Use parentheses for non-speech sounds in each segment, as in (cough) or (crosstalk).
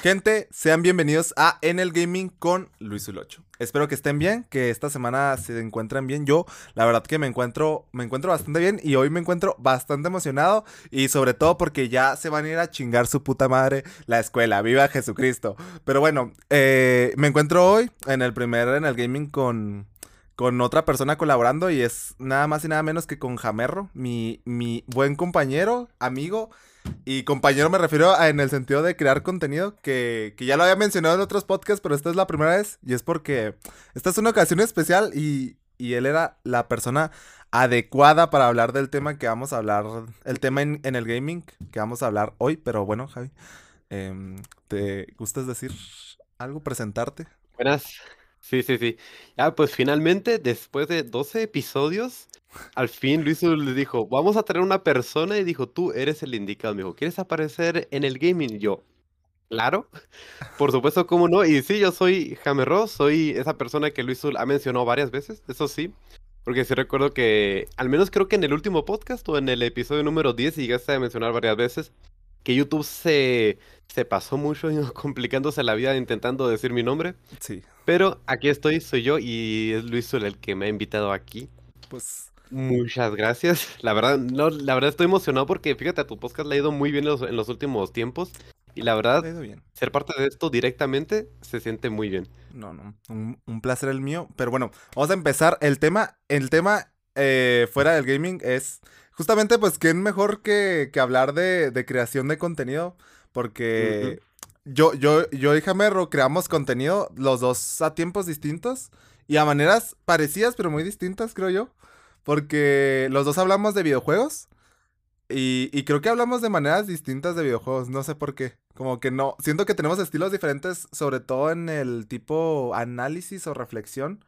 Gente, sean bienvenidos a En el Gaming con Luis Ulocho. Espero que estén bien, que esta semana se encuentren bien. Yo, la verdad que me encuentro, me encuentro bastante bien y hoy me encuentro bastante emocionado y sobre todo porque ya se van a ir a chingar su puta madre la escuela. ¡Viva Jesucristo! Pero bueno, eh, me encuentro hoy en el primer En el Gaming con, con otra persona colaborando y es nada más y nada menos que con Jamerro, mi, mi buen compañero, amigo y compañero me refiero a, en el sentido de crear contenido, que, que, ya lo había mencionado en otros podcasts, pero esta es la primera vez y es porque esta es una ocasión especial y, y él era la persona adecuada para hablar del tema que vamos a hablar, el tema en, en el gaming que vamos a hablar hoy, pero bueno, Javi, eh, ¿te gustas decir algo, presentarte? Buenas, sí, sí, sí. Ya, pues finalmente, después de 12 episodios, al fin Luis le dijo, vamos a traer una persona y dijo, tú eres el indicado. Me dijo, ¿quieres aparecer en el gaming? Y yo, claro, por supuesto, ¿cómo no? Y sí, yo soy Jamerro, soy esa persona que Luis ha mencionado varias veces, eso sí. Porque sí recuerdo que, al menos creo que en el último podcast o en el episodio número 10, llegaste a mencionar varias veces que YouTube se, se pasó mucho (laughs) complicándose la vida intentando decir mi nombre. Sí. Pero aquí estoy, soy yo y es Luis el que me ha invitado aquí. Pues Muchas gracias. La verdad, no, la verdad estoy emocionado porque fíjate, a tu podcast le ha ido muy bien en los, últimos tiempos. Y la verdad, ser parte de esto directamente se siente muy bien. No, no, un, placer el mío. Pero bueno, vamos a empezar. El tema, el tema eh, fuera del gaming es justamente, pues, ¿quién mejor que, que hablar de, de, creación de contenido? Porque yo, yo, yo y Jamerro creamos contenido los dos a tiempos distintos y a maneras parecidas, pero muy distintas, creo yo. Porque los dos hablamos de videojuegos. Y, creo que hablamos de maneras distintas de videojuegos. No sé por qué. Como que no. Siento que tenemos estilos diferentes, sobre todo en el tipo análisis o reflexión.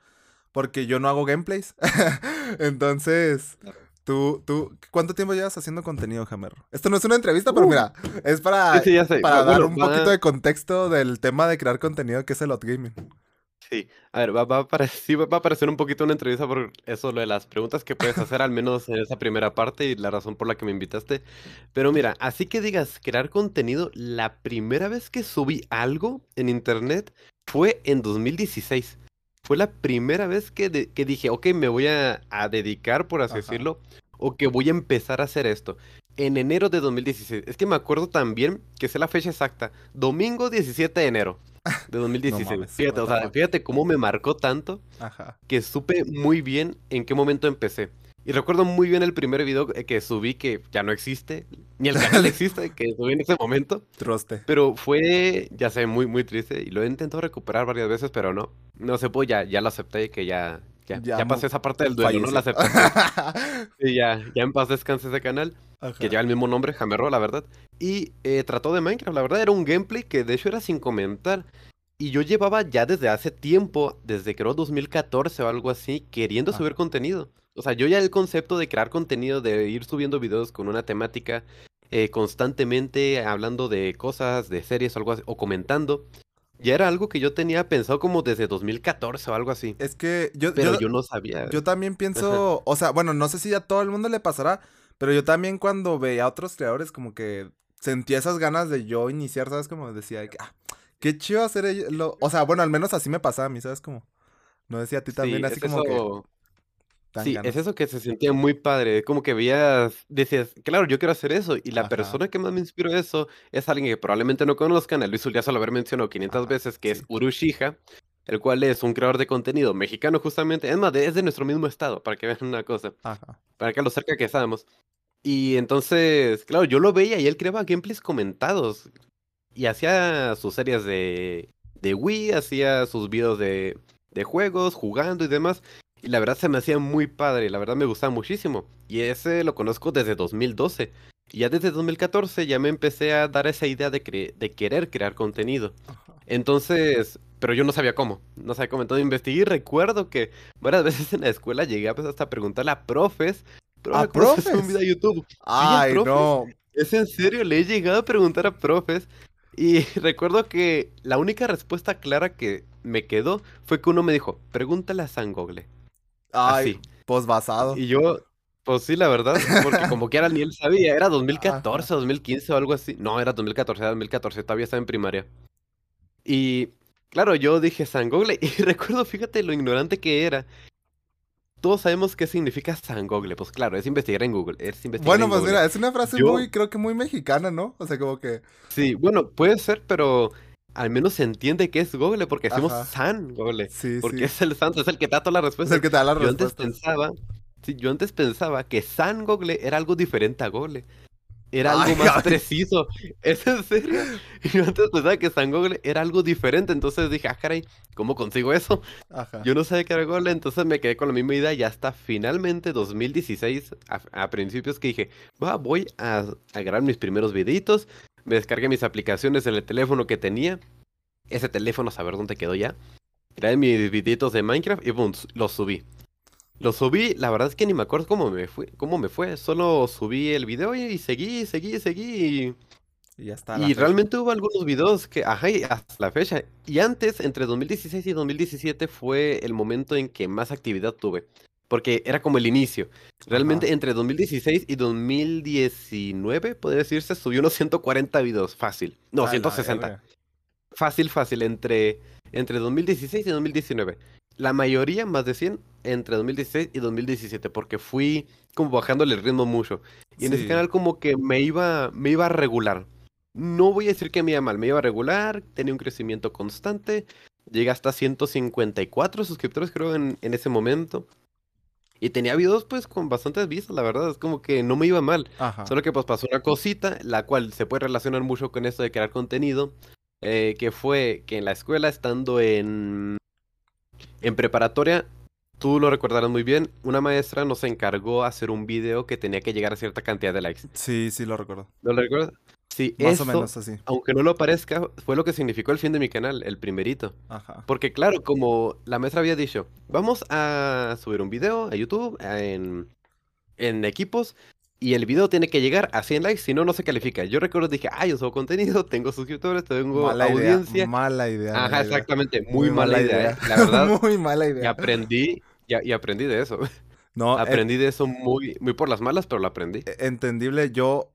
Porque yo no hago gameplays. (laughs) Entonces. Tú, tú, ¿cuánto tiempo llevas haciendo contenido, Jamer? Esto no es una entrevista, pero uh. mira, es para, para dar un poquito de contexto del tema de crear contenido que es el hot gaming. Sí, a ver, va, a parecer, va a parecer un poquito una entrevista por eso, lo de las preguntas que puedes hacer, al menos en esa primera parte y la razón por la que me invitaste. Pero mira, así que digas, crear contenido, la primera vez que subí algo en internet fue en 2016. Fue la primera vez que, que dije, ok, me voy a, dedicar, por así decirlo, o que voy a empezar a hacer esto. En enero de 2016. Es que me acuerdo también que sé la fecha exacta. Domingo 17 de enero de (laughs) 2016. fíjate, o sea, fíjate cómo me marcó tanto que supe muy bien en qué momento empecé. Y recuerdo muy bien el primer video que subí que ya no existe, ni el canal (laughs) existe, que subí en ese momento. Troste. Pero fue, ya sé, muy, muy triste. Y lo he intentado recuperar varias veces, pero no. No se puede, ya, ya lo acepté que ya, ya, ya, pasé esa parte del duelo, no la acepté. y (laughs) ya, ya en paz descanse ese canal, que lleva el mismo nombre, Jamerro, la verdad. Y eh, trató de Minecraft, la verdad era un gameplay que de hecho era sin comentar. Y yo llevaba ya desde hace tiempo, desde creo 2014 o algo así, queriendo subir contenido. O sea, yo ya el concepto de crear contenido, de ir subiendo videos con una temática eh, constantemente, hablando de cosas, de series o algo así, o comentando, ya era algo que yo tenía pensado como desde 2014 o algo así. Es que yo... Pero yo, no sabía. Yo también pienso, o sea, bueno, no sé si a todo el mundo le pasará, pero yo también cuando veía a otros creadores como que sentía esas ganas de yo iniciar, ¿sabes? Como decía, ah, qué chido hacer lo... O sea, bueno, al menos así me pasaba a mí, ¿sabes? Como... No decía a ti también, así como que... Sí, es eso que se sentía muy padre, como que veías, decías, claro, yo quiero hacer eso, y la persona que más me inspiró eso es alguien que probablemente no conozcan, a Luis ya solo haber mencionado 500 veces, que es Urushiha, el cual es un creador de contenido mexicano justamente, es más, es de nuestro mismo estado, para que vean una cosa, para que lo cerca que estamos. Y entonces, claro, yo lo veía y él creaba gameplays comentados, y hacía sus series de, de Wii, hacía sus videos de, de juegos, jugando y demás. Y la verdad se me hacía muy padre, la verdad me gustaba muchísimo. Y ese lo conozco desde 2012. Y ya desde 2014 ya me empecé a dar esa idea de, de querer crear contenido. Entonces, pero yo no sabía cómo, no sabía cómo. Entonces investigué y recuerdo que varias (laughs) veces en la escuela llegué pues, hasta a preguntarle a profes. ¿A profes? un video a YouTube. Ay, no. Es en serio, le he llegado a preguntar a profes. Y (laughs) recuerdo que la única respuesta clara que me quedó fue que uno me dijo, pregúntale a San Google. Ay, pues basado. Y yo, pues sí, la verdad, porque como que era ni él sabía, era (laughs) 2014, 2015 o algo así. No, era 2014, era 2014, todavía estaba en primaria. Y claro, yo dije San Google (laughs) y recuerdo, fíjate lo ignorante que era. Todos sabemos qué significa San Google. Pues claro, es investigar en Google. Es investigar bueno, pues mira, es una frase muy, creo que muy mexicana, ¿no? O sea, como que. Sí, bueno, puede ser, pero al menos se entiende que es Google porque decimos San Google. Sí, porque es el santo, es el que te da toda la respuesta. Es el que da la respuesta. Yo antes pensaba, sí, yo antes pensaba que San Google era algo diferente a Google era algo más preciso. (laughs) ¿Es en serio? Yo antes pensaba que San Google era algo diferente, entonces dije, ah, caray, ¿cómo consigo eso? Yo no sabía que era Google, entonces me quedé con la misma idea y hasta finalmente 2016, a, principios que dije, voy a, a, grabar mis primeros videitos, me descargué mis aplicaciones en el teléfono que tenía, ese teléfono, a saber dónde quedó ya, grabé mis videitos de Minecraft y boom, los subí. Lo subí, la verdad es que ni me acuerdo cómo me fue, cómo me fue. Solo subí el video y, seguí, seguí, seguí. Y ya está. Y realmente hubo algunos videos que, ajá, hasta la fecha. Y antes, entre 2016 y 2017, fue el momento en que más actividad tuve. Porque era como el inicio. Realmente entre 2016 y 2019, podría decirse, subí unos 140 videos. Fácil. No, 160. Fácil, fácil. Entre, entre 2016 y 2019 la mayoría, más de 100, entre 2016 y 2017, porque fui como bajándole el ritmo mucho. Y en ese canal como que me iba, me iba a regular. No voy a decir que me iba mal, me iba a regular, tenía un crecimiento constante, llegué hasta 154 suscriptores creo en, en ese momento. Y tenía videos pues con bastantes vistas, la verdad, es como que no me iba mal. Solo que pues pasó una cosita, la cual se puede relacionar mucho con esto de crear contenido, eh, que fue que en la escuela, estando en en preparatoria, tú lo recordarás muy bien, una maestra nos encargó hacer un video que tenía que llegar a cierta cantidad de likes. Sí, sí, lo recuerdo. ¿Lo recuerdas? Sí, Más o menos así. Aunque no lo parezca, fue lo que significó el fin de mi canal, el primerito. Ajá. Porque claro, como la maestra había dicho, vamos a subir un video a YouTube en, en equipos y el video tiene que llegar a 100 likes, si no, no se califica. Yo recuerdo, dije, ah, yo subo contenido, (laughs) tengo suscriptores, tengo audiencia. mala idea. Ajá, exactamente, muy, mala, idea. ¿eh? La verdad. (laughs) muy mala idea. Y aprendí, y, aprendí de eso. No, eh, aprendí de eso muy, muy por las malas, pero lo aprendí. E, entendible, yo,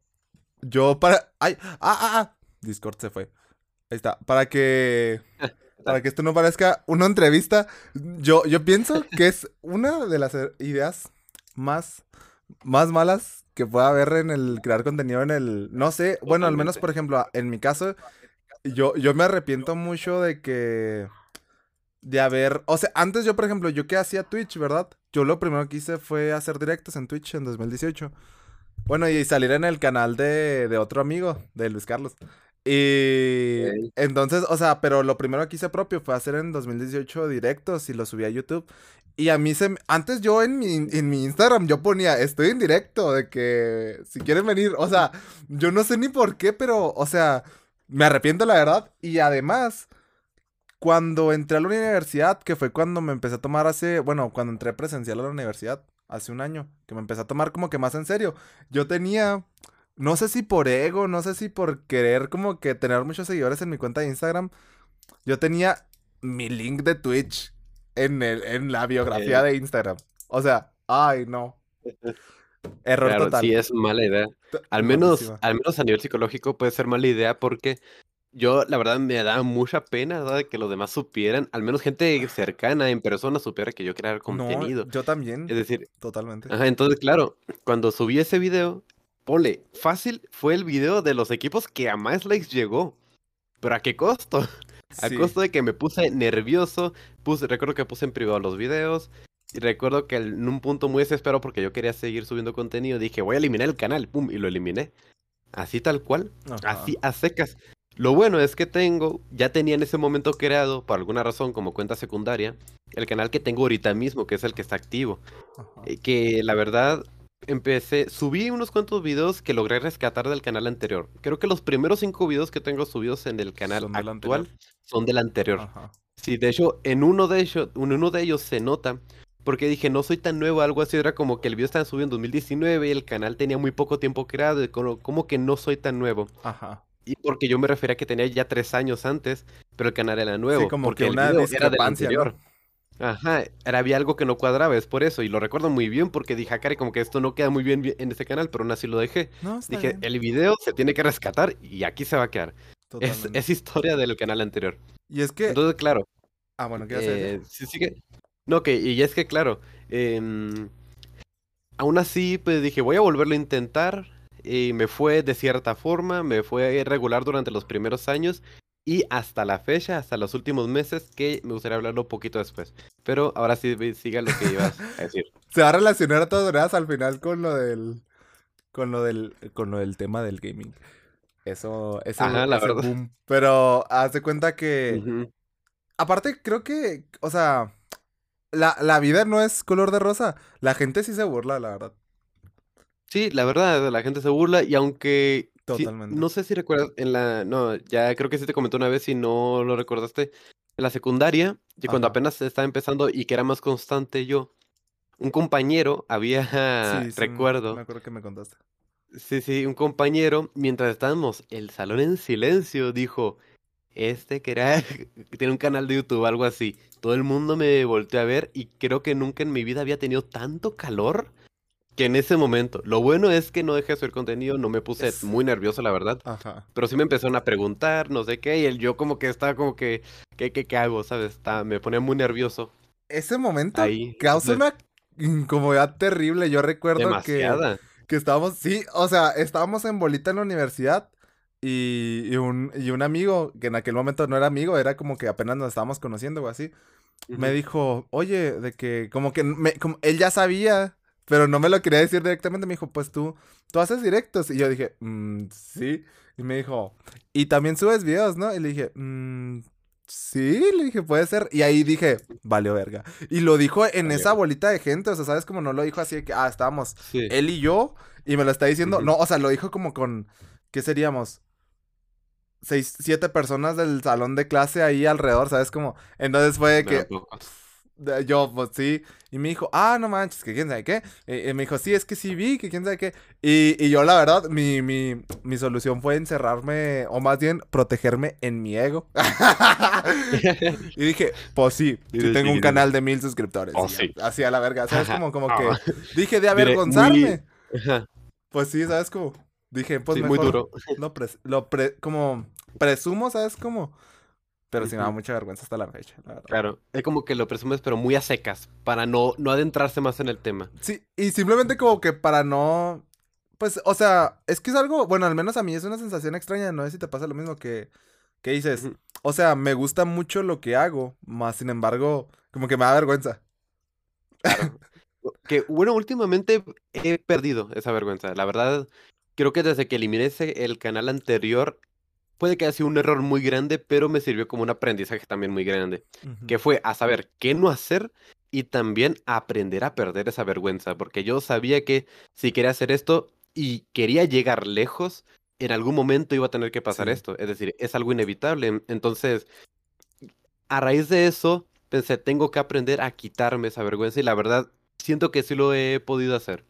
yo para, ay, ah, ah, ah, Discord se fue. Ahí está, para que, (laughs) para que esto no parezca una entrevista, yo, yo pienso que es una de las ideas más, más malas que pueda haber en el crear contenido en el, no sé, bueno, al menos por ejemplo, en mi caso, yo, yo me arrepiento mucho de que, de haber, o sea, antes yo, por ejemplo, yo que hacía Twitch, ¿verdad? Yo lo primero que hice fue hacer directos en Twitch en 2018. Bueno, y salir en el canal de, de otro amigo, de Luis Carlos. Y entonces, o sea, pero lo primero que hice propio fue hacer en 2018 directos y lo subí a YouTube. Y a mí se... Antes yo en mi, en mi Instagram yo ponía, estoy en directo, de que si quieren venir, o sea, yo no sé ni por qué, pero, o sea, me arrepiento la verdad. Y además, cuando entré a la universidad, que fue cuando me empecé a tomar hace, bueno, cuando entré presencial a la universidad, hace un año, que me empecé a tomar como que más en serio, yo tenía no sé si por ego, no sé si por querer como que tener muchos seguidores en mi cuenta de Instagram, yo tenía mi link de Twitch en, el, en la biografía de Instagram. O sea, ay, no. (laughs) Error claro, total. Sí, es mala idea. Al menos, al menos a nivel psicológico puede ser mala idea porque yo, la verdad, me da mucha pena ¿verdad? que los demás supieran, al menos gente cercana en persona supiera que yo crear contenido. yo también. Es decir, totalmente. Ajá, entonces, claro, cuando subí ese video, Pole, fácil fue el video de los equipos que a más likes llegó. ¿Pero a qué costo? (laughs) A costo de que me puse nervioso. Puse, recuerdo que puse en privado los videos. Y recuerdo que en un punto muy desesperado porque yo quería seguir subiendo contenido, dije, voy a eliminar el canal, pum, y lo eliminé. Así tal cual. Así a secas. Lo bueno es que tengo, ya tenía en ese momento creado, por alguna razón, como cuenta secundaria, el canal que tengo ahorita mismo, que es el que está activo. Eh, que la verdad, empecé, subí unos cuantos videos que logré rescatar del canal anterior. Creo que los primeros cinco videos que tengo subidos en el canal actual son del anterior. Sí, de hecho, en uno de ellos, en uno de ellos se nota, porque dije, no soy tan nuevo, algo así, era como que el video estaba subido en 2019 y el canal tenía muy poco tiempo creado, y como, que no soy tan nuevo. Ajá. Y porque yo me refería a que tenía ya tres años antes, pero el canal era nuevo. Sí, como porque que una el video era del anterior. Ajá, era, había algo que no cuadraba, es por eso, y lo recuerdo muy bien porque dije, Akari, como que esto no queda muy bien en este canal, pero aún así lo dejé. dije, el video se tiene que rescatar y aquí se va a quedar. Es, es, historia del canal anterior. Y es que. Entonces, claro. Ah, bueno, ¿qué? Eh, sí, sí que. No, que, y es que, claro. Eh, aún así, pues dije, voy a volverlo a intentar. Y me fue de cierta forma, me fue regular durante los primeros años. Y hasta la fecha, hasta los últimos meses, que me gustaría hablarlo un poquito después. Pero ahora sí, siga lo que ibas a decir. (laughs) Se va a relacionar a todas al final con lo del. Con lo del. Con lo del tema del gaming. Eso. Verdad. Boom. Pero hace cuenta que. Aparte, creo que. O sea. La, la vida no es color de rosa. La gente sí se burla, la verdad. Sí, la verdad, la gente se burla y aunque Totalmente. no sé si recuerdas en la, no, ya creo que sí te comentó una vez si no lo recordaste, en la secundaria, y cuando apenas estaba empezando y que era más constante yo, un compañero (laughs) había, Sí, sí, recuerdo, me acuerdo que me contaste. sí, sí, un compañero, mientras estábamos el salón en silencio, dijo, este que era, (laughs) tiene un canal de YouTube, algo así. Todo el mundo me volteó a ver y creo que nunca en mi vida había tenido tanto calor que en ese momento. Lo bueno es que no dejé de subir contenido, no me puse Es- muy nervioso, la verdad. Ajá. Pero sí me empezaron a preguntar, no sé qué, y el yo como que estaba como que, ¿qué, qué, qué hago? ¿Sabes? Estaba- me ponía muy nervioso. Ese momento Ahí. causa una incomodidad terrible. Yo recuerdo que, Demasiada. que estábamos, sí, o sea, estábamos en bolita en la universidad y, y un, y un amigo, que en aquel momento no era amigo, era como que apenas nos estábamos conociendo o así, me dijo, oye, de que como que me, como, él ya sabía, pero no me lo quería decir directamente, me dijo, pues tú, tú haces directos. Y yo dije, "Mm, sí. Y me dijo, y también subes videos, ¿no? Y le dije, "Mm, sí, le dije, puede ser. Y ahí dije, valió verga. Y lo dijo en esa bolita de gente, o sea, ¿sabes? Como no lo dijo así de que, ah, estábamos Sí. él y yo, y me lo está diciendo, no, o sea, lo dijo como con, ¿qué seríamos? Seis, siete personas del salón de clase ahí alrededor, ¿sabes? Como, entonces fue de No, que. Yo, pues sí. Y me dijo, ah, no manches, que quién sabe qué. Y, y me dijo, sí, es que sí vi, que quién sabe qué. Y, y yo, la verdad, mi, mi, mi solución fue encerrarme, o más bien, protegerme en mi ego. (laughs) y dije, pues sí, sí tengo un canal de mil suscriptores. Oh. Así a la verga, ¿sabes? Como, como Ah. que dije de avergonzarme. Pues sí, ¿sabes? Como, dije, pues mejor muy duro. Lo, pres- lo pre- como, presumo, ¿sabes? Como, pero sí me da mucha vergüenza hasta la fecha, la verdad. Claro, es como que lo presumes, pero muy a secas, para no, no adentrarse más en el tema. Sí, y simplemente como que para no. Pues, o sea, es que es algo. Bueno, al menos a mí es una sensación extraña. No sé si te pasa lo mismo que. Que dices. O sea, me gusta mucho lo que hago. Más sin embargo, como que me da vergüenza. Claro. Que bueno, últimamente he perdido esa vergüenza. La verdad, creo que desde que eliminé ese- el canal anterior, puede que haya sido un error muy grande, pero me sirvió como un aprendizaje también muy grande. Que fue a saber qué no hacer y también aprender a perder esa vergüenza. Porque yo sabía que si quería hacer esto y quería llegar lejos, en algún momento iba a tener que pasar Sí. esto. Es decir, es algo inevitable. Entonces, a raíz de eso, pensé, tengo que aprender a quitarme esa vergüenza y la verdad, siento que sí lo he podido hacer.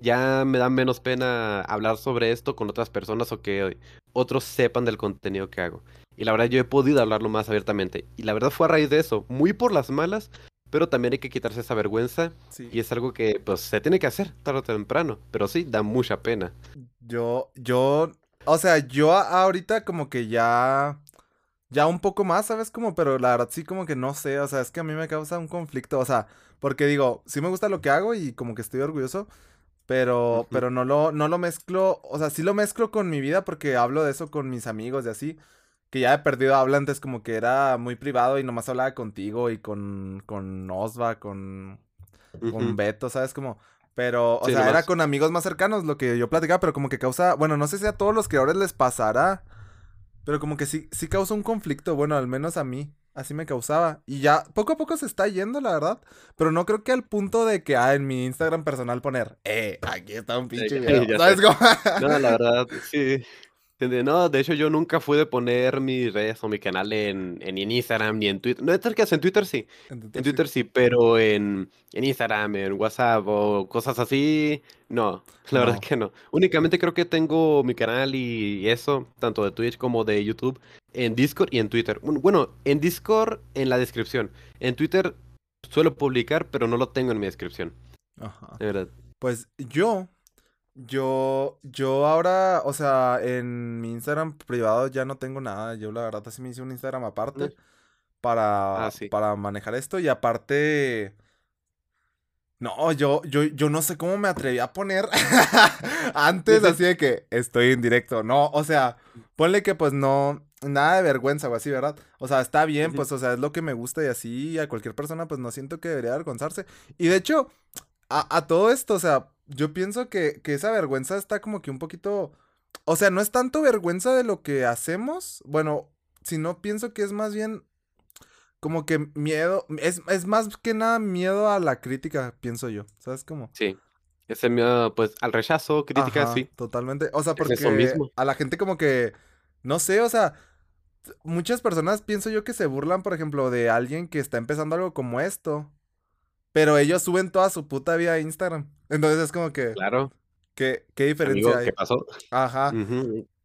Ya me da menos pena hablar sobre esto con otras personas o que otros sepan del contenido que hago. Y la verdad, yo he podido hablarlo más abiertamente. Y la verdad fue a raíz de eso, muy por las malas, pero también hay que quitarse esa vergüenza Sí. y es algo que pues se tiene que hacer tarde o temprano, pero sí, da mucha pena. Yo, yo. O sea, yo ahorita como que ya. Ya un poco más, ¿sabes? Como, pero la verdad sí como que no sé. O sea, es que a mí me causa un conflicto. O sea, porque digo, sí me gusta lo que hago y como que estoy orgulloso. Pero, pero no lo, no lo mezclo, o sea, sí lo mezclo con mi vida porque hablo de eso con mis amigos y así, que ya he perdido habla antes como que era muy privado y nomás hablaba contigo y con, con Osva, con, con. Beto, ¿sabes? Como, pero, o Sí, sea, era con amigos más cercanos lo que yo platicaba, pero como que causa, bueno, no sé si a todos los creadores les pasará, pero como que sí, sí causa un conflicto, bueno, al menos a mí, así me causaba. Y ya poco a poco se está yendo, la verdad, pero no creo que al punto de que, ah, en mi Instagram personal poner, eh, aquí está un pinche (laughs) video, sé. ¿sabes cómo? No, la (laughs) verdad, sí. No, de hecho yo nunca fui de poner mis redes o mi canal en, en Instagram ni en Twitter. No, es que en Twitter sí, en Twitter sí, pero en, en Instagram, en WhatsApp o cosas así, no, (laughs) la verdad No. que no. Únicamente creo que tengo mi canal y eso, tanto de Twitch como de YouTube, en Discord y en Twitter. Bueno, en Discord en la descripción. En Twitter suelo publicar, pero no lo tengo en mi descripción, Ajá. de verdad. Pues yo, Yo, yo ahora, o sea, en mi Instagram privado ya no tengo nada. Yo la verdad así me hice un Instagram aparte para, Ah, sí. para manejar esto. Y aparte, no, yo, yo, yo no sé cómo me atreví a poner (laughs) antes así de que estoy en directo. No, o sea, ponle que pues no, nada de vergüenza o así, ¿verdad? O sea, está bien, pues, o sea, es lo que me gusta y así a cualquier persona pues no siento que debería avergonzarse. Y de hecho, a, a todo esto, o sea, yo pienso que, que esa vergüenza está como que un poquito, o sea, no es tanto vergüenza de lo que hacemos, bueno, sino pienso que es más bien como que miedo, es, es más que nada miedo a la crítica, pienso yo, ¿sabes cómo? Sí. Ese miedo, pues, al rechazo, críticas, Ajá, sí. totalmente. O sea, Es eso porque mismo. a la gente como que, no sé, o sea, muchas personas pienso yo que se burlan, por ejemplo, de alguien que está empezando algo como esto, pero ellos suben toda su puta vida a Instagram. Entonces es como que, Claro. ¿qué, qué diferencia Amigo, hay? ¿qué pasó? Ajá.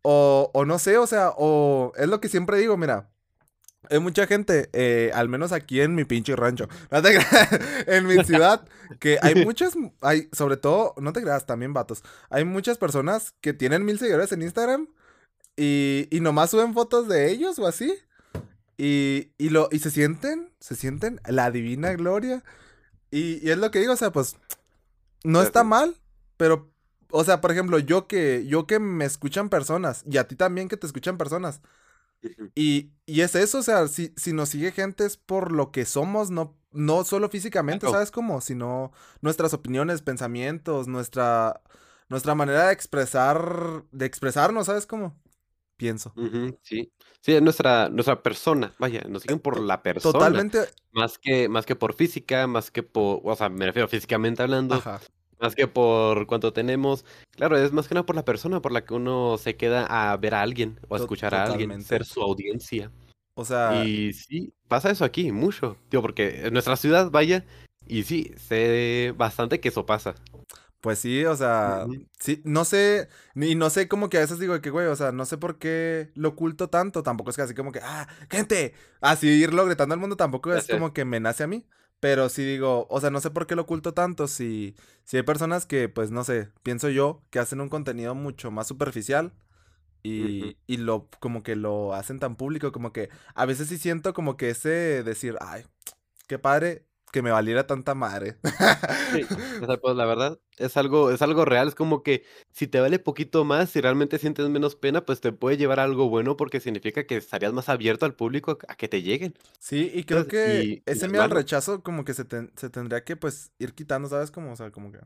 O, o no sé, o sea, o es lo que siempre digo, mira. Hay mucha gente, eh, al menos aquí en mi pinche rancho, (laughs) no te creas, en mi ciudad, que hay (laughs) muchas, hay, sobre todo, no te creas, también vatos, hay muchas personas que tienen mil seguidores en Instagram y, y nomás suben fotos de ellos o así, y, y, lo, y se sienten, se sienten la divina gloria, y, y es lo que digo, o sea, pues, no está mal, pero, o sea, por ejemplo, yo que, yo que me escuchan personas, y a ti también que te escuchan personas, y, y es eso, o sea, si, si nos sigue gente es por lo que somos, no, no solo físicamente. ¿sabes cómo? Sino nuestras opiniones, pensamientos, nuestra, nuestra manera de expresar, de expresarnos, ¿sabes cómo? Pienso. Sí. Sí, es nuestra, nuestra persona. Vaya, nos siguen por la persona. Totalmente, Más que, más que por física, más que por, o sea, me refiero físicamente hablando, ajá, más que por cuánto tenemos. Claro, es más que nada por la persona por la que uno se queda a ver a alguien o a escuchar a alguien, ser su audiencia. O sea, Y sí, pasa eso aquí, mucho. Tío, porque en nuestra ciudad, vaya, y sí, sé bastante que eso pasa. Pues sí, o sea, sí, no sé, ni no sé como que a veces digo que, güey, o sea, no sé por qué lo oculto tanto, tampoco es que así como que, ah, gente, así irlo gritando al mundo tampoco es como que me nace a mí, pero sí digo, o sea, no sé por qué lo oculto tanto, si, si hay personas que, pues, no sé, pienso yo, que hacen un contenido mucho más superficial y, y lo, como que lo hacen tan público, como que a veces sí siento como que ese decir, ay, qué padre que me valiera tanta madre. Sí, (laughs) o sea, pues la verdad es algo, es algo real, es como que si te vale poquito más, si realmente sientes menos pena, pues te puede llevar a algo bueno porque significa que estarías más abierto al público a, que te lleguen. Sí, y creo Entonces, que y, y ese es miedo al rechazo como que se, ten- se tendría que pues ir quitando, ¿sabes? Como, o sea, como que...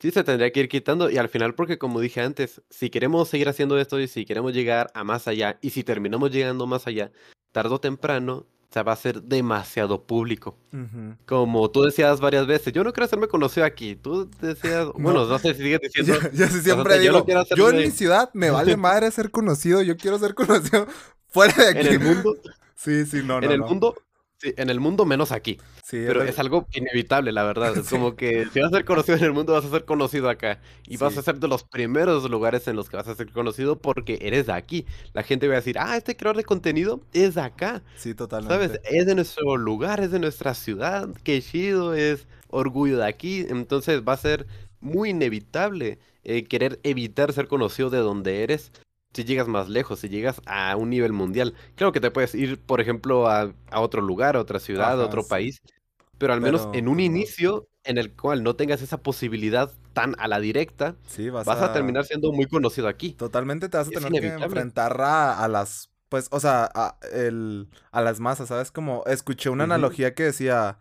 Sí, se tendría que ir quitando y al final porque como dije antes, si queremos seguir haciendo esto y si queremos llegar a más allá y si terminamos llegando más allá, tarde o temprano se va a hacer demasiado público. Como tú decías varias veces, yo no quiero hacerme conocido aquí. Tú decías, (laughs) bueno, no sé si sigues (laughs) diciendo, Yo, yo sí siempre bastante, yo no digo, yo en mi ciudad me vale (laughs) madre ser conocido, yo quiero ser conocido fuera de aquí. en el mundo, Sí, sí, no, no, en el no. mundo, sí, en el mundo menos aquí. Sí, Pero es algo inevitable, la verdad. Es (laughs) Sí. como que si vas a ser conocido en el mundo, vas a ser conocido acá. Y vas a ser de los primeros lugares en los que vas a ser conocido porque eres de aquí. La gente va a decir, ah, este creador de contenido es de acá. sí, ¿Sabes? totalmente. Es de nuestro lugar, es de nuestra ciudad. Qué chido, es orgullo de aquí. Entonces va a ser muy inevitable eh, querer evitar ser conocido de donde eres si llegas más lejos, si llegas a un nivel mundial. Claro que te puedes ir, por ejemplo, a, a otro lugar, a otra ciudad, a otro sí. país, pero al menos en un inicio en el cual no tengas esa posibilidad tan a la directa, Sí, vas, vas a terminar siendo muy conocido aquí. Totalmente te vas a Es tener que enfrentar a, a las, pues, o sea, a, el, a las masas, ¿sabes? Como escuché una analogía que decía,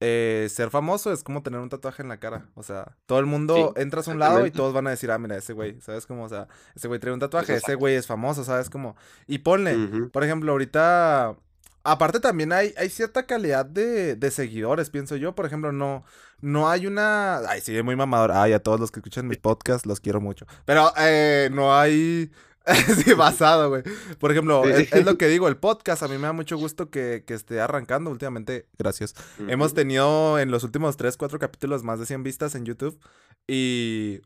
eh, ser famoso es como tener un tatuaje en la cara. O sea, todo el mundo Sí, entras a un lado y todos van a decir, ah, mira, ese güey, ¿sabes? Como, o sea, ese güey trae un tatuaje, ese güey es famoso, ¿sabes? Como, y ponle, por ejemplo, ahorita, aparte también hay, hay cierta calidad de, de seguidores, pienso yo, por ejemplo, no, no hay una, ay, sí, muy mamador, ay, a todos los que escuchan mis podcasts los quiero mucho, pero eh, no hay, (laughs) sí, basado, güey, por ejemplo, Sí. es, es lo que digo, el podcast, a mí me da mucho gusto que, que esté arrancando últimamente, gracias, hemos tenido en los últimos 3, 4 capítulos más de 100 vistas en YouTube y...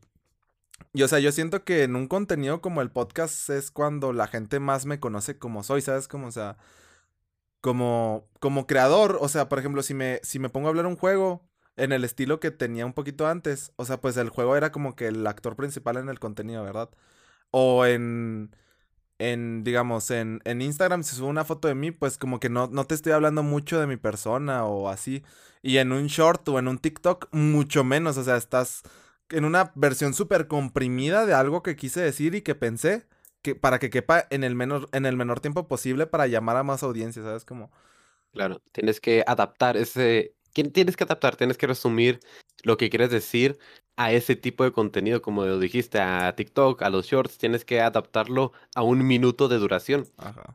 Y o sea, yo siento que en un contenido como el podcast es cuando la gente más me conoce como soy, ¿sabes? Como, o sea, como, como creador, o sea, por ejemplo, si me, si me pongo a hablar un juego, en el estilo que tenía un poquito antes. O sea, pues el juego era como que el actor principal en el contenido, ¿verdad? O en, en digamos, en, en Instagram, si subo una foto de mí, pues como que no, no te estoy hablando mucho de mi persona o así. Y en un short o en un TikTok, mucho menos. O sea, estás en una versión súper comprimida de algo que quise decir y que pensé que para que quepa en el menor, en el menor tiempo posible para llamar a más audiencia, ¿sabes? Como... Claro, tienes que adaptar ese, tienes que adaptar, tienes que resumir lo que quieres decir a ese tipo de contenido, como lo dijiste, a TikTok, a los shorts, tienes que adaptarlo a un minuto de duración.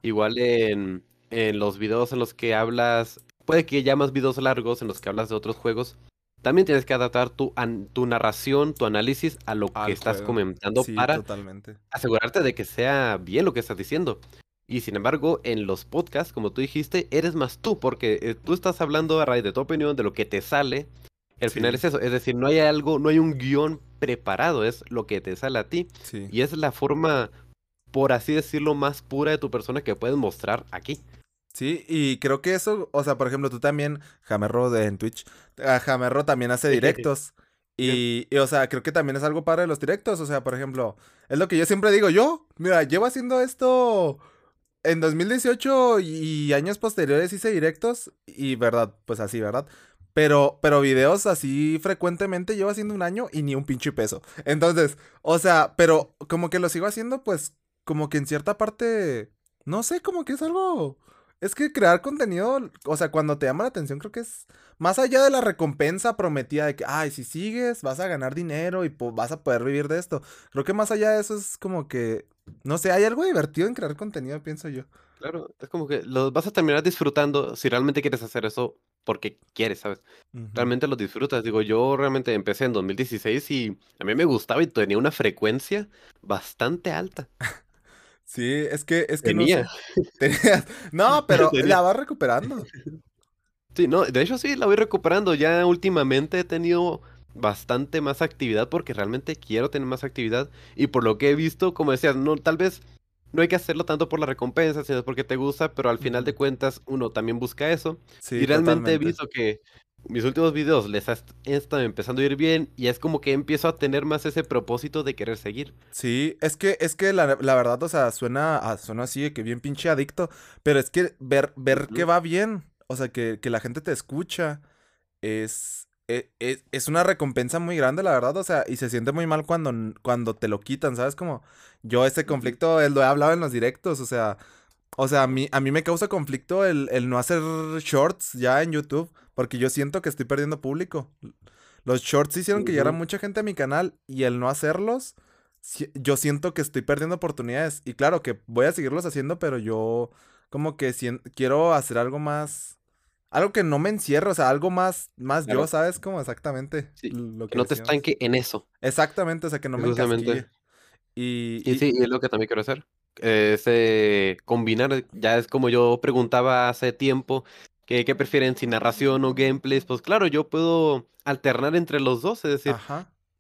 Igual en, en los videos en los que hablas, puede que ya más videos largos en los que hablas de otros juegos, también tienes que adaptar tu, tu narración, tu análisis a lo que estás comentando para asegurarte de que sea bien lo que estás diciendo. Y sin embargo, en los podcasts, como tú dijiste, eres más tú, porque eh, tú estás hablando a raíz de tu opinión, de lo que te sale. Al final es eso, es decir, no hay algo, no hay un guion preparado, es lo que te sale a ti. Y es la forma, por así decirlo, más pura de tu persona que puedes mostrar aquí. Sí, y creo que eso, o sea, por ejemplo, tú también, Jamerro de en Twitch, ah, Jamerro también hace directos. Y, y, o sea, creo que también es algo padre de los directos. O sea, por ejemplo, es lo que yo siempre digo, yo, mira, llevo haciendo esto en 2018 y años posteriores hice directos y verdad, pues así, ¿verdad? Pero, pero videos así frecuentemente llevo haciendo un año y ni un pinche peso. Entonces, o sea, pero como que lo sigo haciendo, pues como que en cierta parte, no sé, como que es algo... Es que crear contenido, o sea, cuando te llama la atención, creo que es más allá de la recompensa prometida de que, ay, si sigues, vas a ganar dinero y vas a poder vivir de esto. Creo que más allá de eso es como que no sé, hay algo divertido en crear contenido, pienso yo. Claro, es como que lo vas a terminar disfrutando si realmente quieres hacer eso porque quieres, ¿sabes? Realmente lo disfrutas. Digo, yo realmente empecé en 2016 y a mí me gustaba y tenía una frecuencia bastante alta. Sí, es que, es que Tenía. no (laughs) No, pero (laughs) la vas recuperando. Sí, no, de hecho sí, la voy recuperando. Ya últimamente he tenido bastante más actividad porque realmente quiero tener más actividad y por lo que he visto, como decías, no, tal vez no hay que hacerlo tanto por la recompensa, sino porque te gusta, pero al final de cuentas uno también busca eso. y realmente he visto que mis últimos videos les están empezando a ir bien y es como que empiezo a tener más ese propósito de querer seguir. Sí, es que, es que la, verdad, o sea, suena, suena así de que bien pinche adicto, pero es que ver, ver que va bien, o sea, que, que la gente te escucha, es, e, e, es, una recompensa muy grande, la verdad, o sea, y se siente muy mal cuando, cuando te lo quitan, ¿sabes? Como yo ese conflicto lo he hablado en los directos, o sea, o sea, a mí, a mí me causa conflicto el, no hacer shorts ya en YouTube, porque yo siento que estoy perdiendo público. Los shorts hicieron que llegara mucha gente a mi canal y el no hacerlos, yo siento que estoy perdiendo oportunidades. Y claro que voy a seguirlos haciendo, pero yo como que quiero hacer algo más algo que no me encierro, o sea, algo más, más yo, ¿sabes? Como exactamente lo que, no te estanque en eso. Exactamente, o sea, que no me encasquille. Y, y, sí, es lo que también quiero hacer. Ese combinar, ya es como yo preguntaba hace tiempo, que, ¿qué prefieren, si narración o gameplays? Pues claro, yo puedo alternar entre los dos, es decir,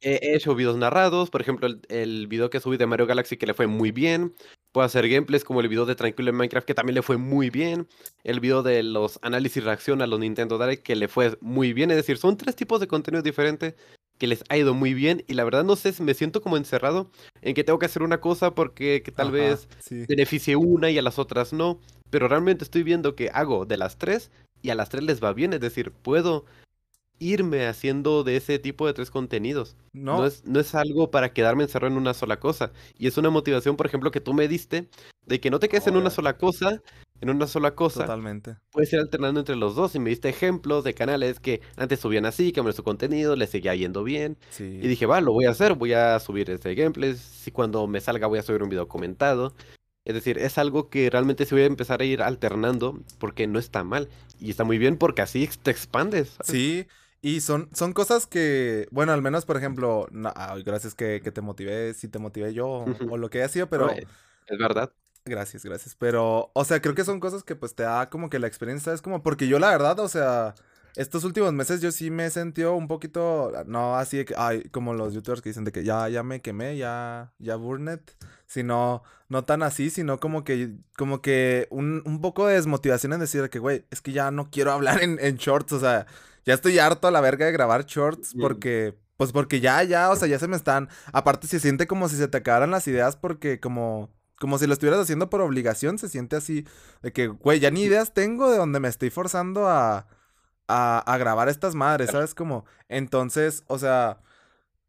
he hecho videos narrados, por ejemplo, el, el, video que subí de Mario Galaxy que le fue muy bien. Puedo hacer gameplays como el video de Tranquilo en Minecraft que también le fue muy bien. El video de los análisis y reacción a los Nintendo Direct que le fue muy bien. Es decir, son tres tipos de contenido diferentes que les ha ido muy bien. Y la verdad no sé, me siento como encerrado en que tengo que hacer una cosa porque que tal vez beneficie una y a las otras no. Pero realmente estoy viendo que hago de las tres y a las tres les va bien. Es decir, puedo irme haciendo de ese tipo de tres contenidos. No. es, no es algo para quedarme encerrado en una sola cosa. Y es una motivación, por ejemplo, que tú me diste de que no te quedes en una sola cosa, en una sola cosa. Totalmente. Puedes ir alternando entre los dos. Y me diste ejemplos de canales que antes subían así, cambiaron su contenido, les seguía yendo bien. Y dije, va, lo voy a hacer, voy a subir este gameplay. Si cuando me salga voy a subir un video comentado. Es decir, es algo que realmente se voy a empezar a ir alternando porque no está mal. Y está muy bien porque así te expandes. Sí, y son, son cosas que, bueno, al menos, por ejemplo, gracias que, te motivé, si te motivé yo o, lo que haya sido, pero... es verdad. Gracias, gracias. Pero, o sea, creo que son cosas que pues te da como que la experiencia, es como, porque yo la verdad, o sea, estos últimos meses yo sí me he sentido un poquito, no así de que, ay, como los youtubers que dicen de que ya, ya me quemé, ya, ya burnet, sino, no tan así, sino como que, como que un, un poco de desmotivación en decir que, güey, es que ya no quiero hablar en, en shorts, o sea, ya estoy harto a la verga de grabar shorts porque, pues porque ya, ya, o sea, ya se me están, aparte se siente como si se te acabaran las ideas porque como, como si lo estuvieras haciendo por obligación, se siente así, de que, güey, ya ni ideas tengo de donde me estoy forzando a, a, a grabar estas madres, ¿sabes? Como, entonces, o sea...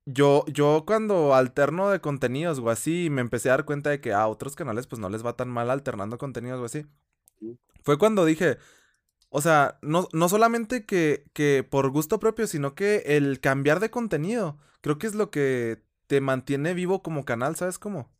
Yo, yo cuando alterno de contenidos o así, me empecé a dar cuenta de que a otros canales pues no les va tan mal alternando contenidos o así. Fue cuando dije, o sea, no, no solamente que, que por gusto propio, sino que el cambiar de contenido, creo que es lo que te mantiene vivo como canal, ¿sabes cómo?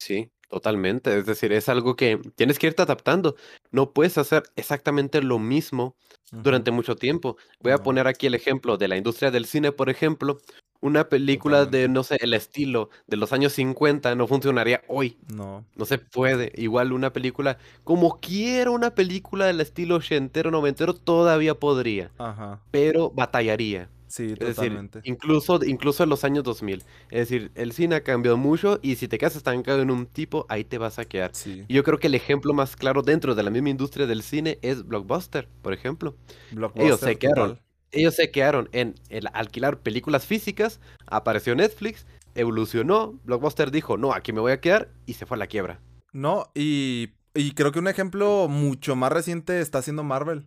Sí, totalmente. Es decir, es algo que tienes que irte adaptando. No puedes hacer exactamente lo mismo durante mucho tiempo. Voy a poner aquí el ejemplo de la industria del cine, por ejemplo. Una película de, no sé, el estilo de los años 50 no funcionaría hoy. No. No se puede. Igual una película, como quiera una película del estilo ochentero, noventero, todavía podría. Ajá. Pero batallaría. Sí, Es totalmente. decir, incluso, incluso en los años 2000. Es decir, el cine ha cambiado mucho y si te quedas estancado en un tipo, ahí te vas a quedar. Sí. Y yo creo que el ejemplo más claro dentro de la misma industria del cine es Blockbuster, por ejemplo. Ellos se Blockbuster, quedaron, total. Ellos se quedaron en el alquilar películas físicas, apareció Netflix, evolucionó, Blockbuster dijo, no, aquí me voy a quedar y se fue a la quiebra. No, y, y creo que un ejemplo mucho más reciente está haciendo Marvel.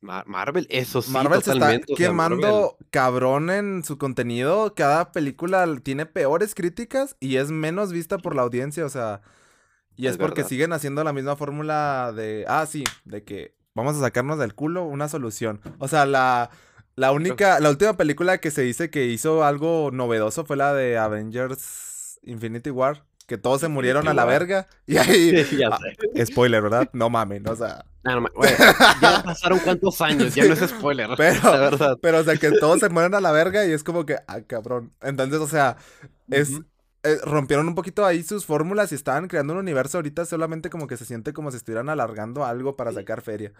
Mar- Marvel, eso sí, Marvel se está totalmente. o sea, Marvel- quemando cabrón en su contenido. Cada película tiene peores críticas y es menos vista por la audiencia. O sea, y es, Es porque verdad. siguen haciendo la misma fórmula de, ah, sí, de que vamos a sacarnos del culo una solución. O sea, la, la única, la última película que se dice que hizo algo novedoso fue la de Avengers Infinity War. Que todos se murieron a la War. verga. (laughs) Y ahí, Sí, ya ah, sé. spoiler, ¿verdad? No mamen, o sea. No, no ya pasaron cuántos años, ya (laughs) no es spoiler. (laughs) Pero- la verdad. Pero, o sea, que todos se mueren a la verga y es como que, ah, cabrón. Entonces, o sea, es. Eh, rompieron un poquito ahí sus fórmulas y estaban creando un universo ahorita solamente como que se siente como si estuvieran alargando algo para sacar feria.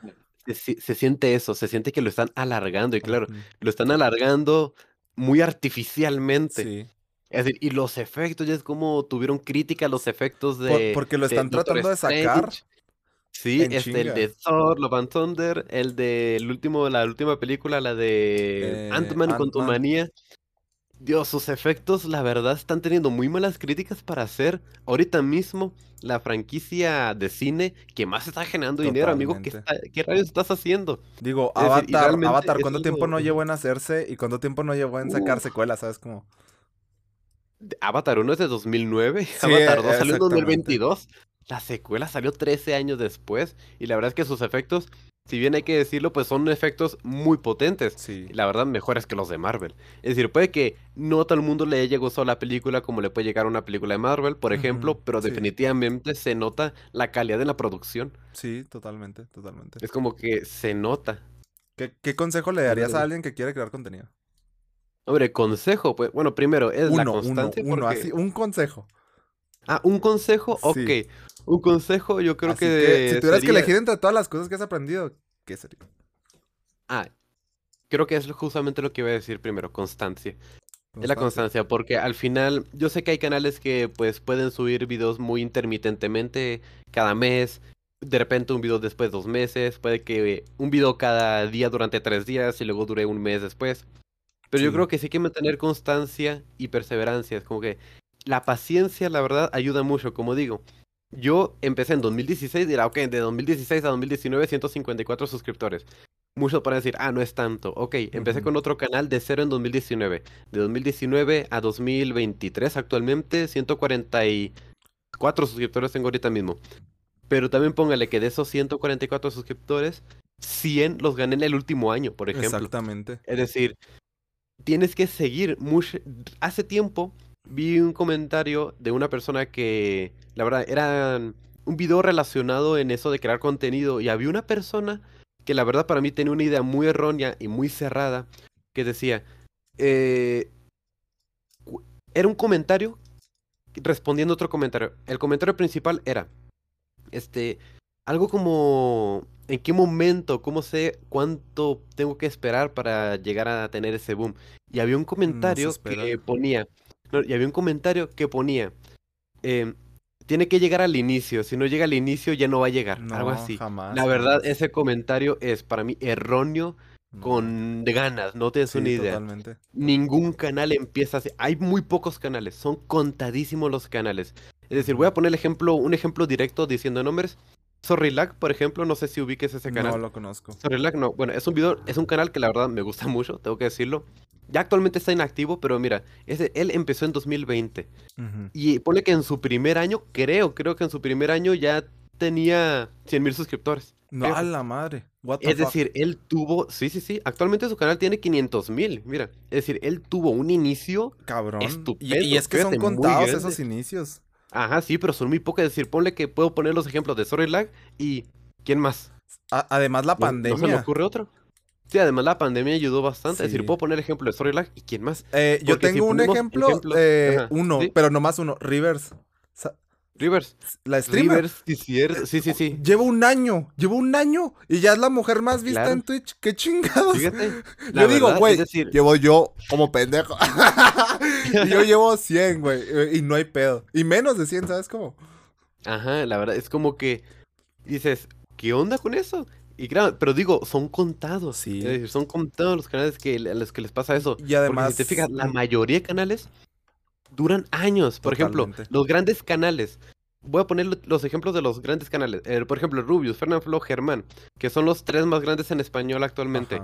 Se, si- se siente eso, se siente que lo están alargando y claro, lo están alargando muy artificialmente. Sí. Es decir, y los efectos, ya es como tuvieron crítica a los efectos Por- de. porque lo están tratando de sacar. Sí, este, el de Thor, Love and Thunder, el de el último, la última película, la de Eh, Ant-Man con tu manía. Dios, sus efectos, la verdad, están teniendo muy malas críticas para hacer ahorita mismo la franquicia de cine que más está generando dinero, amigo. ¿Qué, está- qué rayos estás haciendo? Digo, Es decir, y Avatar, Avatar, es ¿cuánto tiempo algo- no llevó en hacerse y cuánto tiempo no llevó en sacar Uf. secuelas? ¿Sabes cómo? Avatar 1 es de 2009, (laughs) Sí, Avatar 2 salió en exactamente. 2022, la secuela salió 13 años después y la verdad es que sus efectos, si bien hay que decirlo, pues son efectos muy potentes. Sí. La verdad, mejores que los de Marvel. Es decir, puede que no a todo el mundo le haya gustado la película como le puede llegar a una película de Marvel, por ejemplo, pero sí. definitivamente se nota la calidad de la producción. Sí, totalmente, totalmente. Es como que se nota. ¿Qué, qué consejo le darías a alguien que quiere crear contenido? Hombre, consejo, pues, bueno, primero es la uno, constancia. uno, porque- así, un consejo. Ah, un consejo, ok. Sí. Un consejo, yo creo que, que, si tuvieras que elegir entre todas las cosas que has aprendido, ¿qué sería? Ah, creo que es justamente lo que iba a decir primero, constancia. Es la constancia, porque al final yo sé que hay canales que pues pueden subir videos muy intermitentemente cada mes, de repente un video después de dos meses, puede que un video cada día durante tres días y luego dure un mes después. Pero yo creo que sí hay que mantener constancia y perseverancia. Es como que la paciencia, la verdad, ayuda mucho, como digo. Yo empecé en 2016, dirá, ok, de 2016 a 2019, 154 suscriptores. Muchos pueden decir, ah, no es tanto. Ok, empecé con otro canal de cero en 2019. De 2019 a 2023 actualmente, 144 suscriptores tengo ahorita mismo. Pero también póngale que de esos 144 suscriptores, 100 los gané en el último año, por ejemplo. Exactamente. Es decir, tienes que seguir mucho. Hace tiempo vi un comentario de una persona que, la verdad, era un video relacionado en eso de crear contenido y había una persona que la verdad para mí tenía una idea muy errónea y muy cerrada que decía, eh, era un comentario respondiendo a otro comentario. El comentario principal era, este, algo como, ¿en qué momento? ¿Cómo sé cuánto tengo que esperar para llegar a tener ese boom? Y había un comentario espera. que ponía, y había un comentario que ponía, em, tiene que llegar al inicio, si no llega al inicio ya no va a llegar, No, algo así. jamás. La verdad, jamás. ese comentario es para mí erróneo con ganas, no tienes una idea. Totalmente. Ningún canal empieza así. Hay muy pocos canales, son contadísimos los canales. Es decir, voy a poner el ejemplo, un ejemplo directo diciendo nombres. Sorrylag, por ejemplo, no sé si ubiques ese canal. No lo conozco. Sorrylag, no. Bueno, es un video, es un canal que la verdad me gusta mucho, tengo que decirlo. Ya actualmente está inactivo, pero mira, ese, él empezó en 2020. Y pone que en su primer año, creo, creo que en su primer año ya tenía 100 mil suscriptores. No, a la madre. es decir, él tuvo, sí, sí, sí, actualmente su canal tiene 500 mil, mira. Es decir, él tuvo un inicio Cabrón. estupendo. Y, es que son contados esos inicios. Ajá, sí, pero son muy pocos. Es decir, ponle que puedo poner los ejemplos de Storylag y ¿quién más? además la pandemia. ¿No se me ocurre otro? Sí, además la pandemia ayudó bastante. Es decir, puedo poner ejemplo de Storylag y quién más. Eh, yo tengo un ejemplo, eh, uno, pero no más uno, Rivers. Rivers. La streamer. Rivers, sí, sí, sí. Llevo un año, llevo un año y ya es la mujer más vista en Twitch. ¡Qué chingados! Fíjate. (laughs) yo digo, güey, llevo yo como pendejo. (laughs) yo llevo 100, güey, y no hay pedo. Y menos de 100, ¿sabes cómo? Ajá, la verdad, es como que dices, ¿qué onda con eso? Y claro, pero digo, son contados. Sí. son contados los canales que, a los que les pasa eso. Y además. si te fijas, la mayoría de canales duran años. Por ejemplo, los grandes canales. Voy a poner los ejemplos de los grandes canales. Eh, por ejemplo, Rubius, Fernanfloo, Germán, que son los tres más grandes en español actualmente.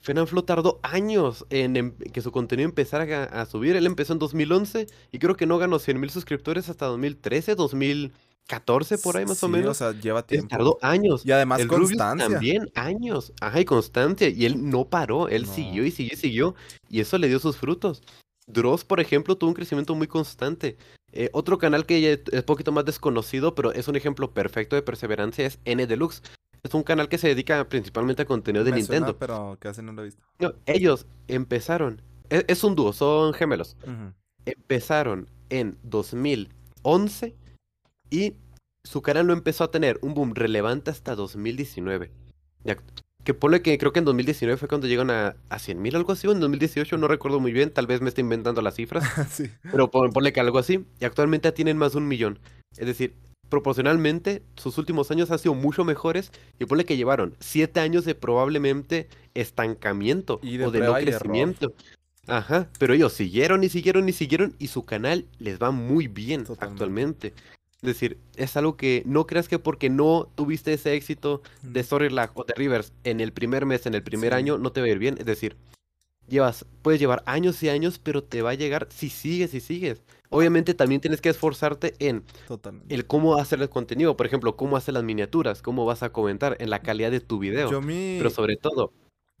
Fernanfloo tardó años en, em, que su contenido empezara a, subir. Él empezó en 2011 y creo que no ganó 100.000 suscriptores hasta 2013, 2000. 14 por ahí más o menos. O sea, lleva tiempo. Tardó años. Y además el constancia. también, años. Ajá, y constancia. Y él no paró, él siguió y siguió y siguió. Y eso le dio sus frutos. Dross, por ejemplo, tuvo un crecimiento muy constante. Eh, otro canal que es un poquito más desconocido, pero es un ejemplo perfecto de perseverancia, es N Deluxe. Es un canal que se dedica principalmente a contenido de Nintendo. pero casi no lo he visto. No, ellos empezaron. E, es, un dúo, son gemelos. Empezaron en 2011 y su canal no empezó a tener un boom relevante hasta 2019. Que pone que creo que en 2019 fue cuando llegan a, a 100.000 algo así, o en 2018 no recuerdo muy bien, tal vez me esté inventando las cifras. (laughs) sí. Pero ponle que algo así. Y actualmente tienen más de un millón. Es decir, proporcionalmente, sus últimos años han sido mucho mejores. Y ponle que llevaron 7 años de probablemente estancamiento o de no crecimiento. Ajá, pero ellos siguieron y siguieron y siguieron y su canal les va muy bien actualmente. Es decir, es algo que no creas que porque no tuviste ese éxito de Storylag o de Rivers en el primer mes, en el primer año, no te va a ir bien. Es decir, llevas, puedes llevar años y años, pero te va a llegar si sigues y sigues. Obviamente también tienes que esforzarte en el cómo hacer el contenido, por ejemplo, cómo hacer las miniaturas, cómo vas a comentar, en la calidad de tu video. Pero sobre todo,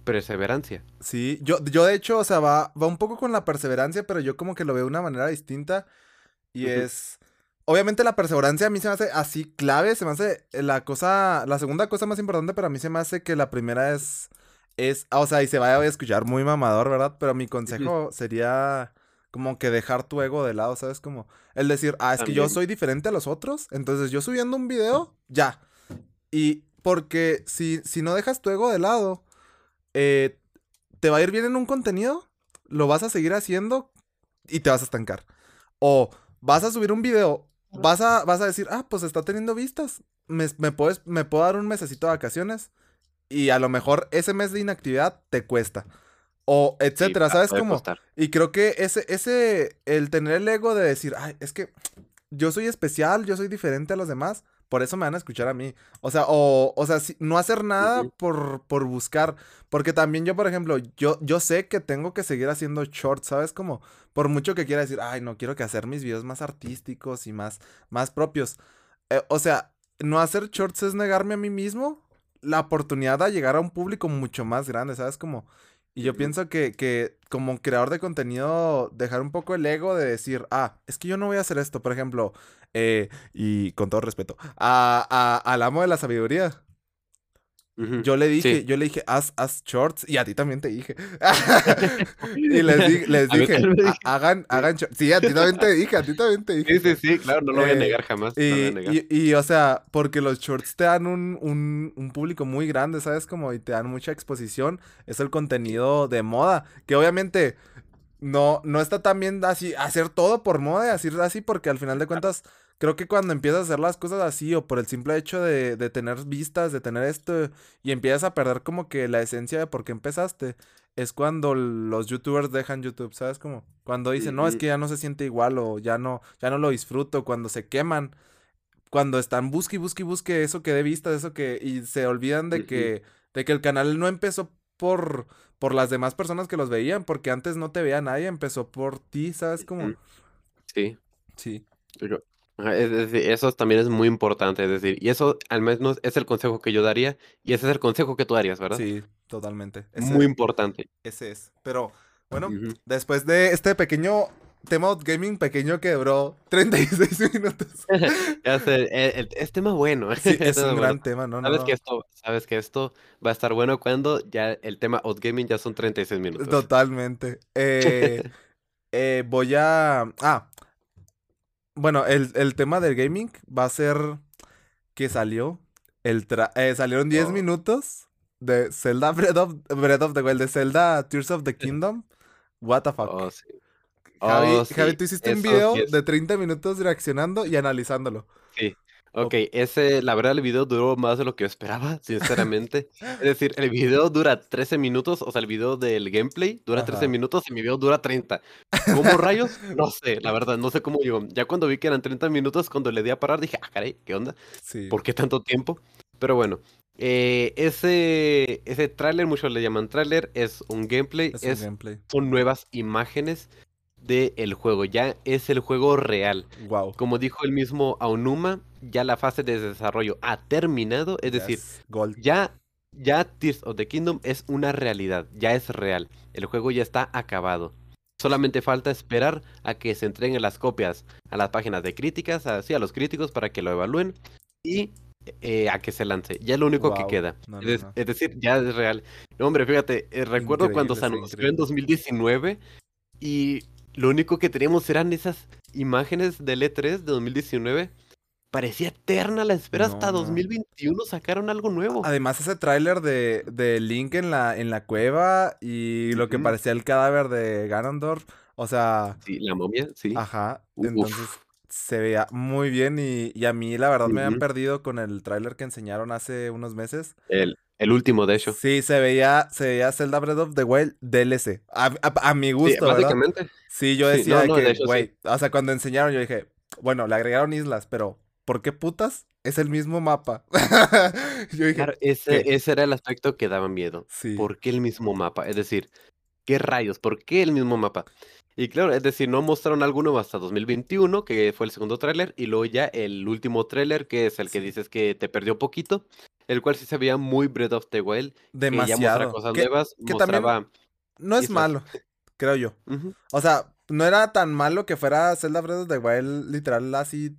perseverancia. Sí, yo, yo de hecho, o sea, va, va un poco con la perseverancia, pero yo como que lo veo de una manera distinta. Y es Obviamente la perseverancia a mí se me hace así clave, se me hace la cosa, la segunda cosa más importante, pero a mí se me hace que la primera es, es, o sea, y se vaya a escuchar muy mamador, ¿verdad? Pero mi consejo sería como que dejar tu ego de lado, ¿sabes? Como el decir, ah, es que yo soy diferente a los otros, entonces yo subiendo un video, (laughs) ya. Y porque si, si no dejas tu ego de lado, eh, te va a ir bien en un contenido, lo vas a seguir haciendo y te vas a estancar. O vas a subir un video vas a, vas a decir, ah, pues está teniendo vistas. Me, puedes, me puedo dar un mesecito de vacaciones. Y a lo mejor ese mes de inactividad te cuesta. O etcétera, ¿sabes cómo? Y creo que ese, ese, el tener el ego de decir, ay, es que yo soy especial, yo soy diferente a los demás, por eso me van a escuchar a mí. O sea, o, o sea, no hacer nada por, por buscar. Porque también yo, por ejemplo, yo, yo sé que tengo que seguir haciendo shorts, ¿sabes? Como, por mucho que quiera decir, ay, no quiero que hacer mis videos más artísticos y más, más propios. Eh, o sea, no hacer shorts es negarme a mí mismo la oportunidad de llegar a un público mucho más grande, ¿sabes? Como, y yo pienso que, que como creador de contenido, dejar un poco el ego de decir, ah, es que yo no voy a hacer esto. Por ejemplo, eh, y con todo respeto, a, a, al amo de la sabiduría. Yo le dije, yo le dije, haz, haz shorts, y a ti también te dije. (laughs) y les, les dije, hagan, hagan shorts. Sí, a ti también te dije, a ti también te dije. Sí, sí, sí, claro, no lo voy a eh, negar jamás. Y, y, o sea, porque los shorts te dan un, un, un, público muy grande, ¿sabes? Como, y te dan mucha exposición. Es el contenido de moda, que obviamente no, no está tan bien así, hacer todo por moda, así, así, porque al final de cuentas creo que cuando empiezas a hacer las cosas así o por el simple hecho de, de tener vistas, de tener esto y empiezas a perder como que la esencia de por qué empezaste, es cuando los youtubers dejan YouTube, ¿sabes? Como cuando dicen, no, es que ya no se siente igual o ya no, ya no lo disfruto, cuando se queman, cuando están busque y busque y busque eso que dé vistas, eso que, y se olvidan de que, de que el canal no empezó por, por las demás personas que los veían, porque antes no te veía nadie, empezó por ti, ¿sabes? Como... Sí. Sí. Eso también es muy importante, es decir, y eso al menos es el consejo que yo daría, y ese es el consejo que tú darías, ¿verdad? Sí, totalmente. muy importante. Ese es. Pero, bueno, después de este pequeño tema gaming pequeño que duró (laughs) 36 minutos. (laughs) ya sé, es tema bueno. (laughs) es un gran tema, ¿no? Sabes, Que esto, sabes que esto va a estar bueno cuando ya el tema gaming ya son 36 minutos. Totalmente. Eh, eh, voy a... Ah, bueno, el, tema del gaming va a ser que salió. El eh, salieron 10 minutos de Zelda (laughs) Breath of, Breath of the Wild, de Zelda Tears of the Kingdom. What the fuck. Oh, sí. Javi, oh, Javi, tú hiciste un video de 30 minutos reaccionando y analizándolo. Sí. Ok, ese, la verdad, el video duró más de lo que yo esperaba, sinceramente. es (laughs) decir, el video dura 13 minutos, o sea, el video del gameplay dura 13 minutos y mi video dura 30. ¿Cómo rayos? No sé, la verdad, no sé cómo llegó. Ya cuando vi que eran 30 minutos, cuando le di a parar, dije, ah, caray, ¿qué onda? Sí. ¿Por qué tanto tiempo? Pero bueno, eh, ese, ese tráiler, muchos le llaman tráiler, es un gameplay, es, gameplay. son nuevas imágenes del juego, ya es el juego real. Wow. Como dijo el mismo Aonuma, ya la fase de desarrollo ha terminado, es decir, ya ya Tears of the Kingdom es una realidad, ya es real. El juego ya está acabado. Solamente falta esperar a que se entreguen las copias a las páginas de críticas, así a los críticos para que lo evalúen y eh, a que se lance. Ya es lo único que queda. es, decir, ya es real. Hombre, fíjate, eh, recuerdo cuando se anunció en 2019 y lo único que teníamos eran esas imágenes del E3 de 2019. Parecía eterna la espera hasta 2021 sacaron algo nuevo. Además ese tráiler de, de, Link en la, en la cueva y lo que parecía el cadáver de Ganondorf, o sea... Sí, la momia, sí. Ajá, entonces se veía muy bien y, a mí la verdad me habían perdido con el tráiler que enseñaron hace unos meses. El, el último, de hecho. Sí, se veía, se veía Zelda Breath of the Wild DLC. A, mi gusto, sí, básicamente. Sí, yo decía que, güey, o sea, cuando enseñaron yo dije, bueno, le agregaron islas, pero ¿por qué putas? Es el mismo mapa. (laughs) yo dije, claro, ese, ese, era el aspecto que daba miedo. Sí. ¿Por qué el mismo mapa? Es decir, ¿qué rayos? ¿Por qué el mismo mapa? Y claro, es decir, no mostraron alguno hasta 2021, que fue el segundo tráiler, y luego ya el último tráiler, que es el que dices que te perdió poquito, el cual sí se veía muy Breath of the Wild. Demasiado. Que cosas nuevas, mostraba... no es malo, creo yo. O sea, no era tan malo que fuera Zelda Breath of the Wild literal así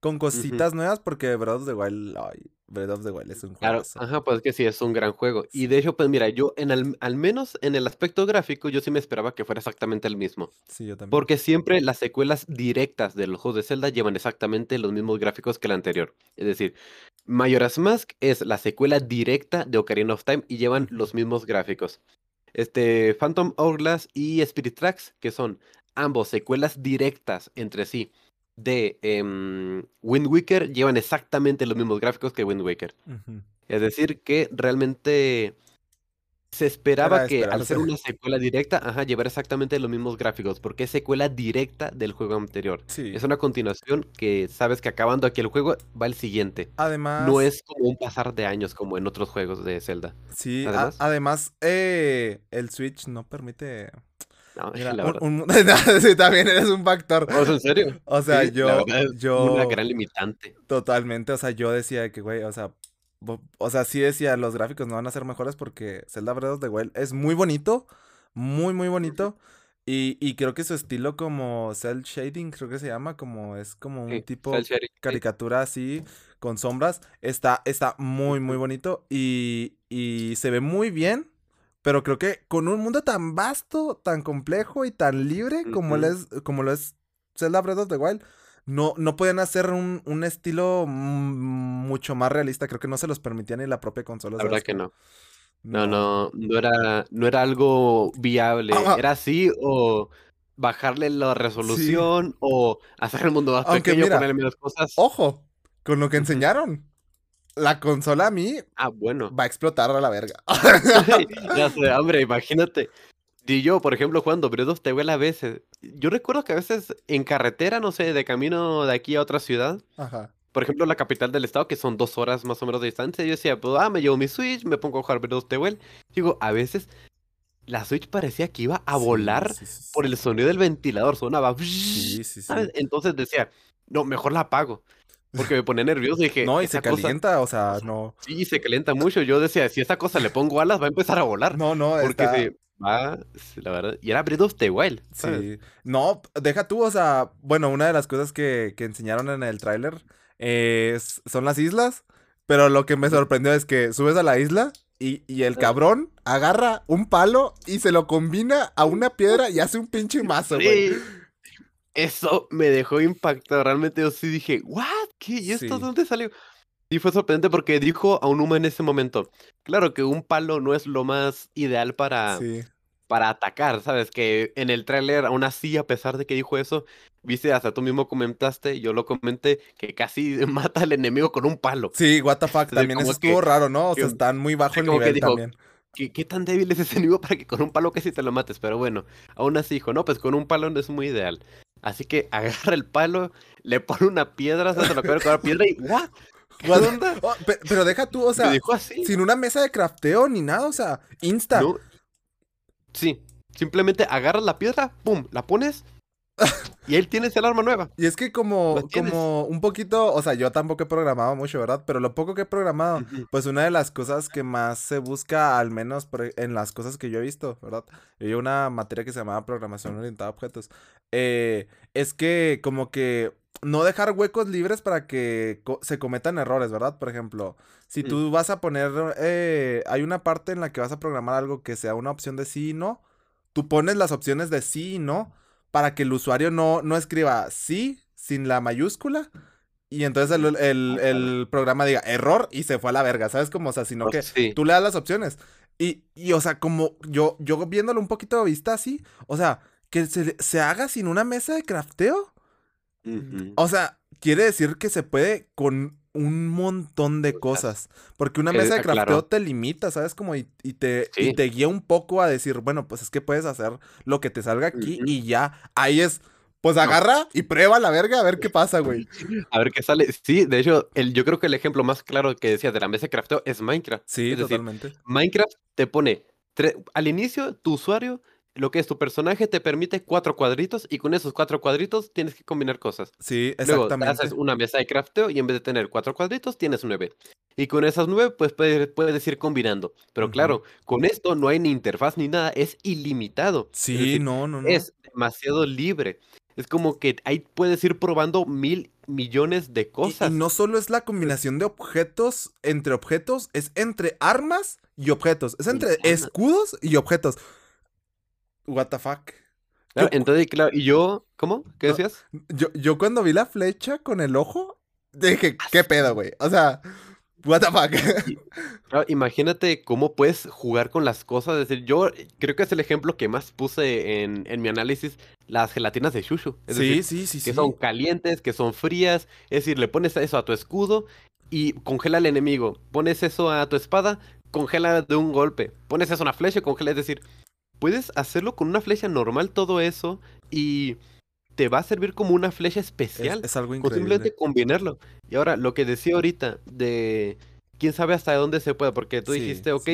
con cositas nuevas, porque Breath of the Wild, ay, Breath of the Wild es un juego. Claro, ajá, pues que sí, es un gran juego. Y de hecho, pues mira, yo en al menos en el aspecto gráfico, yo sí me esperaba que fuera exactamente el mismo. Sí, yo también. Porque siempre las secuelas directas de los juegos de Zelda llevan exactamente los mismos gráficos que el anterior. Es decir, Majora's Mask es la secuela directa de Ocarina of Time y llevan los mismos gráficos. Este, Phantom Hourglass y Spirit Tracks, que son ambos secuelas directas entre sí de em, Wind Waker llevan exactamente los mismos gráficos que Wind Waker. Es decir, que realmente se esperaba que al ser una secuela directa, ajá, llevar exactamente los mismos gráficos, porque es secuela directa del juego anterior. Es una continuación que sabes que acabando aquí el juego va el siguiente. Además. No es como un pasar de años como en otros juegos de Zelda. Sí, además, además eh, el Switch no permite no, la verdad. (laughs) sí, también eres un factor. ¿En serio? O sea, yo, yo. Una gran limitante. Totalmente. O sea, yo decía que, güey, o sea. O sea, sí decía, los gráficos no van a ser mejores porque Zelda Breath of the Wild es muy bonito. Muy, muy bonito. Y, y creo que su estilo como cel shading, creo que se llama, como es como un tipo caricatura así, con sombras, está, está muy, muy bonito y, y se ve muy bien. Pero creo que con un mundo tan vasto, tan complejo y tan libre como, lo, es, como lo es Zelda Breath of the Wild, no, no podían hacer un, un estilo mucho más realista. Creo que no se los permitía ni la propia consola. La verdad que no. No, no, no era, no era algo viable. Era así o, bajarle la resolución o hacer el mundo más pequeño, ponerle menos cosas. Ojo, con lo que enseñaron. La consola a mí ah, bueno. va a explotar a la verga. (laughs) (laughs) ya sé, hombre, imagínate. Y yo, por ejemplo, jugando Breath of the Wild a veces, yo recuerdo que a veces en carretera, no sé, de camino de aquí a otra ciudad, Ajá. por ejemplo, la capital del estado, que son dos horas más o menos de distancia, yo decía, pues, ah, me llevo mi Switch, me pongo a jugar Breath of the Wild. Digo, a veces la Switch parecía que iba a volar por el sonido del ventilador, sonaba. Entonces decía, no, mejor la apago. Porque me pone nervioso y dije. No, y se calienta, o sea, no. Sí, se calienta mucho. Yo decía, si esta cosa le pongo alas, va a empezar a volar. No, no, Porque va, la verdad. Y era Breath of the Wild. Sí. No, deja tú, o sea, bueno, una de las cosas que, que enseñaron en el tráiler es, son las islas. Pero lo que me sorprendió es que subes a la isla y, y, el cabrón agarra un palo y se lo combina a una piedra y hace un pinche mazo, güey. Eso me dejó impactado. Realmente yo sí dije, ¿what? ¿Qué? ¿Y esto dónde salió? Y fue sorprendente porque dijo a un humo en ese momento. Claro que un palo no es lo más ideal para, para atacar, ¿sabes? Que en el tráiler, aún así, a pesar de que dijo eso, viste, hasta tú mismo comentaste, yo lo comenté, que casi (laughs) mata al enemigo con un palo. Sí, what the fuck, también eso estuvo raro, ¿no? O sea, están muy bajo el nivel también. ¿qué, ¿Qué tan débil es ese enemigo para que con un palo casi te lo mates? Pero bueno, aún así dijo, no, pues con un palo no es muy ideal. Así que agarra el palo, le pone una piedra, se lo quiere con la piedra y ¿what? ¿Qué onda? Oh, pero, deja tú, o sea, sin una mesa de crafteo ni nada, o sea, insta. Sí, simplemente agarras la piedra, pum, la pones (laughs) y él tienes el arma nueva. Y es que como, como un poquito, o sea, yo tampoco he programado mucho, ¿verdad? Pero lo poco que he programado, pues una de las cosas que más se busca, al menos en las cosas que yo he visto, ¿verdad? Yo llevo una materia que se llamaba programación orientada a objetos. Eh, es que como que no dejar huecos libres para que se cometan errores, ¿verdad? Por ejemplo, si mm. tú vas a poner, eh, hay una parte en la que vas a programar algo que sea una opción de sí y no, tú pones las opciones de sí y no para que el usuario no, no escriba sí sin la mayúscula. Y entonces el, programa diga error y se fue a la verga, ¿sabes? Como, o sea, sino que tú le das las opciones. Y, y, o sea, como yo, yo viéndolo un poquito de vista así, o sea, que se, se haga sin una mesa de crafteo. O sea, quiere decir que se puede con un montón de cosas. Porque una mesa de crafteo te limita, ¿sabes? Como y, te, te guía un poco a decir, bueno, pues es que puedes hacer lo que te salga aquí y ya. Ahí es, pues agarra y prueba la verga a ver qué pasa, güey. (laughs) A ver qué sale. Sí, de hecho, el, yo creo que el ejemplo más claro que decías de la mesa de crafteo es Minecraft. Sí, totalmente. Minecraft te pone, al inicio, tu usuario lo que es tu personaje te permite cuatro cuadritos y con esos cuatro cuadritos tienes que combinar cosas. Sí, exactamente. Luego haces una mesa de crafteo y en vez de tener cuatro cuadritos tienes nueve. Y con esas nueve pues puedes, ir combinando. Pero claro, con esto no hay ni interfaz ni nada, es ilimitado. Sí, no, no, no. Es demasiado libre. Es como que ahí puedes ir probando mil millones de cosas. y, no solo es la combinación de objetos entre objetos, es entre armas y objetos. Es entre escudos y objetos what the fuck. entonces, claro, y yo, ¿cómo? ¿Qué decías? Yo, yo cuando vi la flecha con el ojo, dije, ¿qué pedo, güey? O sea, what the fuck. imagínate cómo puedes jugar con las cosas. Es decir, yo creo que es el ejemplo que más puse en, en mi análisis, las gelatinas de Shushu. sí, sí, sí, Que son calientes, que son frías. Es decir, le pones eso a tu escudo y congela al enemigo. Pones eso a tu espada, congela de un golpe. Pones eso a una flecha y congela. Es decir, puedes hacerlo con una flecha normal todo eso y te va a servir como una flecha especial. Es, algo increíble. simplemente combinarlo. Y ahora, lo que decía ahorita de quién sabe hasta dónde se puede, porque tú dijiste, ok,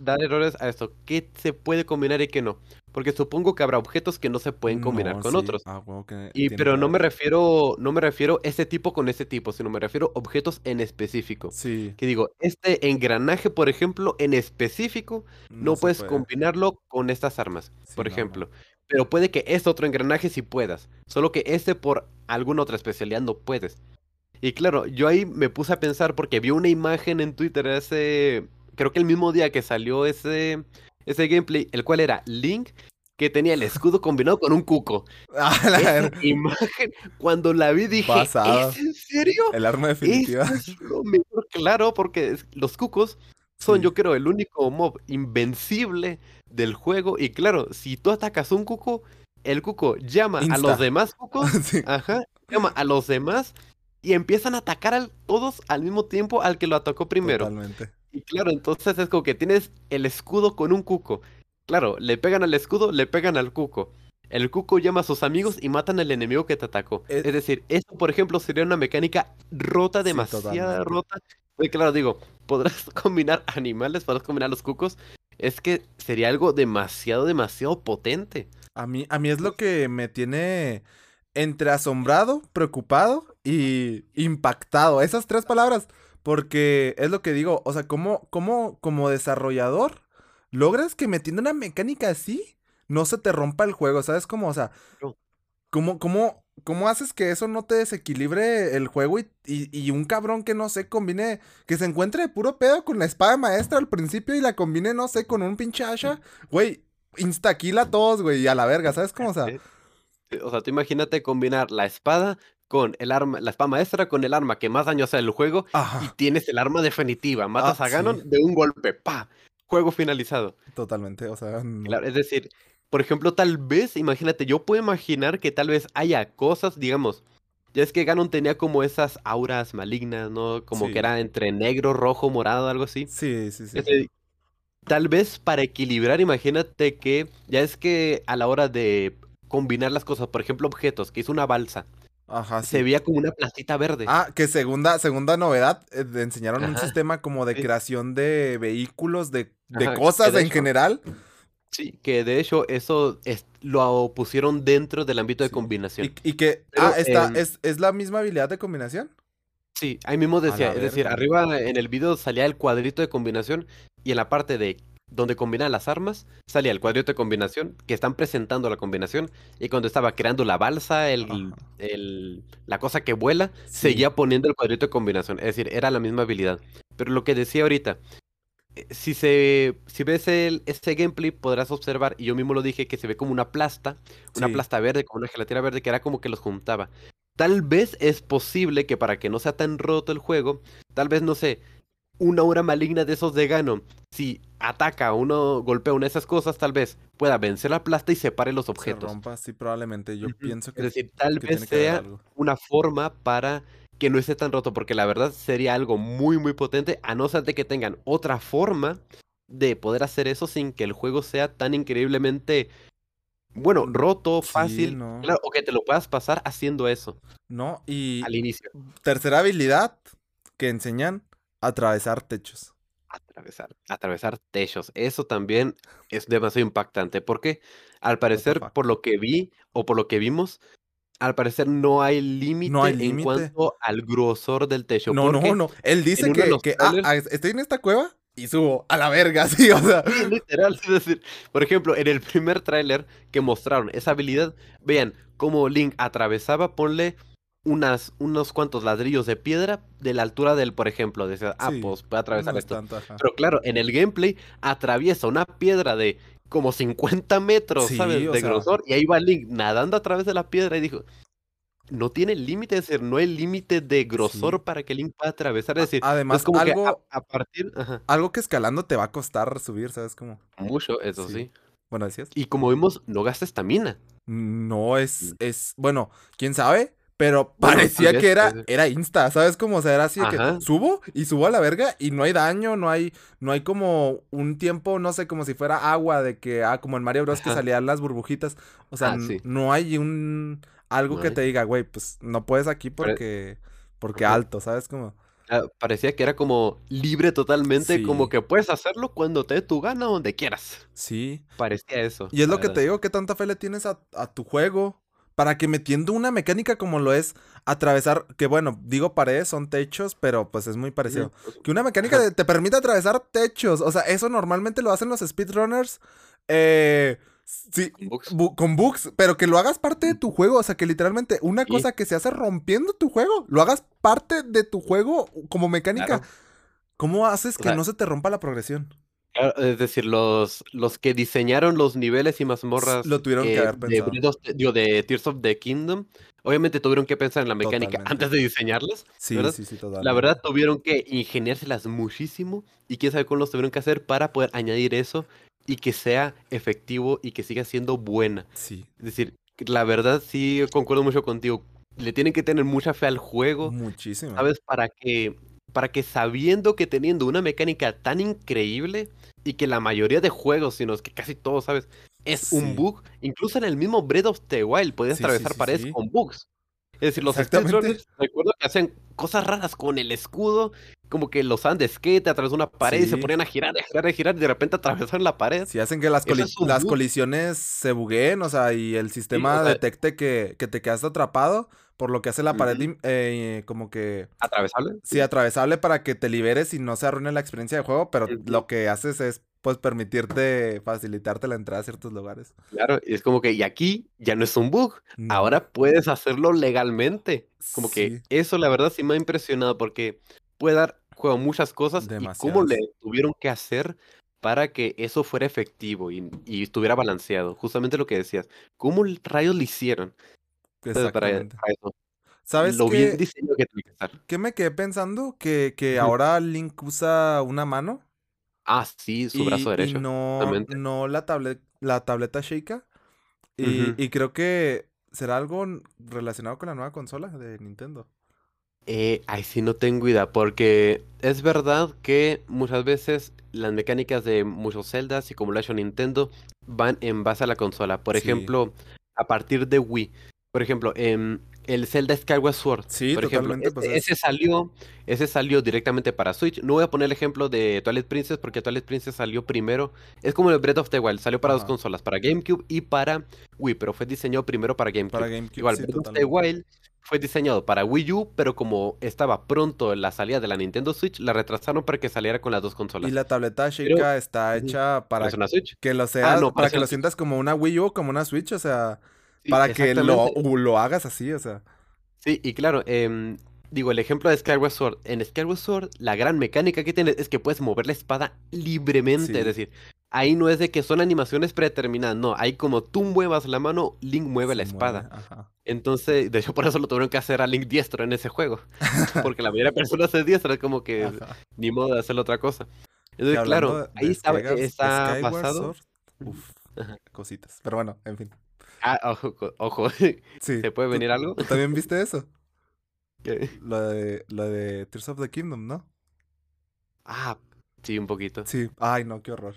dar errores a esto. ¿Qué se puede combinar y qué no? Porque supongo que habrá objetos que no se pueden combinar con otros. Ah, y pero no me refiero, no me refiero ese tipo con ese tipo, sino me refiero objetos en específico. Sí. Que digo, este engranaje, por ejemplo, en específico, no, puedes combinarlo con estas armas, por ejemplo. Pero puede que este otro engranaje sí puedas. Solo que este por alguna otra especialidad no puedes. Y claro, yo ahí me puse a pensar porque vi una imagen en Twitter ese creo que el mismo día que salió ese, ese gameplay, el cual era Link, que tenía el escudo (laughs) combinado con un cuco. Ah, la imagen, cuando la vi dije, ¿es en serio? El arma definitiva. es lo mejor, claro, porque los cucos son, yo creo, el único mob invencible del juego. Y claro, si tú atacas un cuco, el cuco llama a los demás cucos, (laughs) ajá, llama a los demás y empiezan a atacar a todos al mismo tiempo al que lo atacó primero. Totalmente. Y claro, entonces es como que tienes el escudo con un cuco. Claro, le pegan al escudo, le pegan al cuco. El cuco llama a sus amigos y matan al enemigo que te atacó. Es, decir, eso, por ejemplo, sería una mecánica rota, demasiado rota. Y claro, digo, (laughs) podrás combinar animales, podrás combinar los cucos. Es que sería algo demasiado, demasiado potente. A mí, a mí es lo que me tiene entre asombrado, preocupado y impactado. Esas tres palabras. Porque es lo que digo, o sea, ¿cómo, cómo como desarrollador logras que metiendo una mecánica así no se te rompa el juego? ¿Sabes cómo? O sea, ¿cómo, cómo, cómo haces que eso no te desequilibre el juego y, y, un cabrón que no sé, combine, que se encuentre de puro pedo con la espada maestra al principio y la combine, no sé, con un pinche asha? (laughs) Güey, insta-kill a todos, güey, y a la verga, ¿sabes cómo? O sea, o sea, tú imagínate combinar la espada con el arma, la espada maestra con el arma que más daño hace el juego y tienes el arma definitiva. Matas ah, a Ganon de un golpe, pa, juego finalizado. Totalmente, o sea. es decir, por ejemplo, tal vez, imagínate, yo puedo imaginar que tal vez haya cosas, digamos, ya es que Ganon tenía como esas auras malignas, ¿no? Como que era entre negro, rojo, morado, algo así. Sí, sí, sí. tal vez para equilibrar, imagínate que ya es que a la hora de combinar las cosas, por ejemplo, objetos, que hizo una balsa. Ajá, Se veía como una plastita verde. Ah, que segunda, segunda novedad, eh, enseñaron un sistema como de creación de vehículos, de, cosas en general. Sí, que de hecho eso lo pusieron dentro del ámbito de combinación. Y, que, ah, está, es, es la misma habilidad de combinación. Sí, ahí mismo decía, es decir, arriba en el video salía el cuadrito de combinación y en la parte de donde combinan las armas, salía el cuadrito de combinación, que están presentando la combinación, y cuando estaba creando la balsa, el, el la cosa que vuela, seguía poniendo el cuadrito de combinación, es decir, era la misma habilidad. Pero lo que decía ahorita, eh, si se si ves el, este gameplay podrás observar, y yo mismo lo dije, que se ve como una plasta, una plasta verde, como una gelatina verde, que era como que los juntaba. Tal vez es posible que para que no sea tan roto el juego, tal vez, no sé, una hora maligna de esos de Ganon, si ataca uno, golpea una de esas cosas, tal vez pueda vencer la plasta y separe los objetos. Se rompa, sí, probablemente. Yo pienso que. Es decir, tal vez sea una forma para que no esté tan roto, porque la verdad sería algo muy, muy potente, a no ser de que tengan otra forma de poder hacer eso sin que el juego sea tan increíblemente. Bueno, roto, fácil, o que te lo puedas pasar haciendo eso. No, y. Al inicio. Tercera habilidad que enseñan Atravesar techos. Atravesar, atravesar techos. Eso también es demasiado impactante. Porque al (laughs) parecer, por lo que vi o por lo que vimos, al parecer no hay límite en cuanto al grosor del techo. No, no, no. Él dice que, ah, ah, estoy en esta cueva y subo a la verga, (laughs) sí, o sea. (laughs) literal, es decir, por ejemplo, en el primer tráiler que mostraron esa habilidad, vean cómo Link atravesaba, ponle unas, unos cuantos ladrillos de piedra de la altura del, por ejemplo, de ah, pues puede atravesar esto. Pero claro, en el gameplay atraviesa una piedra de como 50 metros, ¿sabes? De grosor, y ahí va Link nadando a través de la piedra y dijo, no tiene límite, es decir, no hay límite de grosor para que Link pueda atravesar. Es decir, además, como algo, a, partir. Algo que escalando te va a costar subir, ¿sabes? cómo Mucho, eso sí. Bueno, decías. Y como vimos, no gasta estamina. No es, mm. es, bueno, quién sabe, pero parecía que era, era Insta, ¿sabes cómo? O sea, era así que subo y subo a la verga y no hay daño, no hay, no hay como un tiempo, no sé, como si fuera agua de que, ah, como en Mario Bros que salían las burbujitas. O sea, ah, no hay un, algo que te diga, güey, pues no puedes aquí porque, porque alto, ¿sabes cómo? Ah, parecía que era como libre totalmente, como que puedes hacerlo cuando te dé tu gana, donde quieras. Sí. Parecía eso. Y es lo que te digo, ¿qué tanta fe le tienes a, a tu juego? Para que metiendo una mecánica como lo es atravesar, que bueno, digo paredes, son techos, pero pues es muy parecido. Pues, que una mecánica te permite atravesar techos, o sea, eso normalmente lo hacen los speedrunners. Eh, sí, con bugs. pero que lo hagas parte de tu juego, o sea, que literalmente una cosa que se hace rompiendo tu juego, lo hagas parte de tu juego como mecánica. ¿Cómo haces que no se te rompa la progresión? Es decir, los, los que diseñaron los niveles y mazmorras lo tuvieron que haber pensado. De, de Tears of the Kingdom, obviamente tuvieron que pensar en la mecánica antes de diseñarlas. Sí, sí, sí, totalmente. La verdad, tuvieron que ingeniárselas muchísimo y quién sabe cómo los tuvieron que hacer para poder añadir eso y que sea efectivo y que siga siendo buena. Sí. Es decir, la verdad sí concuerdo mucho contigo. Le tienen que tener mucha fe al juego. Muchísimo. ¿Sabes? Para que, para que sabiendo que teniendo una mecánica tan increíble y que la mayoría de juegos, sino que casi todos, ¿sabes? Es un bug. Incluso en el mismo Breath of the Wild podías atravesar paredes con bugs. Es decir, los speedrunners, recuerdo que hacían cosas raras con el escudo, como que los de skate a través de una pared y se ponían a girar, a girar, a girar y de repente atravesaron la pared. Sí, hacen que las, las colisiones se bugueen, o sea, y el sistema detecte que, que, te quedaste atrapado, por lo que hace la pared eh, como que... ¿Atravesable? Sí, atravesable para que te liberes y no se arruine la experiencia de juego, pero lo que haces es pues permitirte, facilitarte la entrada a ciertos lugares. Claro, y es como que, y aquí ya no es un bug, ahora puedes hacerlo legalmente. Como que eso la verdad sí me ha impresionado porque puede dar juego muchas cosas y cómo le tuvieron que hacer para que eso fuera efectivo y, estuviera balanceado. Justamente lo que decías. ¿Cómo rayos lo hicieron? Exactamente. ¿Sabes lo bien diseñado que tuve que estar. ¿Qué me quedé pensando? Que, que ahora Link usa una mano Ah, sí, su brazo derecho. Y no, no la, tablet, la tableta Sheikah. Y, y, creo que será algo relacionado con la nueva consola de Nintendo. Eh, ay, sí, no tengo idea, porque es verdad que muchas veces las mecánicas de muchos Zeldas y como lo ha hecho Nintendo van en base a la consola. Por ejemplo, a partir de Wii. Por ejemplo, en el Zelda Skyward Sword. Sí, por totalmente. Ejemplo, ese, ese, salió, ese salió directamente para Switch. No voy a poner el ejemplo de Twilight Princess porque Twilight Princess salió primero. Es como el Breath of the Wild, salió para dos consolas, para GameCube y para Wii, pero fue diseñado primero para GameCube. Para GameCube Igual, Breath of the Wild fue diseñado para Wii U, pero como estaba pronto la salida de la Nintendo Switch, la retrasaron para que saliera con las dos consolas. Y la tableta Sheikah está hecha para una Switch? que lo sea, ah, para que lo sientas como una Wii U, como una Switch, o sea, para que lo, lo hagas así, o sea. Sí, y claro, eh, digo, el ejemplo de Skyward Sword. En Skyward Sword, la gran mecánica que tiene es que puedes mover la espada libremente. Es decir, ahí no es de que son animaciones predeterminadas. No, ahí como tú muevas la mano, Link mueve la espada. Entonces, de hecho, por eso lo tuvieron que hacer a Link diestro en ese juego. (laughs) Porque la mayoría de personas es diestra, es como que ni modo de hacer otra cosa. Entonces, claro, ahí está, está basado. Uf, cositas. Pero bueno, en fin. Ah, ojo, ojo. (laughs) Sí. ¿Se puede venir algo? ¿Tú también viste eso? (laughs) ¿Qué? Lo de, lo de Tears of the Kingdom, ¿no? Ah, sí, un poquito. Sí. Ay, no, qué horror.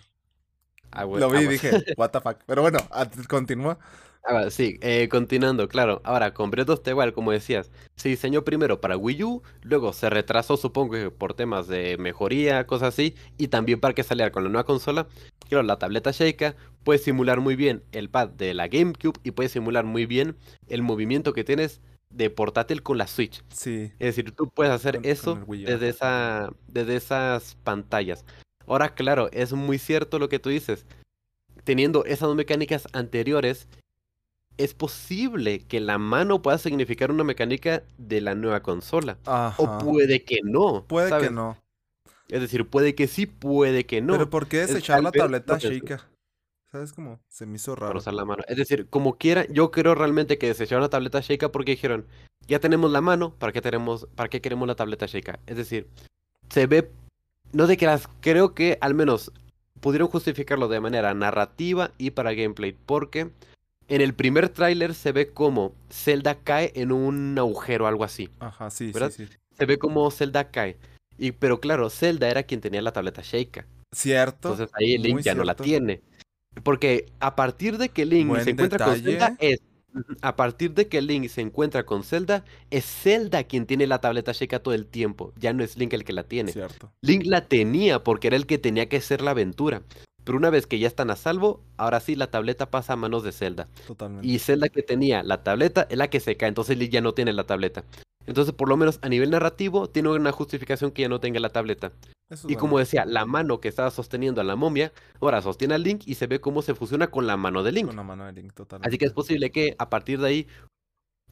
Ah, lo vi y dije, (laughs) what the fuck. Pero bueno, continúa. Ah, sí, eh, continuando, claro. Ahora, con Breath of the Wild, como decías, se diseñó primero para Wii U, luego se retrasó, supongo que por temas de mejoría, cosas así, y también para que saliera con la nueva consola. Claro, la tableta Sheikah puede simular muy bien el pad de la GameCube y puede simular muy bien el movimiento que tienes de portátil con la Switch. Sí. Es decir, tú puedes hacer eso desde, esa, desde esas pantallas. Ahora, claro, es muy cierto lo que tú dices. Teniendo esas dos mecánicas anteriores, es posible que la mano pueda significar una mecánica de la nueva consola. O puede que no. Puede que no. Es decir, puede que sí, puede que no. Pero ¿por qué desechar la tableta chica? ¿Sabes cómo? Se me hizo raro. usar la mano. Es decir, como quiera, yo creo realmente que desecharon la tableta Sheikah porque dijeron, ya tenemos la mano, ¿para qué, tenemos, ¿para qué queremos la tableta Sheikah? Es decir, se ve, no de que las, creo que al menos pudieron justificarlo de manera narrativa y para gameplay, porque en el primer tráiler se ve como Zelda cae en un agujero o algo así. Ajá, sí, ¿verdad? sí, sí. Se ve como Zelda cae. Y, pero claro, Zelda era quien tenía la tableta Sheikah. Cierto. Entonces ahí Link ya no la tiene. Porque a partir de que Link se encuentra con Zelda es a partir de que Link se encuentra con Zelda, es Zelda quien tiene la tableta Sheikah todo el tiempo. Ya no es Link el que la tiene. Cierto. Link la tenía porque era el que tenía que hacer la aventura. Pero una vez que ya están a salvo, ahora sí la tableta pasa a manos de Zelda. Totalmente. Y Zelda que tenía la tableta es la que se cae, entonces Link ya no tiene la tableta. Entonces, por lo menos a nivel narrativo, tiene una justificación que ya no tenga la tableta. y como decía, la mano que estaba sosteniendo a la momia, ahora sostiene al Link y se ve cómo se fusiona con la mano de Link. Con la mano de Link, totalmente. Así que es posible que a partir de ahí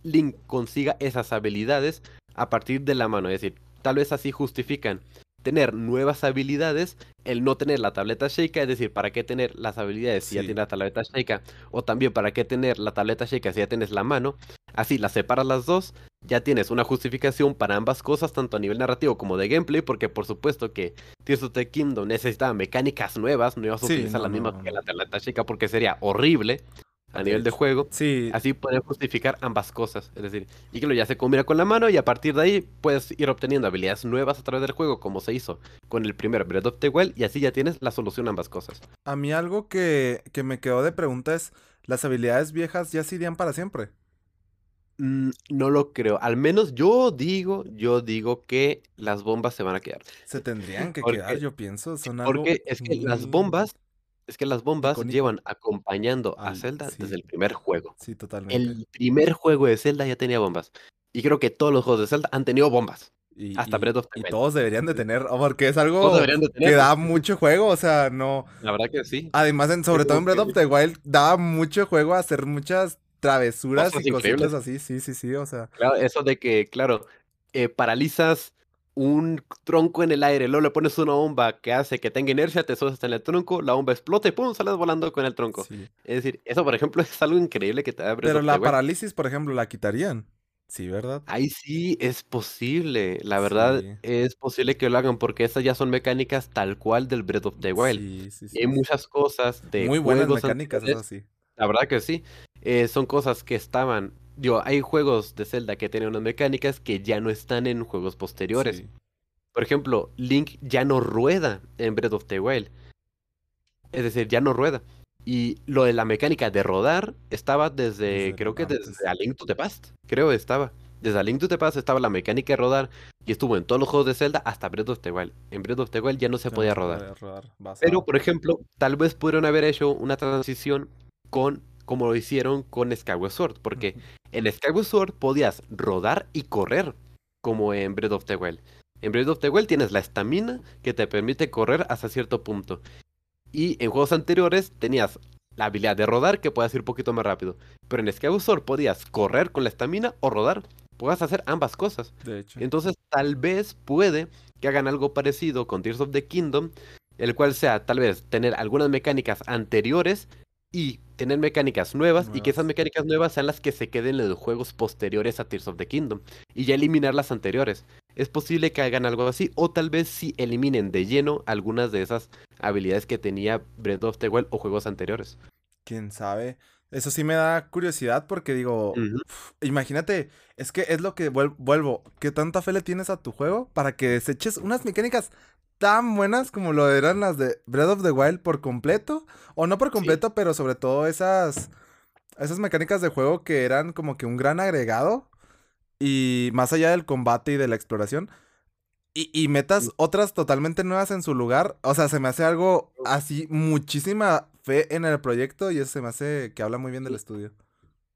Link consiga esas habilidades a partir de la mano. Es decir, tal vez así justifican tener nuevas habilidades, el no tener la tableta Sheikah, es decir, ¿para qué tener las habilidades si ya tienes la tableta Sheikah? O también, ¿para qué tener la tableta Sheikah si ya tienes la mano? Así, las separas las dos, ya tienes una justificación para ambas cosas, tanto a nivel narrativo como de gameplay, porque por supuesto que Tears of the Kingdom necesitaba mecánicas nuevas, no ibas a utilizar la misma que la Atalanta Chica porque sería horrible a nivel de juego. Sí. Así puedes justificar ambas cosas. Es decir, y que lo ya se combina con la mano y a partir de ahí puedes ir obteniendo habilidades nuevas a través del juego, como se hizo con el primer Breath of the Wild, y así ya tienes la solución a ambas cosas. A mí algo que, que me quedó de pregunta es, ¿las habilidades viejas ya se irían para siempre? Mm, no lo creo. Al menos yo digo, yo digo que las bombas se van a quedar. Se tendrían que quedar, yo pienso. Son porque es que las bombas es que las bombas llevan acompañando a Zelda desde el primer juego. Sí, totalmente. El primer juego de Zelda ya tenía bombas. Y creo que todos los juegos de Zelda han tenido bombas. Y, hasta Breath of the Y todos deberían de tener, porque es algo que da mucho juego, o sea, no... La verdad que sí. Además, en, sobre todo en Breath of the Wild, da mucho juego a hacer muchas travesuras y cositas así, sí, sí, sí, o sea... Claro, eso de que, claro, eh, paralizas un tronco en el aire, luego le pones una bomba que hace que tenga inercia, te subes hasta en el tronco, la bomba explota y ¡pum! sales volando con el tronco. Es decir, eso por ejemplo (laughs) es algo increíble que te da Pero la parálisis, por ejemplo, la quitarían. Sí, ¿verdad? Ahí sí es posible, la verdad es posible que lo hagan porque esas ya son mecánicas tal cual del Breath of the Wild. Sí, hay muchas cosas de Muy buenas mecánicas, eso sí. La verdad que sí. Eh, son cosas que estaban Digo, hay juegos de Zelda que tienen unas mecánicas que ya no están en juegos posteriores. Por ejemplo, Link ya no rueda en Breath of the Wild. Es decir, ya no rueda. Y lo de la mecánica de rodar estaba desde, creo que desde A Link to the Past. Creo estaba. Desde A Link to the Past estaba la mecánica de rodar y estuvo en todos los juegos de Zelda hasta Breath of the Wild. En Breath of the Wild ya no se podía rodar. Pero, por ejemplo, tal vez pudieron haber hecho una transición con como lo hicieron con Skyward Sword, porque en Skyward Sword podías rodar y correr, como en Breath of the Wild. En Breath of the Wild tienes la estamina que te permite correr hasta cierto punto. Y en juegos anteriores tenías la habilidad de rodar que puedes ir un poquito más rápido. Pero en Skyward Sword podías correr con la estamina o rodar. Puedes hacer ambas cosas. De hecho. Entonces tal vez puede que hagan algo parecido con Tears of the Kingdom, el cual sea tal vez tener algunas mecánicas anteriores y tener mecánicas nuevas y que esas mecánicas nuevas sean las que se queden en los juegos posteriores a Tears of the Kingdom y ya eliminar las anteriores. Es posible que hagan algo así o tal vez sí eliminen de lleno algunas de esas habilidades que tenía Breath of the Wild o juegos anteriores. Quién sabe. Eso sí me da curiosidad porque digo, imagínate, es que es lo que vuelvo, ¿qué tanta fe le tienes a tu juego para que deseches unas mecánicas tan buenas como lo eran las de Breath of the Wild por completo. O no por completo, pero sobre todo esas, esas mecánicas de juego que eran como que un gran agregado. Y más allá del combate y de la exploración. Y, metas otras totalmente nuevas en su lugar. O sea, se me hace algo así, muchísima fe en el proyecto y eso se me hace que habla muy bien del estudio.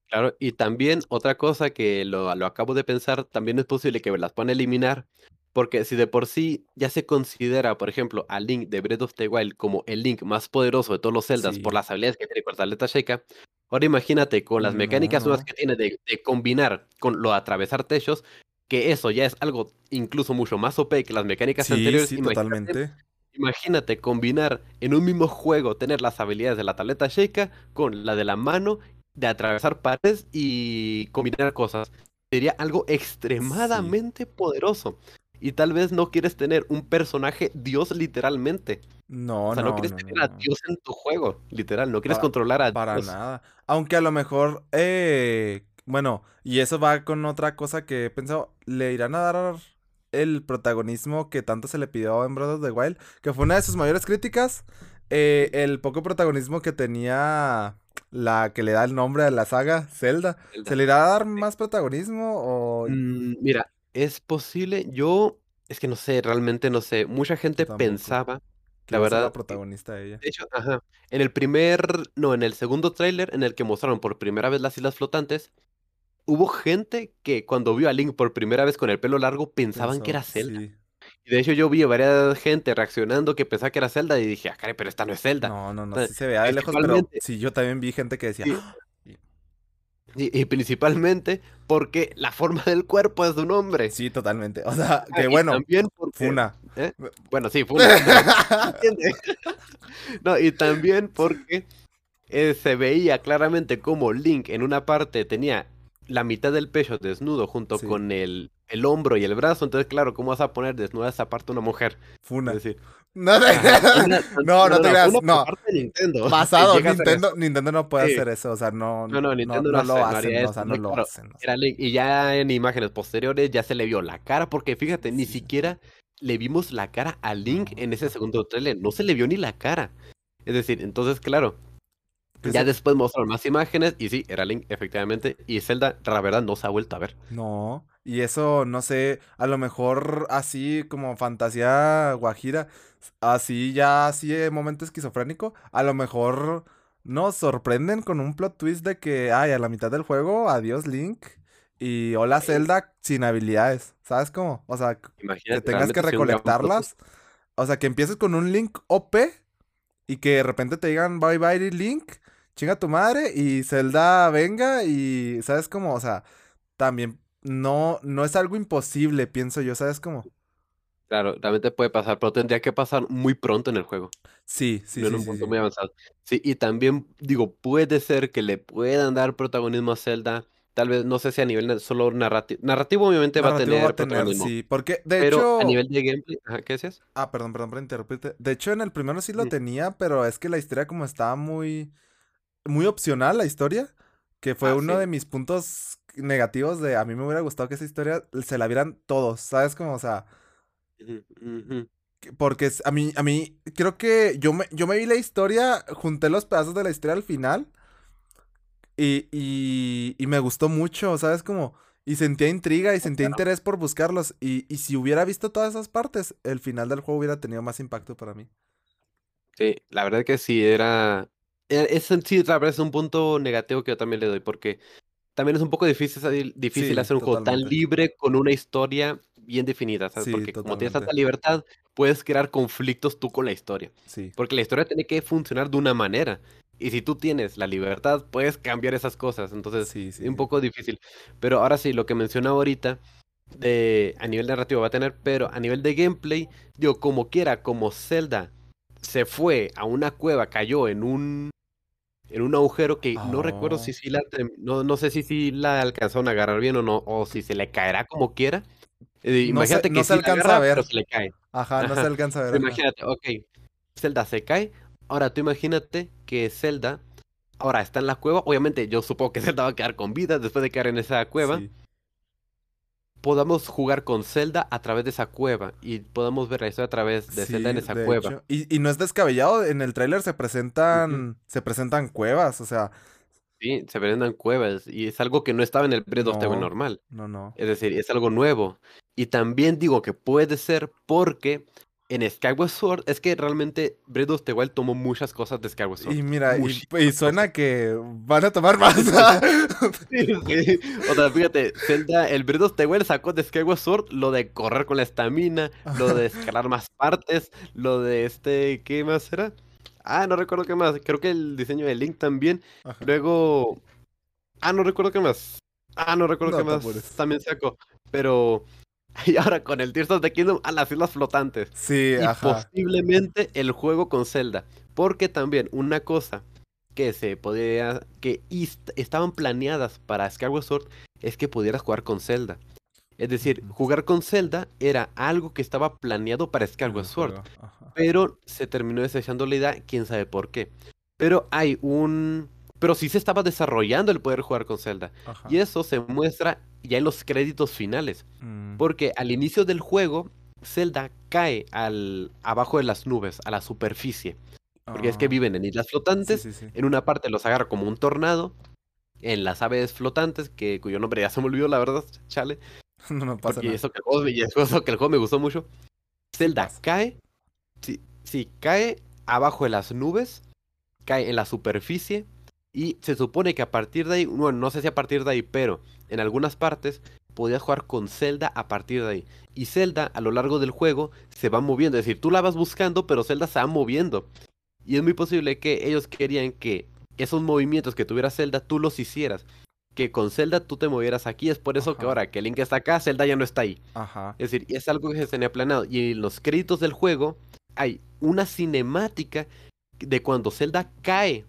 Claro, y también otra cosa que lo, lo acabo de pensar, también es posible que las puedan eliminar porque si de por sí ya se considera, por ejemplo, al Link de Breath of the Wild como el Link más poderoso de todos los Zeldas por las habilidades que tiene con Taleta Sheikah, ahora imagínate con las mecánicas nuevas que tiene de, combinar con lo de atravesar techos, que eso ya es algo incluso mucho más OP que las mecánicas anteriores. Sí, totalmente. Imagínate combinar en un mismo juego tener las habilidades de la tableta Sheikah con la de la mano, de atravesar paredes y combinar cosas. Sería algo extremadamente poderoso. Y tal vez no quieres tener un personaje Dios literalmente. No, o sea, no, quieres tener a Dios en tu juego, literal. No quieres controlar a para nada. Aunque a lo mejor, eh, bueno, y eso va con otra cosa que he pensado, le irán a dar el protagonismo que tanto se le pidió en Breath of the Wild, que fue una de sus mayores críticas. Eh, el poco protagonismo que tenía la que le da el nombre a la saga, Zelda. ¿Se le irá a dar más protagonismo o...? Mm, mira, es posible, yo, es que no sé, realmente no sé. Mucha gente pensaba, la verdad. la protagonista ella. De hecho, ajá. En el primer, no, en el segundo tráiler, en el que mostraron por primera vez las islas flotantes, hubo gente que cuando vio a Link por primera vez con el pelo largo pensaban que era Zelda. Y de hecho yo vi a varias gente reaccionando que pensaba que era Zelda y dije, ah, caray, pero esta no es Zelda. No, no, no, sí se vea de lejos, pero sí, yo también vi gente que decía, ¡Ah! Y, principalmente porque la forma del cuerpo es de un hombre. Sí, totalmente. O sea, ah, que bueno. También Funa. ¿eh? Bueno, sí, Funa. (laughs) no, y también porque eh, se veía claramente como Link en una parte tenía la mitad del pecho desnudo junto con el, el hombro y el brazo. Entonces, claro, ¿cómo vas a poner desnuda esa parte una mujer? Funa. Es decir, no, te no, no, te creas, no. Nintendo. (laughs) Basado, Nintendo, Nintendo no puede hacer eso, o sea, no, no, no Nintendo no, lo hacen, o sea, no lo hacen. y ya en imágenes posteriores ya se le vio la cara, porque fíjate, ni siquiera le vimos la cara a Link en ese segundo trailer, no se le vio ni la cara. Es decir, entonces, claro, pues ya después mostraron más imágenes y sí, era Link, efectivamente. Y Zelda, la verdad, no se ha vuelto a ver. No, y eso, no sé, a lo mejor así como fantasía guajira, así ya así de momento esquizofrénico, a lo mejor nos sorprenden con un plot twist de que, ay, a la mitad del juego, adiós Link. Y hola Zelda sin habilidades, ¿sabes cómo? O sea, que tengas que recolectarlas. O sea, que empieces con un Link OP y que de repente te digan bye bye Link chinga tu madre y Zelda venga y, ¿sabes cómo? O sea, también no, no es algo imposible, pienso yo, ¿sabes cómo? Claro, también te puede pasar, pero tendría que pasar muy pronto en el juego. Sí, sí, sí. En un punto muy avanzado. Sí, y también, digo, puede ser que le puedan dar protagonismo a Zelda. Tal vez, no sé si a nivel solo narrativo. Narrativo, obviamente, va a tener. Va a tener, sí. Porque, de pero hecho. A nivel de gameplay, ¿qué decías? Ah, perdón, perdón por interrumpirte. De hecho, en el primero sí lo tenía, pero es que la historia, como estaba muy muy opcional la historia, que fue ah, uno de mis puntos negativos de a mí me hubiera gustado que esa historia se la vieran todos, ¿sabes? Como, o sea... Porque a mí, a mí, creo que yo me, yo me vi la historia, junté los pedazos de la historia al final y, y, y me gustó mucho, ¿sabes? Como, y sentía intriga y sentía interés por buscarlos. Y, y si hubiera visto todas esas partes, el final del juego hubiera tenido más impacto para mí. Sí, la verdad que sí, era, eh, es sí, la verdad es un punto negativo que yo también le doy, porque también es un poco difícil, difícil hacer un juego tan libre con una historia bien definida, ¿sabes? porque como tienes tanta libertad, puedes crear conflictos tú con la historia. Sí. Porque la historia tiene que funcionar de una manera. Y si tú tienes la libertad, puedes cambiar esas cosas. Entonces, sí, es un poco difícil. Pero ahora sí, lo que mencionaba ahorita, de, a nivel narrativo va a tener, pero a nivel de gameplay, digo, como quiera, como Zelda se fue a una cueva, cayó en un en un agujero que no recuerdo si sí la no, no sé si sí la alcanzaron a agarrar bien o no, o si se le caerá como quiera. Eh, imagínate que no se alcanza a ver. Pero se le cae. Ajá, no se alcanza a ver. imagínate, ok, Zelda se cae. Ahora tú imagínate que Zelda ahora está en la cueva. Obviamente, yo supongo que (laughs) Zelda va a quedar con vida después de caer en esa cueva podamos jugar con Zelda a través de esa cueva y podamos ver la historia a través de Zelda en esa cueva. Y, no es descabellado, en el tráiler se presentan se presentan cuevas, o sea, Sí, se presentan cuevas y es algo que no estaba en el Breath of Wild normal. No, no. Es decir, es algo nuevo. Y también digo que puede ser porque en Skyward Sword es que realmente Breath of the Wild tomó muchas cosas de Skyward Sword. Y mira, y, suena que van a tomar más. (laughs) sí, sí. O sea, fíjate, Zelda, el Breath of the Wild sacó de Skyward Sword lo de correr con la estamina, lo de (laughs) escalar más partes, lo de este, ¿qué más era? Ah, no recuerdo qué más. Creo que el diseño de Link también. Luego, ah, no recuerdo qué más. Ah, no recuerdo qué más. También sacó. Pero (laughs) Y ahora con el Tears of the Kingdom a las islas flotantes. Sí, y posiblemente el juego con Zelda. Porque también una cosa que se podía. que estaban planeadas para Skyward Sword es que pudieras jugar con Zelda. Es decir, jugar con Zelda era algo que estaba planeado para Skyward Sword. Pero se terminó desechando la idea, quién sabe por qué. Pero hay un. Pero sí se estaba desarrollando el poder jugar con Zelda. Y eso se muestra ya en los créditos finales. Mm. Porque al inicio del juego, Zelda cae al, abajo de las nubes, a la superficie. Porque es que ah. viven en islas flotantes. En una parte los agarra como un tornado. En las aves flotantes, que, cuyo nombre ya se me olvidó, la verdad, chale. (laughs) no, no pasa nada. Eso que, el juego, eso que el juego me gustó mucho. Zelda cae. Sí, sí, cae abajo de las nubes. Cae en la superficie. Y se supone que a partir de ahí, bueno, no sé si a partir de ahí, pero en algunas partes podías jugar con Zelda a partir de ahí. Y Zelda a lo largo del juego se va moviendo. Es decir, tú la vas buscando, pero Zelda se va moviendo. Y es muy posible que ellos querían que esos movimientos que tuviera Zelda tú los hicieras. Que con Zelda tú te movieras aquí. Es por eso que ahora que Link está acá, Zelda ya no está ahí. Ajá. Es decir, es algo que se tenía planeado. Y en los créditos del juego hay una cinemática de cuando Zelda cae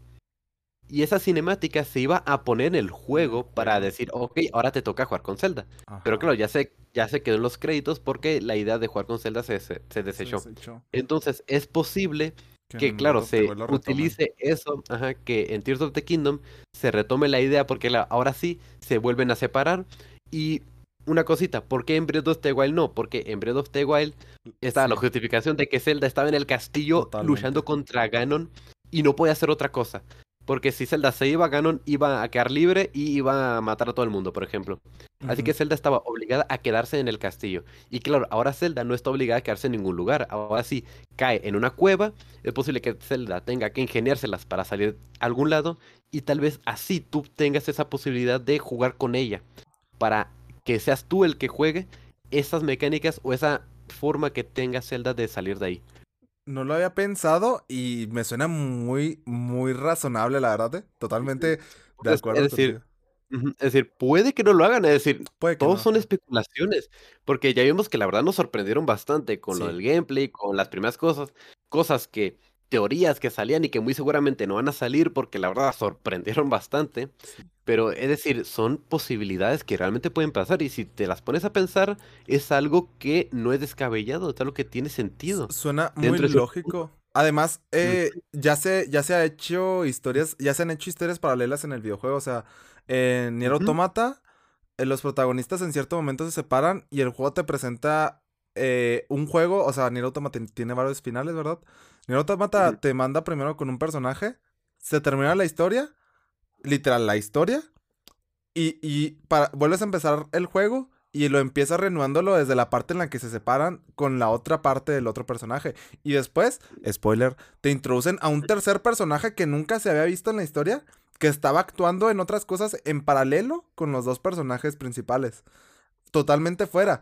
Y esa cinemática se iba a poner en el juego para decir, ok, ahora te toca jugar con Zelda. Pero claro, ya se, ya se quedó en los créditos porque la idea de jugar con Zelda se, se, desechó. Entonces, es posible que, claro, se utilice eso, ajá, que en Tears of the Kingdom se retome la idea porque ahora sí se vuelven a separar. Y una cosita, ¿por qué en Breath of the Wild no? Porque en Breath of the Wild estaba la justificación de que Zelda estaba en el castillo luchando contra Ganon y no podía hacer otra cosa. Porque si Zelda se iba, Ganon iba a quedar libre y iba a matar a todo el mundo, por ejemplo. Así que Zelda estaba obligada a quedarse en el castillo. Y claro, ahora Zelda no está obligada a quedarse en ningún lugar. Ahora sí, cae en una cueva. Es posible que Zelda tenga que ingeniárselas para salir a algún lado. Y tal vez así tú tengas esa posibilidad de jugar con ella. Para que seas tú el que juegue esas mecánicas o esa forma que tenga Zelda de salir de ahí. No lo había pensado y me suena muy, muy razonable, la verdad. ¿eh? Totalmente de acuerdo. Es decir, es decir, puede que no lo hagan, es decir, todos son especulaciones, porque ya vimos que la verdad nos sorprendieron bastante con lo del gameplay, con las primeras cosas, cosas que, teorías que salían y que muy seguramente no van a salir porque la verdad sorprendieron bastante. Pero es decir, son posibilidades que realmente pueden pasar y si te las pones a pensar, es algo que no es descabellado, es algo que tiene sentido. Suena muy lógico. Además, eh, ya, se, ya se ha hecho historias, ya se han hecho historias paralelas en el videojuego. O sea, en Nier Automata, eh, los protagonistas en cierto momento se separan y el juego te presenta eh, un juego. O sea, Nier Automata tiene varios finales, ¿verdad? Nier Automata te manda primero con un personaje, se termina la historia literal la historia y, y para, vuelves a empezar el juego y lo empiezas renuándolo desde la parte en la que se separan con la otra parte del otro personaje. Y después, spoiler, te introducen a un tercer personaje que nunca se había visto en la historia, que estaba actuando en otras cosas en paralelo con los dos personajes principales. Totalmente fuera.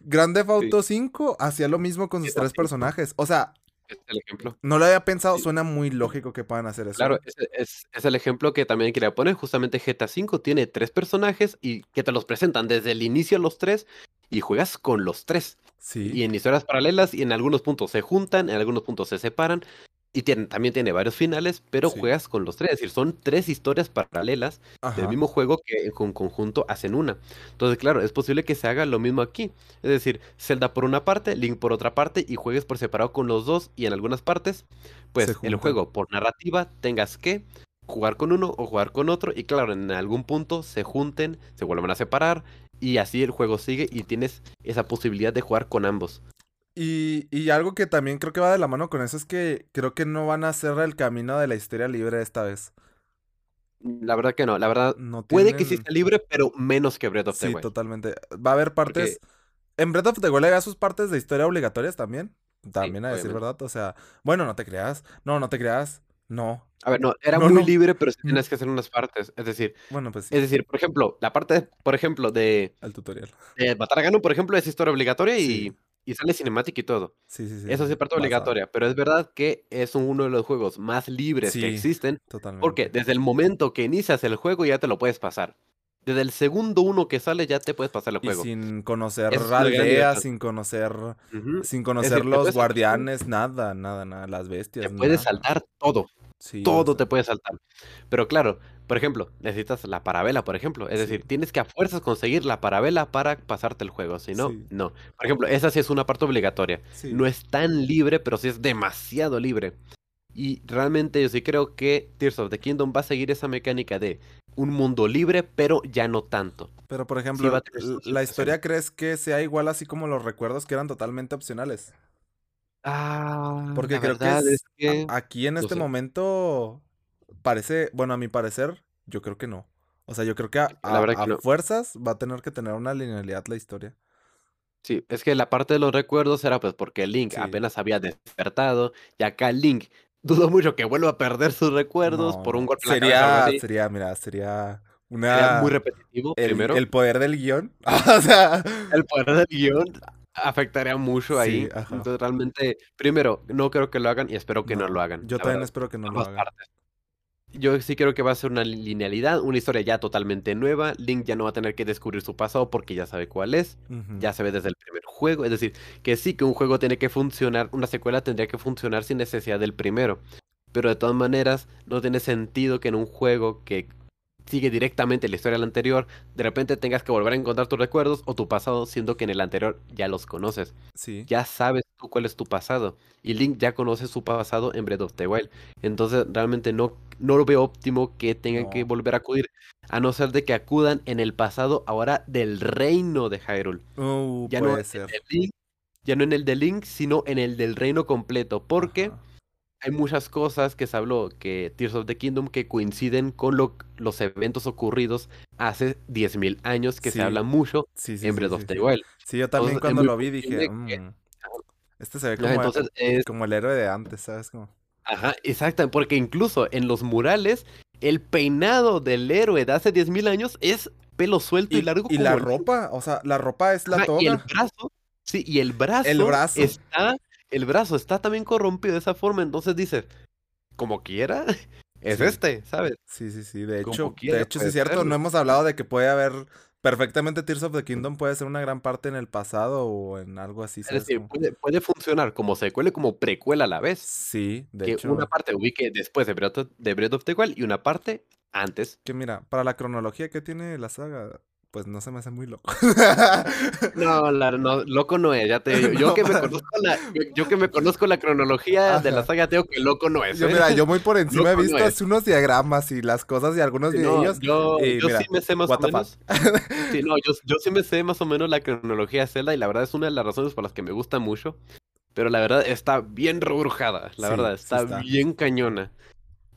Grande Auto 5 hacía lo mismo con sus tres personajes. O sea, es el ejemplo. No lo había pensado, suena muy lógico que puedan hacer eso. Claro, es, el ejemplo que también quería poner. Justamente GTA V tiene tres personajes y que te los presentan desde el inicio los tres y juegas con los tres. Sí. Y en historias paralelas y en algunos puntos se juntan, en algunos puntos se separan. Y también tiene varios finales, pero juegas con los tres. Es decir, son tres historias paralelas del mismo juego que en conjunto hacen una. Entonces, claro, es posible que se haga lo mismo aquí. Es decir, Zelda por una parte, Link por otra parte, y juegues por separado con los dos. Y en algunas partes, pues el juego por narrativa tengas que jugar con uno o jugar con otro. Y claro, en algún punto se junten, se vuelvan a separar. Y así el juego sigue y tienes esa posibilidad de jugar con ambos. Y, algo que también creo que va de la mano con eso es que creo que no van a hacer el camino de la historia libre esta vez. La verdad que no, la verdad no puede que sí esté libre, pero menos que Breath of the Wild. Sí, totalmente. Va a haber partes... En Breath of the Wild había sus partes de historia obligatorias también. También a decir verdad. O sea, bueno, no te creas. No, no te creas. No. A ver, no, era muy libre, pero sí tienes que hacer unas partes. Es decir, bueno, pues es decir, por ejemplo, la parte, por ejemplo, de. El tutorial. De matar a Gano, por ejemplo, es historia obligatoria y y sale cinemática y todo. Sí, sí, sí. Eso sí es parte obligatoria. Pero es verdad que es uno de los juegos más libres que existen. Totalmente. Porque desde el momento que inicias el juego ya te lo puedes pasar. Desde el segundo uno que sale ya te puedes pasar el juego. Y sin conocer aldeas, sin conocer, sin conocer los guardianes, nada, nada, nada, las bestias. Te puedes saltar todo. todo te puede saltar. Pero claro, por ejemplo, necesitas la parabela, por ejemplo. Es decir, tienes que a fuerzas conseguir la parabela para pasarte el juego. Si no, no. Por ejemplo, esa sí es una parte obligatoria. No es tan libre, pero sí es demasiado libre. Y realmente yo sí creo que Tears of the Kingdom va a seguir esa mecánica de un mundo libre, pero ya no tanto. Pero por ejemplo, ¿la historia crees que sea igual así como los recuerdos que eran totalmente opcionales? Ah, porque creo que, es, que, aquí en este momento parece, bueno, a mi parecer, yo creo que no. O sea, yo creo que a, fuerzas va a tener que tener una linealidad la historia. Sí, es que la parte de los recuerdos era pues porque Link apenas había despertado y acá Link dudo mucho que vuelva a perder sus recuerdos por un golpe sería, Sería, mira, sería una... muy repetitivo, el, primero. El poder del guion. (laughs) o sea... El poder del guion afectaría mucho ahí. Entonces realmente, primero, no creo que lo hagan y espero que no, lo hagan. Yo también espero que no lo hagan. Yo sí creo que va a ser una linealidad, una historia ya totalmente nueva. Link ya no va a tener que descubrir su pasado porque ya sabe cuál es. Ya se ve desde el primer juego. Es decir, que sí que un juego tiene que funcionar, una secuela tendría que funcionar sin necesidad del primero. pero de todas maneras no tiene sentido que en un juego que sigue directamente la historia del anterior, de repente tengas que volver a encontrar tus recuerdos o tu pasado, siendo que en el anterior ya los conoces. Sí. Ya sabes tú cuál es tu pasado. Y Link ya conoce su pasado en Breath of the Wild. Entonces realmente no, no lo veo óptimo que tengan que volver a acudir. A no ser de que acudan en el pasado ahora del reino de Hyrule. Uh, ya puede no ser. ya no en el de Link, sino en el del reino completo. Porque hay muchas cosas que se habló que Tears of the Kingdom que coinciden con los eventos ocurridos hace 10.000 años que se habla mucho en Breath of the Wild. Sí, yo también cuando lo vi dije, mm, este se ve como, como, el héroe de antes, ¿sabes? Como... Ajá, exacto, porque incluso en los murales el peinado del héroe de hace 10.000 años es pelo suelto y, largo. Y la ropa, o sea, la ropa es la toga. Y el brazo, sí, y el brazo, el brazo. está el brazo está también corrompido de esa forma, entonces dices, como quiera, (laughs) es este, ¿sabes? Sí, sí, sí, de hecho, de hecho sí es cierto, no hemos hablado de que puede haber perfectamente Tears of the Kingdom puede ser una gran parte en el pasado o en algo así. Es decir, puede, funcionar como secuela y como precuela a la vez. Sí, de que hecho. Una parte ubique después de Breath, of, de Breath of the Wild y una parte antes. Que mira, para la cronología que tiene la saga, pues no se me hace muy loco. (laughs) no, no, loco no es, ya te digo. Yo, (laughs) que, me conozco la, yo, que me conozco la cronología de la saga, tengo que loco no es. Yo, ¿eh? mira, yo muy por encima he visto unos diagramas y las cosas y algunos videos. Yo, yo sí me sé más o menos. sí, no, yo, yo sí me sé más o menos la cronología de Zelda y la verdad es una de las razones por las que me gusta mucho. Pero la verdad está bien rebrujada, la verdad, está, bien cañona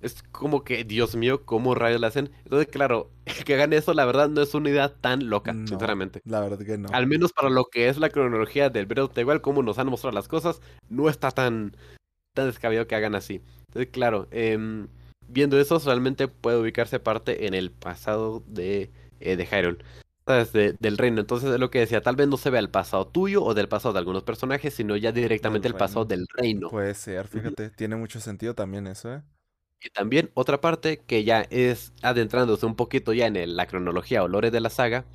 es como que, Dios mío, ¿cómo rayos la hacen? Entonces, claro, (laughs) que hagan eso, la verdad, no es una idea tan loca, sinceramente. La verdad que no. Al menos para lo que es la cronología del Breath of the Wild, cómo nos han mostrado las cosas, no está tan, tan descabellado que hagan así. Entonces, claro, em, viendo eso, realmente puede ubicarse parte en el pasado de, eh, de Hyrule. del reino. Entonces es lo que decía, tal vez no se vea el pasado tuyo o del pasado de algunos personajes, sino ya directamente el pasado del reino. Puede ser, fíjate, tiene mucho sentido también eso, ¿eh? Y también otra parte que ya es adentrándose un poquito ya en la cronología o lore de la saga,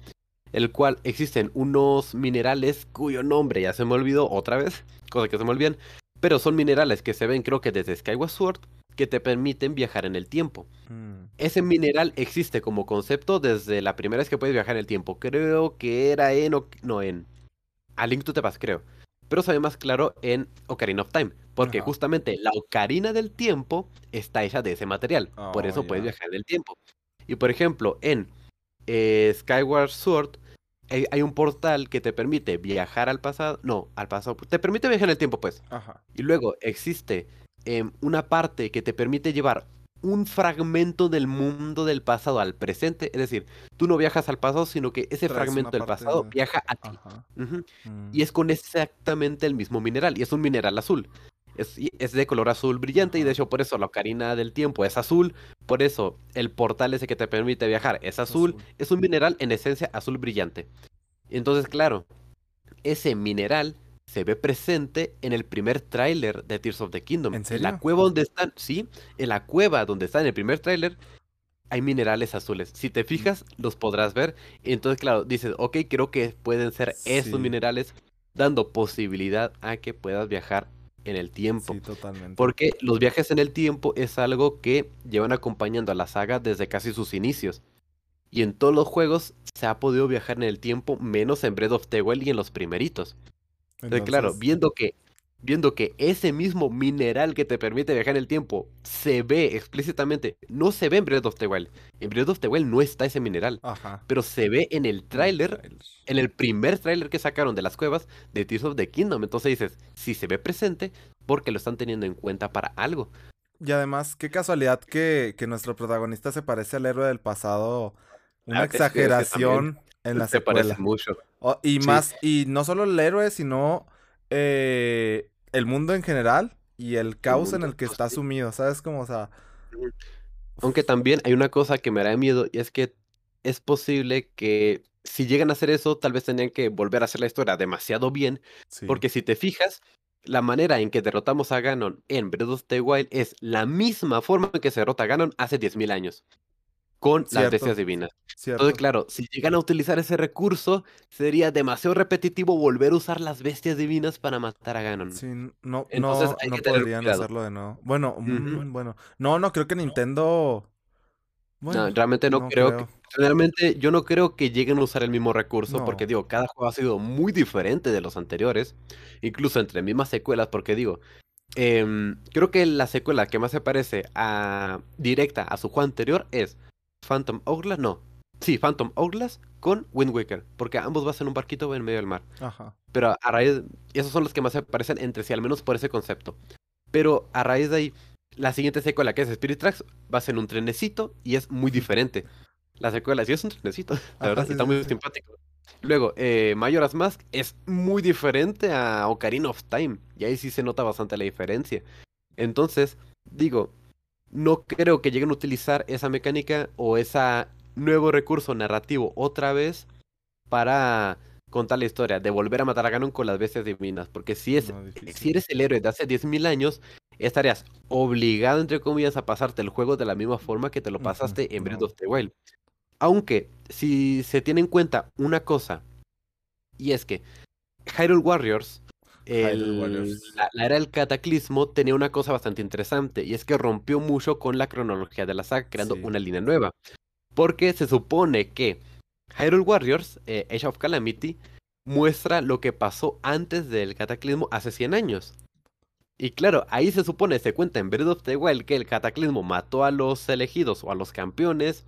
el cual existen unos minerales cuyo nombre ya se me olvidó otra vez, (laughs) cosa que se me olvidan, pero son minerales que se ven creo que desde Skyward Sword que te permiten viajar en el tiempo. Mm. Ese mineral existe como concepto desde la primera vez que puedes viajar en el tiempo. Creo que era en... No, en... A Link to the Past, creo pero se ve más claro en Ocarina of Time, porque justamente la Ocarina del Tiempo está hecha de ese material, por eso oh, puedes viajar en el tiempo. Y por ejemplo, en eh, Skyward Sword hay, un portal que te permite viajar al pasado, no, al pasado, te permite viajar en el tiempo, pues. Y luego existe em, una parte que te permite llevar un fragmento del mundo del pasado al presente. Es decir, tú no viajas al pasado, sino que ese fragmento del pasado viaja a ti. Mm. Y es con exactamente el mismo mineral. Y es un mineral azul. Es, es, de color azul brillante y de hecho por eso la ocarina del tiempo es azul. Por eso el portal ese que te permite viajar es azul. Es un mineral en esencia azul brillante. Entonces, claro, ese mineral se ve presente en el primer tráiler de Tears of the Kingdom. ¿En serio? la cueva donde están, sí, en la cueva donde está en el primer tráiler hay minerales azules. Si te fijas, los podrás ver. Entonces, claro, dices, ok, creo que pueden ser esos minerales dando posibilidad a que puedas viajar en el tiempo. Sí, totalmente. Porque los viajes en el tiempo es algo que llevan acompañando a la saga desde casi sus inicios. Y en todos los juegos se ha podido viajar en el tiempo, menos en Breath of the Wild y en los primeritos. Entonces, claro, viendo que, viendo que ese mismo mineral que te permite viajar en el tiempo se ve explícitamente, no se ve en Breath of the Wild. En Breath of the Wild no está ese mineral, pero se ve en el tráiler, en el primer tráiler que sacaron de las cuevas de Tears of the Kingdom. Entonces dices, si se ve presente, porque lo están teniendo en cuenta para algo. Y además, qué casualidad que, que nuestro protagonista se parece al héroe del pasado. Una ah, exageración en la Se parece mucho. y más, y no solo el héroe, sino eh, el mundo en general y el caos en el que está sumido, ¿sabes? Como, o sea... Aunque también hay una cosa que me da miedo y es que es posible que si llegan a hacer eso, tal vez tendrían que volver a hacer la historia demasiado bien, porque si te fijas, la manera en que derrotamos a Ganon en Breath of the Wild es la misma forma en que se derrota a Ganon hace 10.000 años. Con las bestias divinas. Entonces, claro, si llegan a utilizar ese recurso, sería demasiado repetitivo volver a usar las bestias divinas para matar a Ganon. Sí, no, no, no podrían hacerlo de nuevo. Bueno, mm, bueno. No, no, creo que Nintendo. no, realmente no, creo, que. Realmente yo no creo que lleguen a usar el mismo recurso, porque digo, cada juego ha sido muy diferente de los anteriores, incluso entre mismas secuelas, porque digo, em, creo que la secuela que más se parece a directa a su juego anterior es Phantom Hourglass, no, Sí, Phantom Hourglass con Wind Waker, porque ambos van en un barquito en medio del mar. Ajá. Pero a raíz, esos son los que más se parecen entre sí, al menos por ese concepto. Pero a raíz de ahí, la siguiente secuela que es Spirit Tracks va a ser un trenecito y es muy diferente. La secuela sí es un trenecito, (laughs) la verdad, está muy simpático. Luego, eh, Majora's Mask es muy diferente a Ocarina of Time, y ahí sí se nota bastante la diferencia. Entonces, digo, no creo que lleguen a utilizar esa mecánica o esa nuevo recurso narrativo otra vez para contar la historia, de volver a matar a Ganon con las bestias divinas. Porque si, es, si eres el héroe de hace 10.000 años, estarías obligado, entre comillas, a pasarte el juego de la misma forma que te lo pasaste en Breath of the Wild. Aunque, si se tiene en cuenta una cosa, y es que Hyrule Warriors, La, era del cataclismo, tenía una cosa bastante interesante, y es que rompió mucho con la cronología de la saga, creando una línea nueva. Porque se supone que Hyrule Warriors, eh, Age of Calamity, muestra lo que pasó antes del cataclismo hace 100 años. Y claro, ahí se supone, se cuenta en Breath of the Wild que el cataclismo mató a los elegidos o a los campeones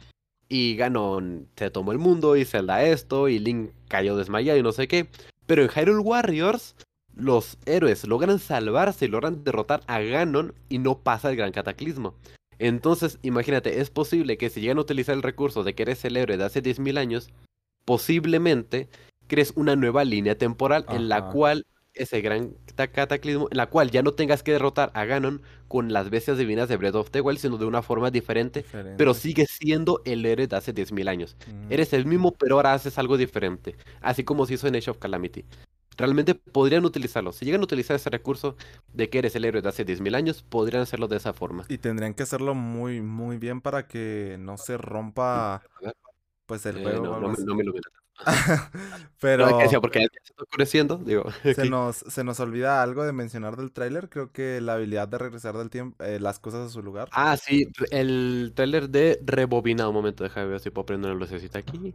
y Ganon se tomó el mundo y Zelda esto y Link cayó desmayado y no sé qué. Pero en Hyrule Warriors los héroes logran salvarse y logran derrotar a Ganon y no pasa el gran cataclismo. Entonces, imagínate, es posible que si llegan a utilizar el recurso de que eres el héroe de hace 10.000 años, posiblemente crees una nueva línea temporal en la cual ese gran cataclismo, en la cual ya no tengas que derrotar a Ganon con las bestias divinas de Breath of the Wild, sino de una forma diferente, pero sigues siendo el héroe de hace 10.000 años. Mm. Eres el mismo, pero ahora haces algo diferente, así como se hizo en Age of Calamity realmente podrían utilizarlo. Si llegan a utilizar ese recurso de que eres el héroe de hace 10.000 años, podrían hacerlo de esa forma. Y tendrían que hacerlo muy, muy bien para que no se rompa pues el eh, juego. no, no, me, lo (laughs) (laughs) Pero. porque se está oscureciendo, digo. (laughs) Se nos, se nos olvida algo de mencionar del tráiler. Creo que la habilidad de regresar del tiempo, eh, las cosas a su lugar. Ah, sí, el tráiler de rebobina. Un momento, déjame ver si puedo prender una lucecita aquí.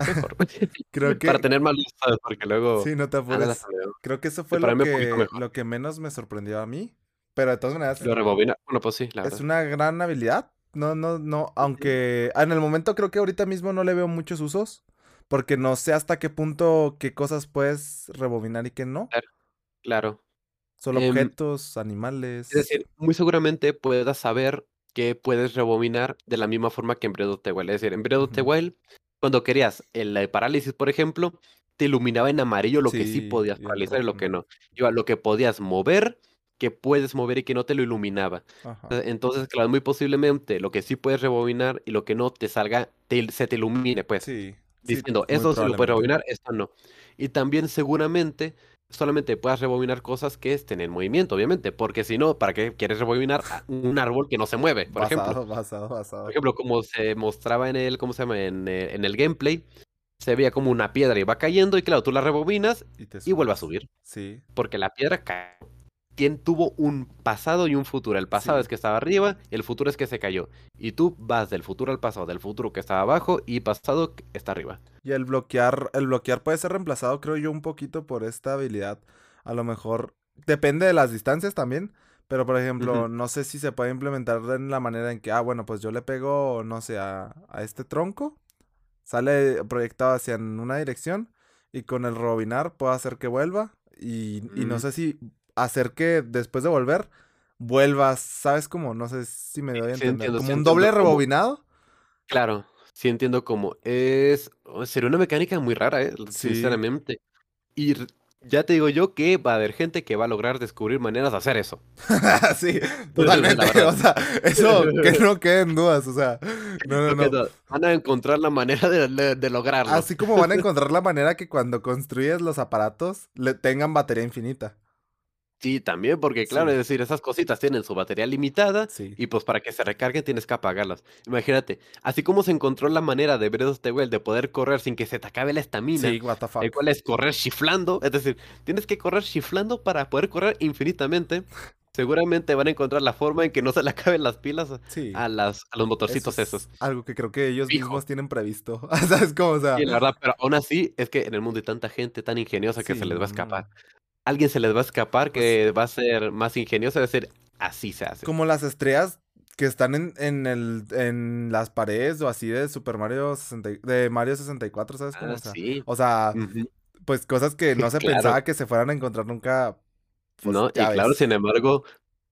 (laughs) Creo (laughs) que... Para tener más luces, porque luego... Sí, no te apures. Creo que eso fue lo que, lo que menos me sorprendió a mí. Pero de todas maneras... Lo rebobina. Bueno, pues sí, la Es una gran habilidad. No, no, no. Aunque en el momento creo que ahorita mismo no le veo muchos usos. Porque no sé hasta qué punto qué cosas puedes rebobinar y qué no. Claro. Solo em, objetos, animales. Es decir, muy seguramente puedas saber que puedes rebobinar de la misma forma que en Breath of the Wild. Es decir, en Breath of the Wild cuando querías el parálisis, por ejemplo, te iluminaba en amarillo lo que sí podías paralizar y lo que no. Iba lo que podías mover, que puedes mover y que no te lo iluminaba. E, entonces, claro, muy posiblemente lo que sí puedes rebobinar y lo que no te salga, se te ilumine, pues. Sí. Diciendo, eso sí lo puedes rebobinar, esto no. Y también seguramente solamente puedas rebobinar cosas que estén en movimiento, obviamente, porque si no, ¿para qué quieres rebobinar un árbol que no se mueve, por ejemplo? Basado, basado. Por ejemplo, como se mostraba en el, ¿cómo se llama? En, eh, en el gameplay, se veía como una piedra y va cayendo y claro, tú la rebobinas y, y vuelve a subir. Sí. Porque la piedra cae tuvo un pasado y un futuro. El pasado es que estaba arriba, el futuro es que se cayó. Y tú vas del futuro al pasado, del futuro que estaba abajo y pasado que está arriba. Y el bloquear, el bloquear puede ser reemplazado, creo yo, un poquito por esta habilidad. A lo mejor depende de las distancias también. Pero, por ejemplo, no sé si se puede implementar en la manera en que, ah, bueno, pues yo le pego, no sé, a, este tronco. Sale proyectado hacia una dirección. Y con el robinar puedo hacer que vuelva. Y, y no sé si hacer que después de volver vuelvas, ¿sabes cómo? No sé si me doy a entender. como un doble rebobinado. Claro, sí entiendo cómo. Es. Sería una mecánica muy rara, ¿eh? Sinceramente. Y ya te digo yo que va a haber gente que va a lograr descubrir maneras de hacer eso. (laughs) sí, (laughs) totalmente. (laughs) o sea, eso que no queden dudas. O sea, no, no, no. Van a encontrar la manera de, lograrlo. Así como van a encontrar la manera que cuando construyes los aparatos le tengan batería infinita. Sí, también, porque claro, es decir, esas cositas tienen su batería limitada y pues para que se recarguen tienes que apagarlas. Imagínate, así como se encontró la manera de Breath of the Wild de poder correr sin que se te acabe la estamina, sí, el cual es correr chiflando, es decir, tienes que correr chiflando para poder correr infinitamente. Seguramente van a encontrar la forma en que no se le acaben las pilas a, las, a los motorcitos esos. Algo que creo que ellos mismos tienen previsto. (laughs) ¿Sabes cómo? O sea... Sí, la verdad, pero aún así es que en el mundo hay tanta gente tan ingeniosa que se les va a escapar alguien se les va a escapar pues que va a ser más ingenioso, es decir, así se hace. Como las estrellas que están en, en, el, en las paredes o así de Super Mario 60, de Mario 64, ¿sabes cómo? Ah, o sea, sí. o sea pues cosas que no (laughs) se pensaba que se fueran a encontrar nunca. Pues, no, y claro, sin embargo,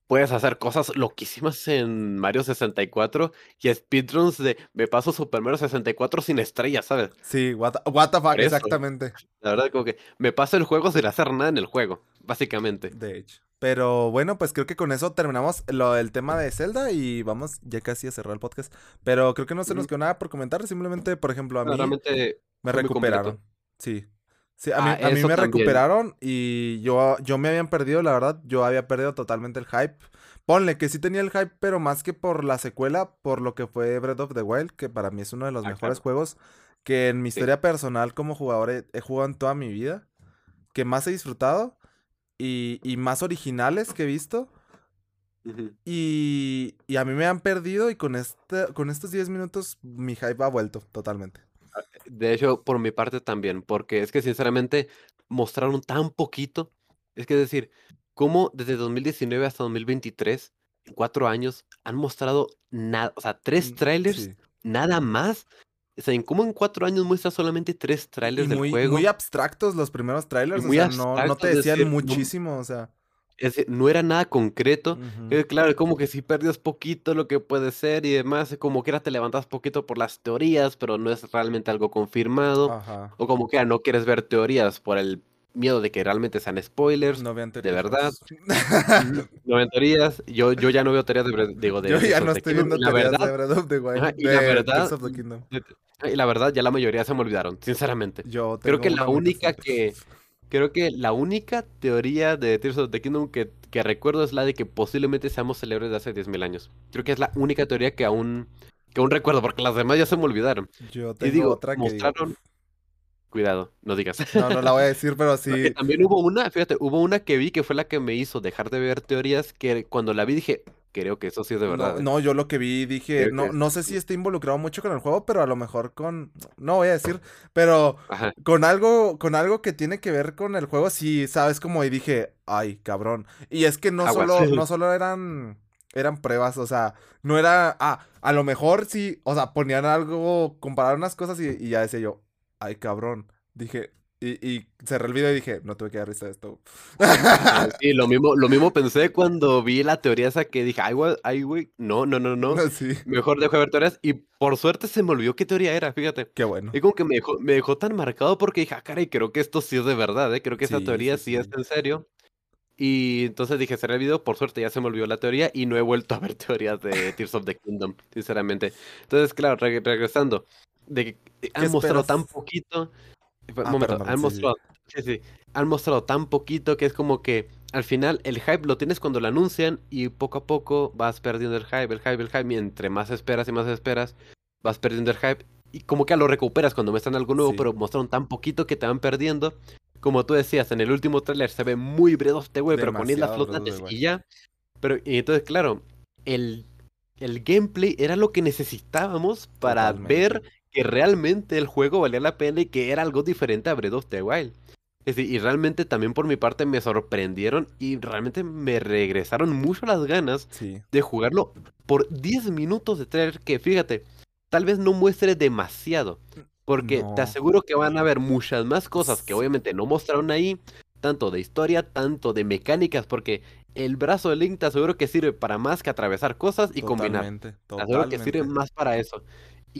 puedes hacer cosas loquísimas en Mario 64 y speedruns de me paso Super Mario 64 sin estrellas, ¿sabes? Sí, what, the fuck, exactamente. La verdad, como que me paso el juego sin hacer nada en el juego, básicamente. De hecho. Pero bueno, pues creo que con eso terminamos lo, el tema de Zelda y vamos ya casi a cerrar el podcast. Pero creo que no se nos quedó nada por comentar, simplemente, por ejemplo, a mí me recuperaron. Sí, Sí, a mí, ah, a mí me recuperaron y yo, yo me habían perdido, la verdad, yo había perdido totalmente el hype. Ponle que sí tenía el hype, pero más que por la secuela, por lo que fue Breath of the Wild, que para mí es uno de los ah, mejores juegos que en mi historia personal como jugador he, jugado en toda mi vida, que más he disfrutado y, y más originales que he visto. y, y, a mí me han perdido y con, este, con estos 10 minutos mi hype ha vuelto totalmente. De hecho, por mi parte también, porque es que sinceramente mostraron tan poquito. Es que decir, como desde 2019 hasta 2023, en cuatro años, han mostrado nada, o sea, tres mm, trailers, nada más. O sea, en cómo en cuatro años muestra solamente tres trailers del juego. Muy abstractos los primeros trailers, o sea, no, no, te decían muchísimo, o sea no era nada concreto. Eh, claro, como que si perdías poquito lo que puede ser y demás, como que era te levantas poquito por las teorías, pero no es realmente algo confirmado. O como que no quieres ver teorías por el miedo de que realmente sean spoilers. No vean teorías. De verdad. no vean teorías. Yo, yo ya no veo teorías de, digo, de Yo ya no estoy viendo teorías de Breath of the Wild. y la verdad. Y la verdad, ya la mayoría se me olvidaron, sinceramente. Yo Creo que la única que Creo que la única teoría de Tears of the Kingdom que, que recuerdo es la de que posiblemente seamos célebres de hace 10.000 años. Creo que es la única teoría que aún, que aún recuerdo, porque las demás ya se me olvidaron. Yo tengo y digo, otra que mostraron... Cuidado, no digas. No, no la voy a decir, pero (laughs) sí. también hubo una, fíjate, hubo una que vi que fue la que me hizo dejar de ver teorías que cuando la vi dije, creo que eso sí es de verdad. ¿eh? No, yo lo que vi dije, no, no sé si está involucrado mucho con el juego, pero a lo mejor con, no voy a decir, pero con algo, con algo que tiene que ver con el juego, sí, sabes como y dije, ay, cabrón. Y es que no solo, (laughs) no solo eran, eran pruebas, o sea, no era, ah, a lo mejor sí, o sea, ponían algo, compararon unas cosas y, y ya decía yo, ay, cabrón. Dije, y, y, cerré el video y dije, no tuve que dar risa de esto. Ah, (laughs) sí, lo mismo, lo mismo pensé cuando vi la teoría esa que dije, ay, güey, ay, güey, no, no, no, no. Mejor dejo de ver teorías. Y por suerte se me olvidó qué teoría era, fíjate. Qué bueno. Y como que me dejó, me dejó tan marcado porque dije, ah, caray, creo que esto sí es de verdad, ¿eh? Creo que esa teoría sí, es en serio. Y entonces dije, cerré el video, por suerte ya se me olvidó la teoría y no he vuelto a ver (laughs) teorías de Tears of the Kingdom, sinceramente. Entonces, claro, regresando, de que han mostrado tan poquito Ah, momento, han, mostrado, han mostrado tan poquito que es como que al final el hype lo tienes cuando lo anuncian y poco a poco vas perdiendo el hype, el hype, el hype. Y entre más esperas y más esperas, vas perdiendo el hype. Y como que lo recuperas cuando muestran algo nuevo, pero mostraron tan poquito que te van perdiendo. Como tú decías, en el último tráiler se ve muy bredoste, güey, pero ponías las flotantes y ya. Pero, y entonces, claro, el, el gameplay era lo que necesitábamos para ver que realmente el juego valía la pena y que era algo diferente a Breath of the Wild. Es decir, y realmente también por mi parte me sorprendieron y realmente me regresaron mucho las ganas de jugarlo por 10 minutos de trailer que fíjate, tal vez no muestre demasiado. Porque te aseguro que van a haber muchas más cosas que obviamente no mostraron ahí, tanto de historia, tanto de mecánicas, porque el brazo de Link te aseguro que sirve para más que atravesar cosas y combinar. Te aseguro que sirve más para eso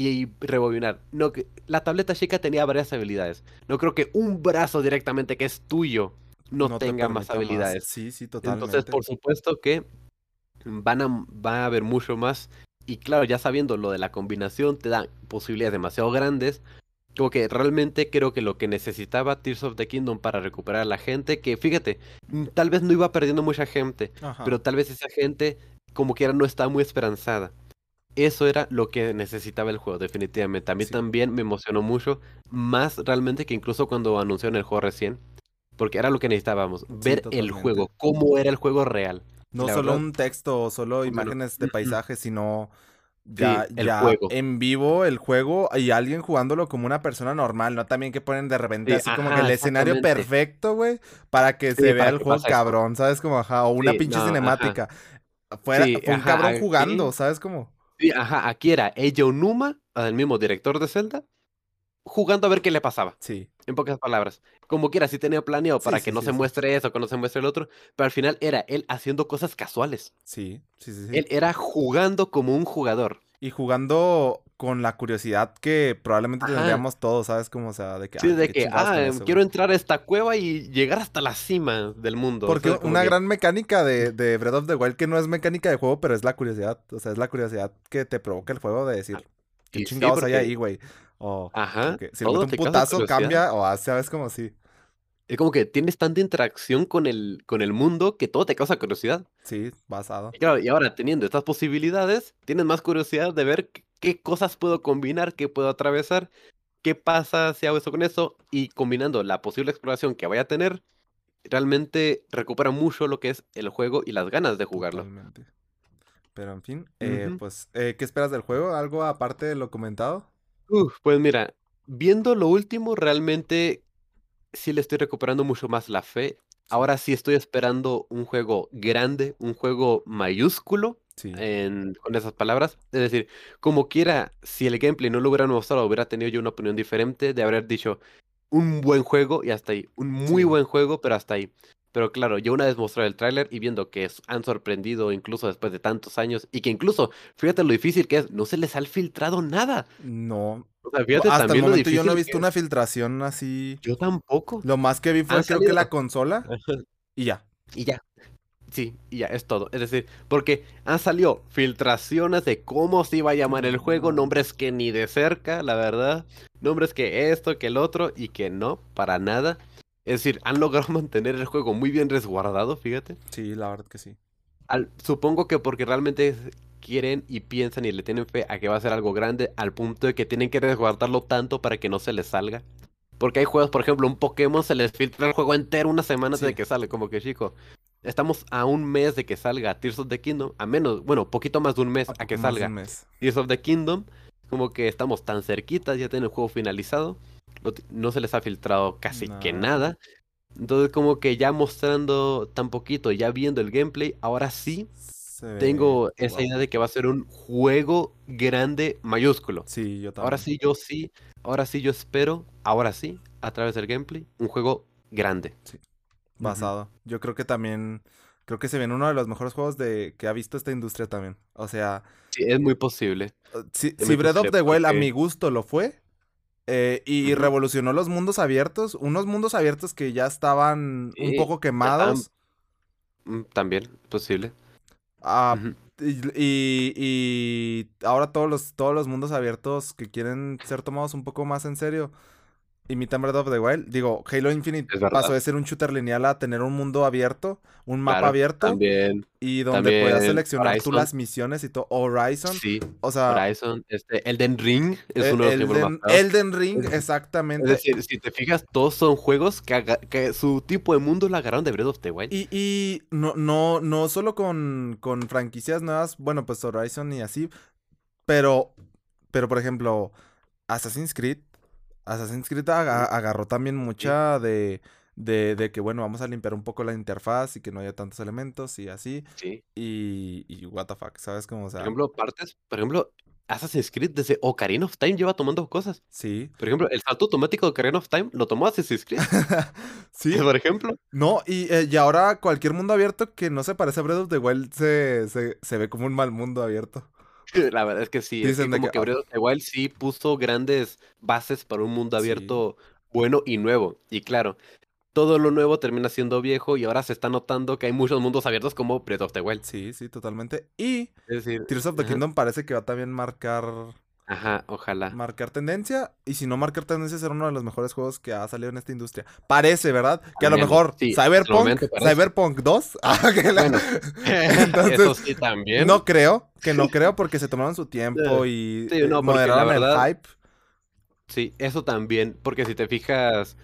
y rebobinar. No, la tableta chica tenía varias habilidades. No creo que un brazo directamente que es tuyo no, tenga más habilidades. Sí, sí, totalmente. Entonces, por supuesto que van a, va a haber mucho más. Y claro, ya sabiendo lo de la combinación, te da posibilidades demasiado grandes Como que realmente creo que lo que necesitaba Tears of the Kingdom para recuperar a la gente, que fíjate, mm, tal vez no iba perdiendo mucha gente, pero tal vez esa gente como quiera no estaba muy esperanzada. Eso era lo que necesitaba el juego, definitivamente. A mí también me emocionó mucho, más realmente que incluso cuando anunciaron el juego recién, porque era lo que necesitábamos, ver el juego, cómo era el juego real. No solo un texto o solo imágenes de (clears throat) paisajes, sino ya, ya en vivo el juego y alguien jugándolo como una persona normal, no también que ponen de repente así como que el escenario perfecto, güey, para que se vea el juego cabrón, ¿sabes? Como, ajá, o una pinche cinemática. Fuera, fue un cabrón jugando, ¿sabes cómo? Ajá, aquí era Eiji Numa, el mismo director de Zelda, jugando a ver qué le pasaba. Sí. En pocas palabras. Como quiera, sí tenía planeado para que no se muestre eso, que no se muestre el otro, pero al final era él haciendo cosas casuales. Sí, sí, sí. Él era jugando como un jugador. Y jugando con la curiosidad que probablemente tendríamos todos, ¿sabes? Como, o sea, de que... Sí, de que, ah, quiero entrar a esta cueva y llegar hasta la cima del mundo. Porque una gran mecánica de, de Breath of the Wild que no es mecánica de juego, pero es la curiosidad. O sea, es la curiosidad que te provoca el juego de decir, ah, ¿qué chingados hay ahí, güey? O, Ajá. si le un putazo cambia, o sabes como si. Es como que tienes tanta interacción con el, con el mundo que todo te causa curiosidad. Sí, basado. Y, claro, y ahora teniendo estas posibilidades, tienes más curiosidad de ver qué cosas puedo combinar, qué puedo atravesar, qué pasa si hago eso con eso, y combinando la posible exploración que vaya a tener, realmente recupera mucho lo que es el juego y las ganas de jugarlo. Pero en fin, eh, pues, eh, ¿qué esperas del juego? ¿Algo aparte de lo comentado? pues mira, viendo lo último, realmente sí le estoy recuperando mucho más la fe. Ahora sí estoy esperando un juego grande, un juego mayúsculo, con esas palabras. Es decir, como quiera, si el gameplay no lo hubiera mostrado, hubiera tenido yo una opinión diferente de haber dicho un buen juego y hasta ahí. Un muy buen juego, pero hasta ahí. Pero claro, yo una vez mostré el tráiler y viendo que han sorprendido incluso después de tantos años y que incluso, fíjate lo difícil que es, no se les ha filtrado nada. No. O sea, fíjate Hasta el momento yo no he visto una filtración así. Yo tampoco. Lo más que vi fue creo que la consola y ya. Y ya. Sí, y ya, es todo. Es decir, porque han salido filtraciones de cómo se iba a llamar el juego, nombres que ni de cerca, la verdad. Nombres que esto, que el otro, y que no, para nada. Es decir, han logrado (laughs) mantener el juego muy bien resguardado, fíjate. Sí, la verdad que sí. supongo que porque realmente quieren y piensan y le tienen fe a que va a ser algo grande al punto de que tienen que resguardarlo tanto para que no se les salga. Porque hay juegos, por ejemplo, un Pokémon se les filtra el juego entero una semana antes de que sale, como que chico. Estamos a un mes de que salga Tears of the Kingdom, a menos, bueno, poquito más de un mes a, que salga Tears of the Kingdom, como que estamos tan cerquitas, ya tienen el juego finalizado no, se les ha filtrado casi que nada. Entonces como que ya mostrando tan poquito, ya viendo el gameplay, ahora sí tengo esa idea de que va a ser un juego grande mayúsculo. Sí, yo también. Ahora sí, yo sí, ahora sí yo espero, ahora sí, a través del gameplay, un juego grande. Sí. Basado. Yo creo que también, creo que se viene uno de los mejores juegos de que ha visto esta industria también. O sea... Sí, es muy posible. Si, si Breath of the Wild a mi gusto lo fue, eh, y revolucionó los mundos abiertos, unos mundos abiertos que ya estaban un poco quemados. Mm, también, posible. Ah, y, y, ahora todos los, todos los mundos abiertos que quieren ser tomados un poco más en serio imitan Breath of the Wild. Digo, Halo Infinite pasó de ser un shooter lineal a tener un mundo abierto, un mapa abierto. También. Y donde puedas seleccionar tú las misiones y todo. Horizon. Sí. O sea. Horizon. Este, Elden Ring es e uno de los Elden, Elden Ring, (laughs) exactamente. Es decir, si te fijas, todos son juegos que, que su tipo de mundo lo agarraron de Breath of the Wild. Y, y no, no, no solo con, con franquicias nuevas, bueno, pues Horizon y así. Pero, pero por ejemplo, Assassin's Creed Assassin's Creed agarró también mucha de, de, de, que, bueno, vamos a limpiar un poco la interfaz y que no haya tantos elementos y así. Sí. Y, y what the fuck, ¿sabes cómo? O sea, por ejemplo, partes, por ejemplo, Assassin's Creed desde Ocarina of Time lleva tomando cosas. Sí. Por ejemplo, el salto automático de Ocarina of Time lo tomó Assassin's Creed. (laughs) sí. Por ejemplo. No, y, eh, y, ahora cualquier mundo abierto que no se parece a Breath of the Wild se, se, se ve como un mal mundo abierto. (laughs) La verdad es que sí. Es como que, igual sí puso grandes bases para un mundo abierto bueno y nuevo. Y claro, todo lo nuevo termina siendo viejo y ahora se está notando que hay muchos mundos abiertos como Breath of the Wild. Sí, sí, totalmente. Y es decir, Tears of the Kingdom parece que va a también marcar Ajá, ojalá. Marcar tendencia. Y si no marcar tendencia, ser uno de los mejores juegos que ha salido en esta industria. Parece, ¿verdad? Que a lo mejor Cyberpunk, Cyberpunk 2. Ah, (laughs) bueno, (laughs) (laughs) Entonces, eso sí también. No creo, que no creo porque se tomaron su tiempo y moderaron el hype. Sí, eso también. Porque si te fijas,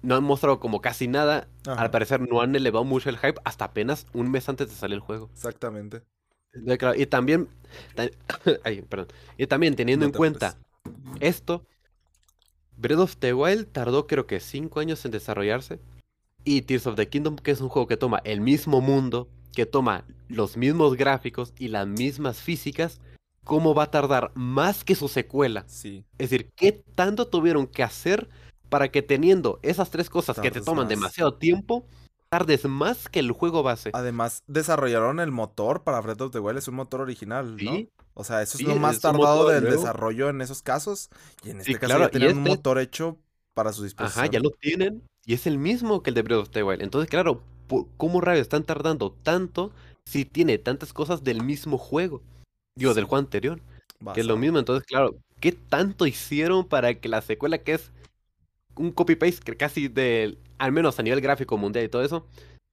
no han mostrado como casi nada. Al parecer no han elevado mucho el hype hasta apenas un mes antes de salir el juego. Exactamente. Y también, (coughs) y también teniendo en cuenta esto, Breath of the Wild tardó creo que 5 años en desarrollarse. Y Tears of the Kingdom, que es un juego que toma el mismo mundo, que toma los mismos gráficos y las mismas físicas, ¿cómo va a tardar más que su secuela? Sí. Es decir, ¿qué tanto tuvieron que hacer para que teniendo esas tres cosas que te toman demasiado tiempo, tardes más que el juego base. Además, desarrollaron el motor para Breath of the Wild, es un motor original, ¿no? O sea, eso es lo más tardado del desarrollo en esos casos. Y en este caso ya tienen un este motor hecho para su disposición. Ajá, ya lo tienen. Y es el mismo que el de Breath of the Wild. Entonces, claro, ¿cómo rayos están tardando tanto si tiene tantas cosas del mismo juego? Digo, del juego anterior. Que es lo mismo. Entonces, claro, ¿qué tanto hicieron para que la secuela que es un copy-paste casi del, al menos a nivel gráfico mundial y todo eso,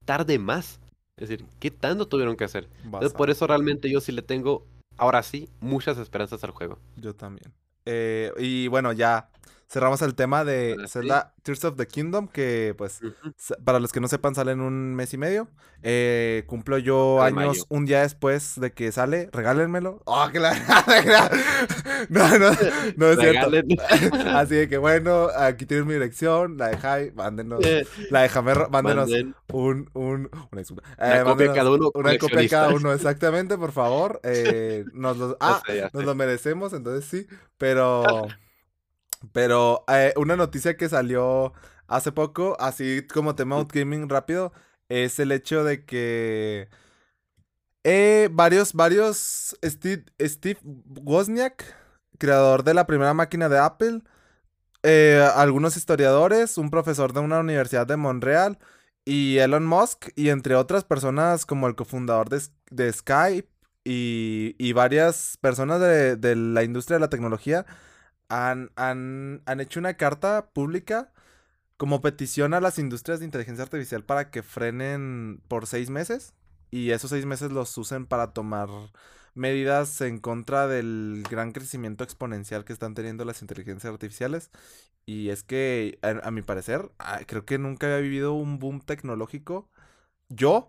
tarde más. Es decir, ¿qué tanto tuvieron que hacer? Entonces, por eso realmente yo sí le tengo, ahora sí, muchas esperanzas al juego. Yo también. Eh, y bueno, ya cerramos el tema de Zelda Tears of the Kingdom, que pues para los que no sepan sale en un mes y medio. Eh, cumplo yo años un día después de que sale, regálenmelo. Oh, que la... no, no, no es cierto. (laughs) Así de que bueno, aquí tienen mi dirección, la de Jai, mándenos, la de Jamer, mándenos un, un, una, eh, copia cada uno. Una copia cada uno, (laughs) exactamente, por favor. Eh, nos lo, ah, nos lo merecemos, entonces sí, pero... (laughs) Pero eh, una noticia que salió hace poco, así como tema gaming rápido, es el hecho de que eh, varios, varios, Steve, Steve Wozniak, creador de la primera máquina de Apple, eh, algunos historiadores, un profesor de una universidad de Montreal y Elon Musk, y entre otras personas como el cofundador de, de Skype y, y, varias personas de, de la industria de la tecnología, han, han, han hecho una carta pública como petición a las industrias de inteligencia artificial para que frenen por seis meses y esos seis meses los usen para tomar medidas en contra del gran crecimiento exponencial que están teniendo las inteligencias artificiales. Y es que, a, mi parecer, ah, creo que nunca había vivido un boom tecnológico. Yo,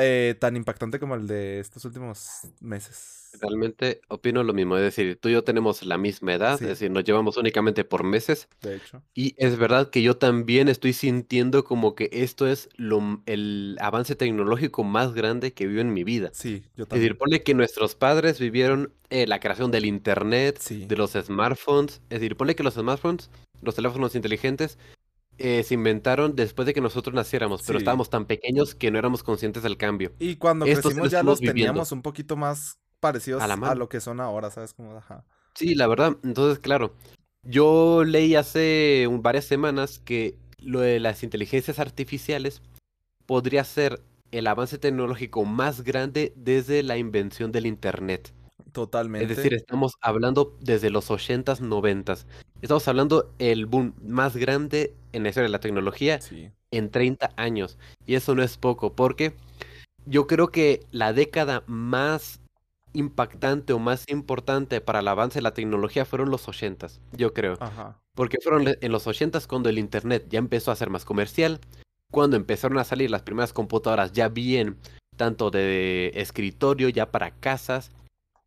eh, tan impactante como el de estos últimos meses. Realmente opino lo mismo, es decir, tú y yo tenemos la misma edad, es decir, nos llevamos únicamente por meses. De hecho. Y es verdad que yo también estoy sintiendo como que esto es lo, el avance tecnológico más grande que vivo en mi vida. Sí, yo también. Es decir, ponle que nuestros padres vivieron eh, la creación del Internet, de los smartphones, es decir, ponle que los smartphones, los teléfonos inteligentes, eh, se inventaron después de que nosotros naciéramos, pero estábamos tan pequeños que no éramos conscientes del cambio. Y cuando crecimos ya los teníamos un poquito más parecidos a, lo que son ahora, ¿sabes? Como, ajá. Sí, la verdad. Entonces, claro, yo leí hace varias semanas que lo de las inteligencias artificiales podría ser el avance tecnológico más grande desde la invención del Internet. Totalmente. Es decir, estamos hablando desde los 80s, 90s. Estamos hablando el boom más grande en la historia de la tecnología en 30 años. Y eso no es poco, porque yo creo que la década más impactante o más importante para el avance de la tecnología fueron los 80s, yo creo. Ajá. Porque fueron en los 80s cuando el Internet ya empezó a ser más comercial, cuando empezaron a salir las primeras computadoras ya bien, tanto de escritorio, ya para casas,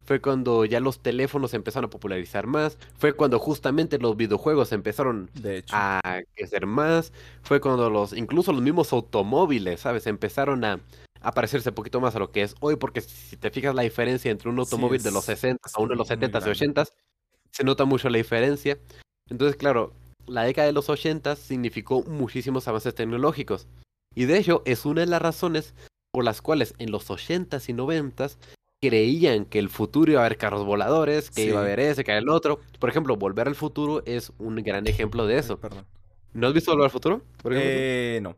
fue cuando ya los teléfonos empezaron a popularizar más, fue cuando justamente los videojuegos empezaron a crecer más, fue cuando los, incluso los mismos automóviles, ¿sabes? Empezaron a, a parecerse un poquito más a lo que es hoy, porque si te fijas la diferencia entre un automóvil de los 60 a uno de los 70 y 80 se nota mucho la diferencia. Entonces, claro, la década de los 80 significó muchísimos avances tecnológicos. Y de hecho, es una de las razones por las cuales en los 80s y 90s creían que el futuro iba a haber carros voladores, que iba a haber ese, que el otro. Por ejemplo, Volver al Futuro es un gran ejemplo de eso. perdón. ¿No has visto Volver al Futuro? eh, no.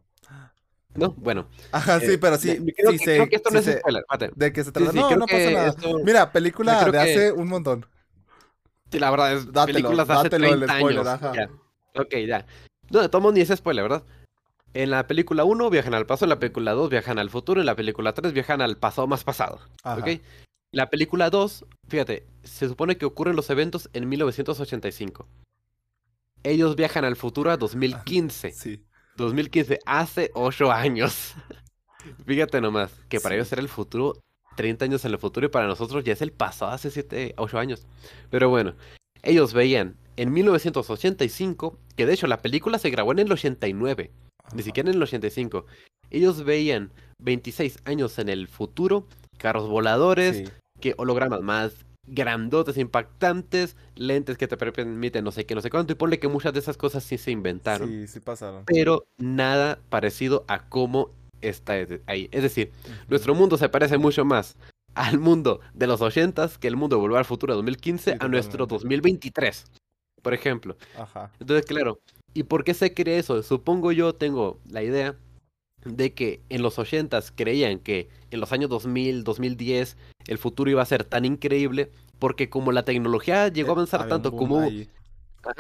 No, bueno. Ajá, sí, eh, pero sí. Creo, que, creo que esto no es spoiler. ¿De qué se trata? no, no pasa nada. Mira, película de hace un montón. Sí, la verdad es películas hace 30 años. Ok, ya. No, tomo ni ese spoiler, ¿verdad? En la película 1 viajan al pasado, en la película 2 viajan al futuro, en la película 3 viajan al pasado más pasado. ¿Ok? La película 2, fíjate, se supone que ocurren los eventos en 1985. Ellos viajan al futuro a 2015. Sí. 2015, hace 8 años. (laughs) fíjate nomás, que para ellos era el futuro, 30 años en el futuro, y para nosotros ya es el pasado, hace 7, 8 años. Pero bueno, ellos veían en 1985, que de hecho la película se grabó en el 89 ni siquiera en el 85. Ellos veían 26 años en el futuro, carros voladores, que hologramas más grandotes, impactantes, lentes que te permiten no sé qué, no sé cuánto, y ponle que muchas de esas cosas sí se inventaron. Sí, sí pasaron. Pero nada parecido a cómo está ahí. Es decir, nuestro mundo se parece mucho más al mundo de los 80 que el mundo de Volver al Futuro 2015 a nuestro 2023, por ejemplo. Ajá. Entonces, claro, ¿Y por qué se cree eso? Supongo yo tengo la idea de que en los 80 creían que en los años 2000, 2010 el futuro iba a ser tan increíble porque como la tecnología llegó a eh, avanzar tanto como,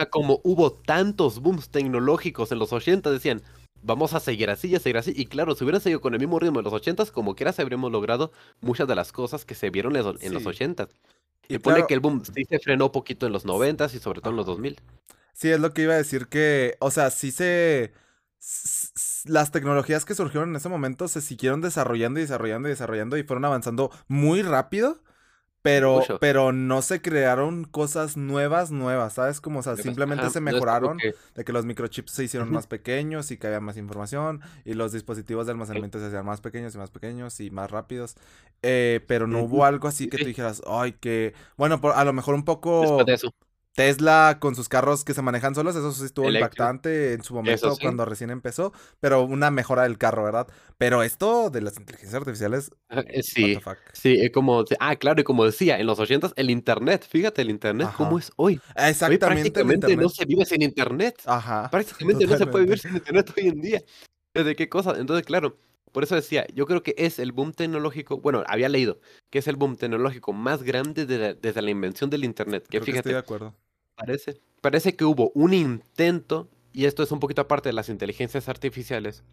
como hubo tantos booms tecnológicos en los 80 decían vamos a seguir así y a seguir así y claro si hubieran seguido con el mismo ritmo en los 80 como quiera se habríamos logrado muchas de las cosas que se vieron en los 80 y pone que el boom sí. se frenó poquito en los 90 y sobre todo en los 2000 Sí, es lo que iba a decir que, o sea, sí se... Las tecnologías que surgieron en ese momento se siguieron desarrollando y desarrollando y desarrollando y fueron avanzando muy rápido, pero, pero no se crearon cosas nuevas, nuevas, ¿sabes? Como, o sea, simplemente se mejoraron de que los microchips se hicieron más pequeños y que había más información y los dispositivos de almacenamiento se hacían más pequeños y más pequeños y más rápidos, eh, pero no hubo algo así que tú dijeras, ay, que, bueno, a lo mejor un poco... de eso. Tesla con sus carros que se manejan solos, eso sí estuvo impactante en su momento cuando recién empezó, pero una mejora del carro, ¿verdad? Pero esto de las inteligencias artificiales, eh, sí, sí, es como, ah, claro, y como decía, en los 80 el internet, fíjate el internet cómo es hoy. Exactamente. prácticamente no se vive sin internet. Ajá. Prácticamente no se puede vivir sin internet hoy en día. ¿De qué cosa? Entonces, claro, por eso decía, yo creo que es el boom tecnológico, bueno, había leído que es el boom tecnológico más grande desde la invención del Internet. Que fíjate, estoy de acuerdo. Parece, parece que hubo un intento, y esto es un poquito aparte de las inteligencias artificiales,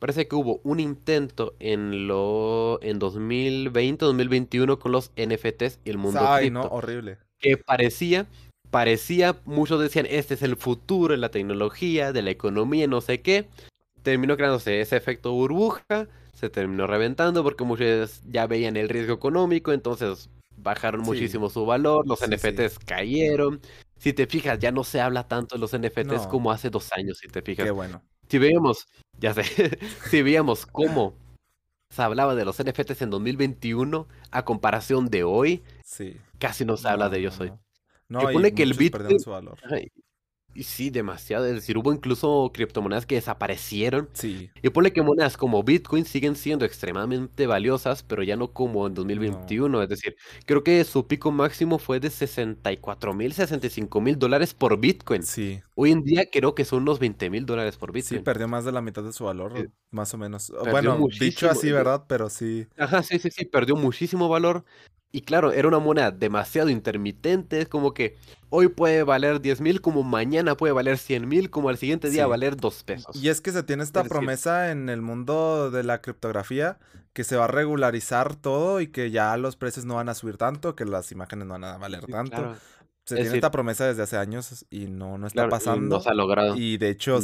parece que hubo un intento en lo en 2020, 2021 con los NFTs y el mundo Ay, no, horrible. Que parecía, parecía, muchos decían, este es el futuro de la tecnología, de la economía, no sé qué terminó creándose ese efecto burbuja, se terminó reventando porque muchos ya veían el riesgo económico, entonces bajaron muchísimo su valor, los NFTs cayeron. Si te fijas, ya no se habla tanto de los NFTs como hace dos años, si te fijas. Qué bueno. Si veíamos, ya sé, (laughs) si veíamos cómo se hablaba de los NFTs en 2021 a comparación de hoy, casi no se habla de ellos hoy. No, y que el Bitcoin, su valor. Y sí, demasiado. Es decir, hubo incluso criptomonedas que desaparecieron. Sí. Y ponle que monedas como Bitcoin siguen siendo extremadamente valiosas, pero ya no como en 2021. Es decir, creo que su pico máximo fue de 64 mil, 65 mil dólares por Bitcoin. Sí. Hoy en día creo que son unos 20 mil dólares por Bitcoin. Sí, perdió más de la mitad de su valor, más o menos. bueno, dicho así, ¿verdad? Pero sí. Ajá, sí, sí, sí, perdió muchísimo valor. Y claro, era una moneda demasiado intermitente, es como que hoy puede valer 10 mil, como mañana puede valer 100 mil, como al siguiente día valer 2 pesos. Y es que se tiene esta promesa en el mundo de la criptografía que se va a regularizar todo y que ya los precios no van a subir tanto, que las imágenes no van a valer tanto. Se tiene esta promesa desde hace años y no, no está pasando. No se ha logrado. Y de hecho,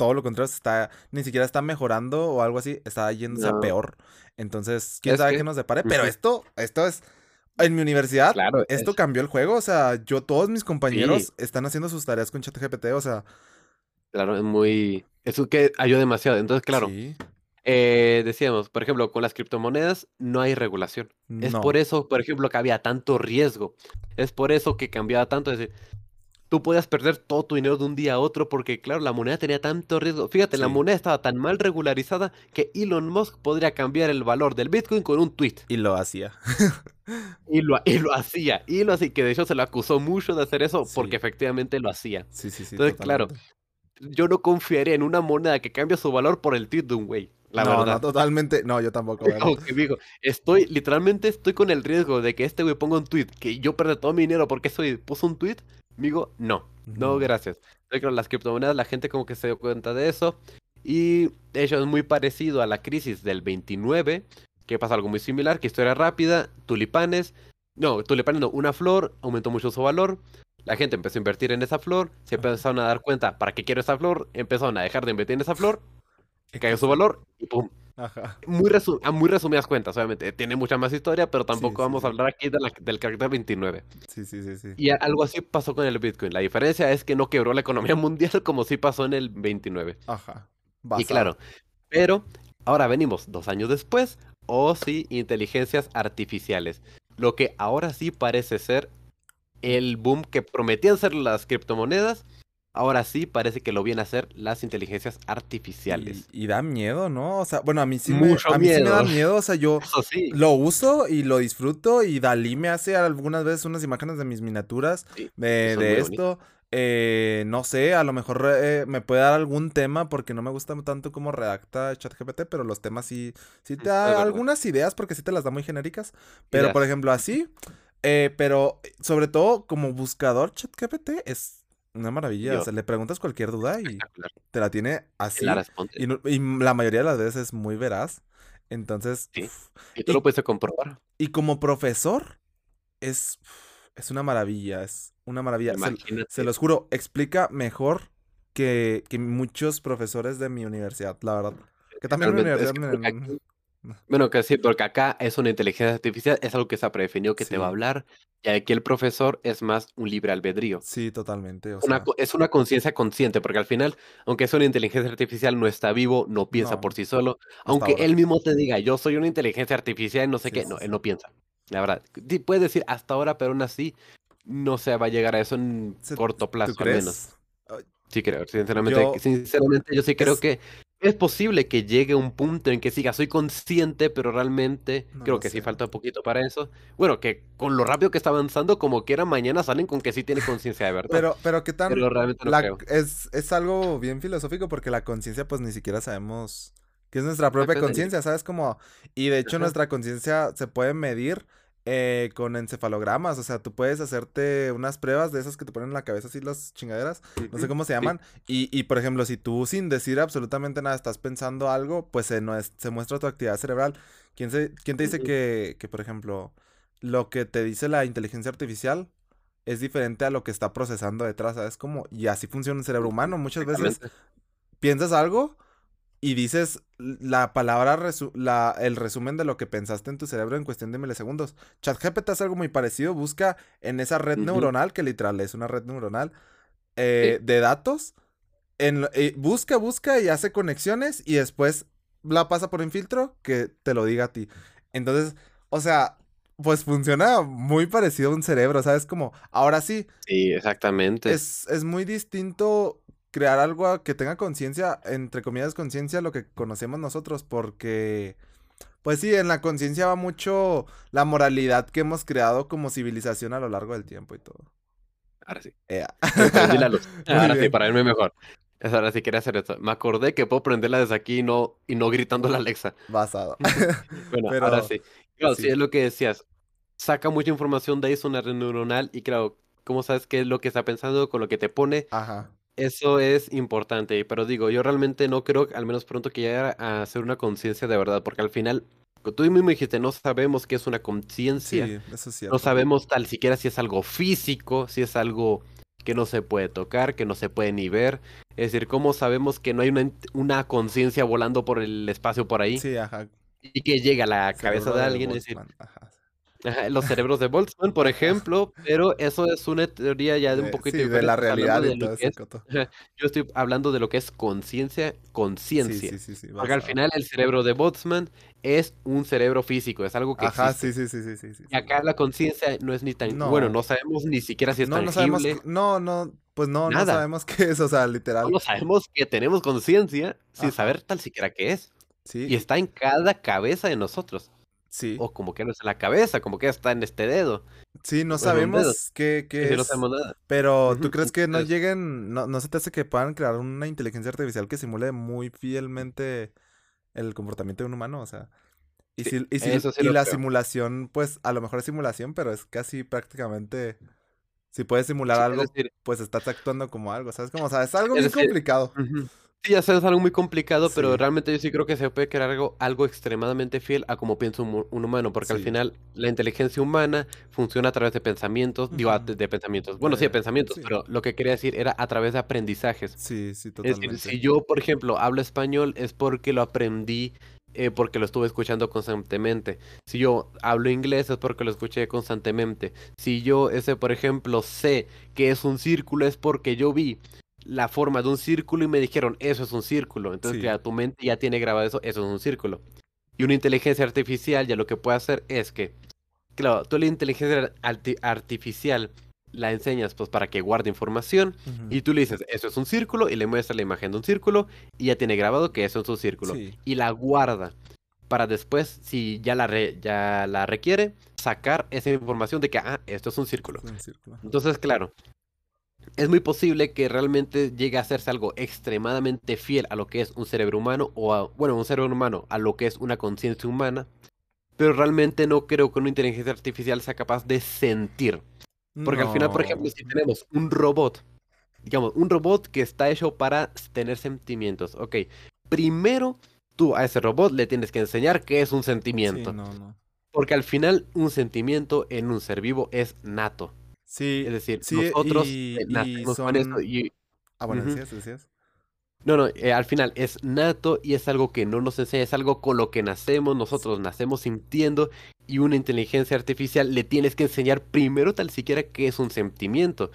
todo lo contrario, está, ni siquiera está mejorando o algo así, está yéndose a peor. Entonces, quién sabe qué nos depare. Pero esto, esto es. En mi universidad, esto cambió el juego. O sea, yo, todos mis compañeros están haciendo sus tareas con ChatGPT. O sea. Claro, es muy. Eso que ayuda demasiado. Entonces, claro. Eh, decíamos, por ejemplo, con las criptomonedas no hay regulación. Es por eso, por ejemplo, que había tanto riesgo. Es por eso que cambiaba tanto. Es decir, tú podías perder todo tu dinero de un día a otro porque, claro, la moneda tenía tanto riesgo. Fíjate, la moneda estaba tan mal regularizada que Elon Musk podría cambiar el valor del Bitcoin con un tweet. Y lo hacía. (laughs) y, lo, y lo hacía. Y lo hacía. Que de hecho se lo acusó mucho de hacer eso porque efectivamente lo hacía. Sí, sí, sí. Entonces, claro, yo no confiaría en una moneda que cambia su valor por el tweet de un güey. La no, verdad. no, totalmente. No, yo tampoco. (laughs) Como que digo, estoy, literalmente estoy con el riesgo de que este güey ponga un tweet, que yo pierda todo mi dinero porque soy puso un tweet. Digo, no, no, gracias. Que las criptomonedas, la gente como que se dio cuenta de eso. Y de hecho es muy parecido a la crisis del 29, que pasa algo muy similar, que historia rápida, tulipanes, no, tulipanes no, una flor, aumentó mucho su valor, la gente empezó a invertir en esa flor, se empezaron a dar cuenta, ¿para qué quiero esa flor? Empezaron a dejar de invertir en esa flor, cayó su valor y pum. Ajá. Muy, a muy resumidas cuentas, obviamente. Tiene mucha más historia, pero tampoco vamos a hablar aquí del carácter 29. Sí, sí, sí, sí. Y algo así pasó con el Bitcoin. La diferencia es que no quebró la economía (laughs) mundial como sí pasó en el 29. Ajá. Y claro, pero ahora venimos dos años después, o sí, inteligencias artificiales. Lo que ahora sí parece ser el boom que prometían ser las criptomonedas, ahora sí parece que lo vienen a hacer las inteligencias artificiales. Y, da miedo, ¿no? O sea, bueno, a mí sí, me, a mí sí me da miedo. O sea, yo (laughs) lo uso y lo disfruto. Y Dalí me hace algunas veces unas imágenes de mis miniaturas de, de esto. Eh, no sé, a lo mejor eh, me puede dar algún tema porque no me gusta tanto como redacta ChatGPT, pero los temas sí, sí te da algunas ideas porque sí te las da muy genéricas. Pero, por ejemplo, así, eh, pero sobre todo como buscador ChatGPT es una maravilla. O sea, le preguntas cualquier duda y te la tiene así. y, la mayoría de las veces es muy veraz. Entonces. Y tú lo puedes comprobar. Y como profesor, es, es una maravilla. Es una maravilla. Se, los juro, explica mejor que, que, muchos profesores de mi universidad, la verdad. Que también mi universidad (laughs) Bueno, que sí, porque acá es una inteligencia artificial, es algo que se ha predefinido que te va a hablar, y aquí el profesor es más un libre albedrío. Sí, totalmente. es una conciencia consciente, porque al final, aunque es una inteligencia artificial, no está vivo, no piensa por sí solo, aunque él mismo te diga, yo soy una inteligencia artificial, no sé qué, no, él no piensa. La verdad, puedes decir hasta ahora, pero aún así, no se va a llegar a eso en corto plazo, al menos. Sí creo, sinceramente, yo, sinceramente yo sí creo que es posible que llegue un punto en que siga, soy consciente, pero realmente creo que sí falta un poquito para eso. Bueno, que con lo rápido que está avanzando, como quiera, mañana salen con que sí tiene conciencia de verdad. Pero, pero qué tan... Pero realmente no creo. Es, es algo bien filosófico porque la conciencia pues ni siquiera sabemos que es nuestra propia conciencia, ¿sabes? Como... Y de hecho nuestra conciencia se puede medir eh, con encefalogramas. O sea, tú puedes hacerte unas pruebas de esas que te ponen en la cabeza así las chingaderas. No sé cómo se llaman. Y, y, por ejemplo, si tú sin decir absolutamente nada estás pensando algo, pues se, no es, se muestra tu actividad cerebral. ¿Quién, se, quién te dice que, que, por ejemplo, lo que te dice la inteligencia artificial es diferente a lo que está procesando detrás? ¿Sabes cómo? Y así funciona el cerebro humano. Muchas veces piensas algo y dices la palabra, la, el resumen de lo que pensaste en tu cerebro en cuestión de milisegundos. ChatGPT es algo muy parecido, busca en esa red neuronal, que literal es una red neuronal, eh, de datos, en, eh, busca, busca y hace conexiones y después la pasa por un filtro que te lo diga a ti. Entonces, o sea, pues funciona muy parecido a un cerebro, ¿sabes? Como, ahora sí. Sí, exactamente. Es, es muy distinto crear algo que tenga conciencia, entre comillas conciencia, lo que conocemos nosotros, porque, pues sí, en la conciencia va mucho la moralidad que hemos creado como civilización a lo largo del tiempo y todo. Ahora sí. (laughs) Ahora sí, para verme mejor. ahora sí quería hacer esto. Me acordé que puedo prenderla desde aquí y no, y no gritando la Alexa. Basado. (laughs) bueno, ahora sí. Claro, sí. es lo que decías. Saca mucha información de ahí, es una red neuronal y claro, ¿cómo sabes qué es lo que está pensando con lo que te pone? Ajá. Eso es importante, pero digo, yo realmente no creo, al menos pronto, que llegue a hacer una conciencia de verdad, porque al final, tú mismo dijiste, no sabemos qué es una conciencia. Sí, eso es cierto. No sabemos tal siquiera si es algo físico, si es algo que no se puede tocar, que no se puede ni ver. Es decir, ¿cómo sabemos que no hay una, una conciencia volando por el espacio por ahí? Sí, ajá. Y que llega a la cabeza de alguien, es decir, los cerebros de Boltzmann, por ejemplo, pero eso es una teoría ya de un poquito sí, de la realidad y todo eso. Yo estoy hablando de lo que es conciencia, conciencia. Sí, sí, Porque al final el cerebro de Boltzmann es un cerebro físico, es algo que Ajá, sí, sí, sí, sí, sí, Y acá la conciencia no es ni tan... Bueno, no sabemos ni siquiera si es no, tangible. No, no, pues no, no sabemos qué es, o sea, literal. No sabemos que tenemos conciencia sin saber tal siquiera qué es. Sí. Y está en cada cabeza de nosotros. Sí. O como que no está en la cabeza, como que está en este dedo. Sí, no sabemos qué, qué es. No sabemos nada. Pero, ¿tú crees que no lleguen, no, no se te hace que puedan crear una inteligencia artificial que simule muy fielmente el comportamiento de un humano, o sea. Y, si, y, la simulación, pues a lo mejor es simulación, pero es casi prácticamente. Si puedes simular algo, pues estás actuando como algo, ¿sabes? Como, o sea, es algo muy complicado. Sí, ya sabes, es algo muy complicado, pero realmente yo sí creo que se puede crear algo, algo extremadamente fiel a como piensa un, humano, porque al final la inteligencia humana funciona a través de pensamientos, digo, de, pensamientos, bueno, sí, de pensamientos, pero lo que quería decir era a través de aprendizajes. Sí, sí, totalmente. Es decir, si yo, por ejemplo, hablo español es porque lo aprendí eh, porque lo estuve escuchando constantemente. Si yo hablo inglés es porque lo escuché constantemente. Si yo, ese, por ejemplo, sé que es un círculo es porque yo vi la forma de un círculo y me dijeron, eso es un círculo. Entonces, ya tu mente ya tiene grabado eso, eso es un círculo. Y una inteligencia artificial ya lo que puede hacer es que, claro, tú la inteligencia artificial la enseñas pues para que guarde información y tú le dices, eso es un círculo y le muestras la imagen de un círculo y ya tiene grabado que eso es un círculo. Y la guarda para después, si ya la, ya la requiere, sacar esa información de que, ah, esto es un círculo. Entonces, claro, es muy posible que realmente llegue a hacerse algo extremadamente fiel a lo que es un cerebro humano o a, bueno, un cerebro humano a lo que es una conciencia humana, pero realmente no creo que una inteligencia artificial sea capaz de sentir. Porque al final, por ejemplo, si tenemos un robot, digamos, un robot que está hecho para tener sentimientos, ok, primero tú a ese robot le tienes que enseñar qué es un sentimiento. no, no. Porque al final un sentimiento en un ser vivo es nato. Sí. Es decir, nosotros y, nacemos con eso y... Ah, bueno, decías, decías. No, no, eh, al final es nato y es algo que no nos enseña, es algo con lo que nacemos, nosotros nacemos sintiendo y una inteligencia artificial le tienes que enseñar primero tal siquiera que es un sentimiento.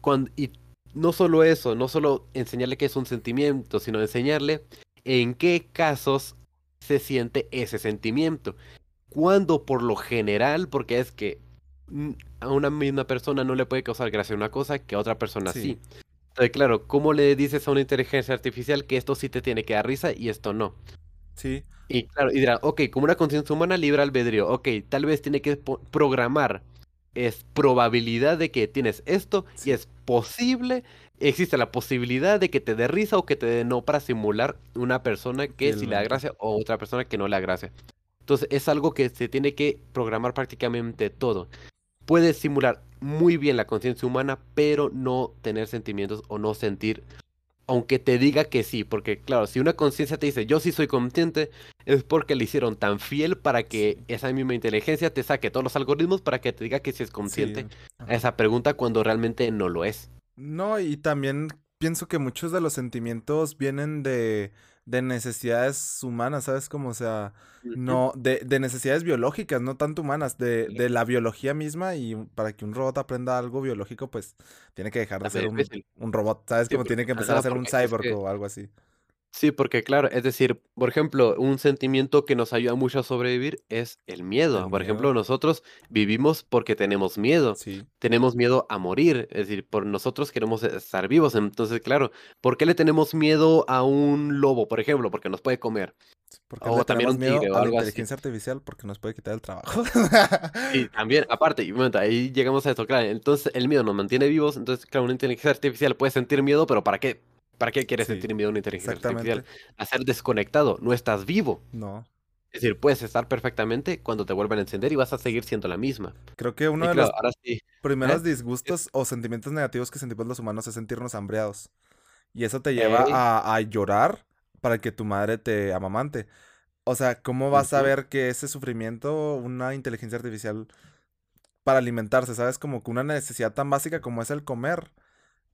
Cuando, y no solo eso, no solo enseñarle que es un sentimiento, sino enseñarle en qué casos se siente ese sentimiento. Cuando por lo general, porque es que a una misma persona no le puede causar gracia una cosa que a otra persona sí. Entonces, claro, ¿cómo le dices a una inteligencia artificial que esto sí te tiene que dar risa y esto no? Sí. Y claro, y dirá, ok, como una conciencia humana libre albedrío, ok, tal vez tiene que programar, es probabilidad de que tienes esto y es posible, existe la posibilidad de que te dé risa o que te dé no para simular una persona que sí le da gracia o otra persona que no le da gracia. Entonces es algo que se tiene que programar prácticamente todo puede simular muy bien la conciencia humana, pero no tener sentimientos o no sentir, aunque te diga que sí, porque claro, si una conciencia te dice yo sí soy consciente, es porque le hicieron tan fiel para que esa misma inteligencia te saque todos los algoritmos para que te diga que sí es consciente a esa pregunta cuando realmente no lo es. No, y también pienso que muchos de los sentimientos vienen de de necesidades humanas, ¿sabes? Como, o sea, no, de, de necesidades biológicas, no tanto humanas, de, de, la biología misma y para que un robot aprenda algo biológico, pues tiene que dejar de ser un, un, robot, ¿sabes? Como tiene que empezar a ser un cyborg o algo así. Sí, porque claro, es decir, por ejemplo, un sentimiento que nos ayuda mucho a sobrevivir es el miedo. por ejemplo, nosotros vivimos porque tenemos miedo. Sí. Tenemos miedo a morir, es decir, por nosotros queremos estar vivos. Entonces, claro, ¿por qué le tenemos miedo a un lobo, por ejemplo? Porque nos puede comer. Porque o también un tigre o algo la inteligencia artificial porque nos puede quitar el trabajo. (laughs) sí, (laughs) también, aparte, y bueno, ahí llegamos a esto, claro. Entonces, el miedo nos mantiene vivos. Entonces, claro, una inteligencia artificial puede sentir miedo, pero ¿para qué? ¿Para qué quieres sentir miedo a una inteligencia artificial? A ser desconectado, no estás vivo. No. Es decir, puedes estar perfectamente cuando te vuelvan a encender y vas a seguir siendo la misma. Creo que uno de los primeros ¿eh? disgustos o sentimientos negativos que sentimos los humanos es sentirnos hambriados. Y eso te lleva a, llorar para que tu madre te amamante. O sea, ¿cómo vas a ver que ese sufrimiento, una inteligencia artificial para alimentarse, ¿sabes? Como que una necesidad tan básica como es el comer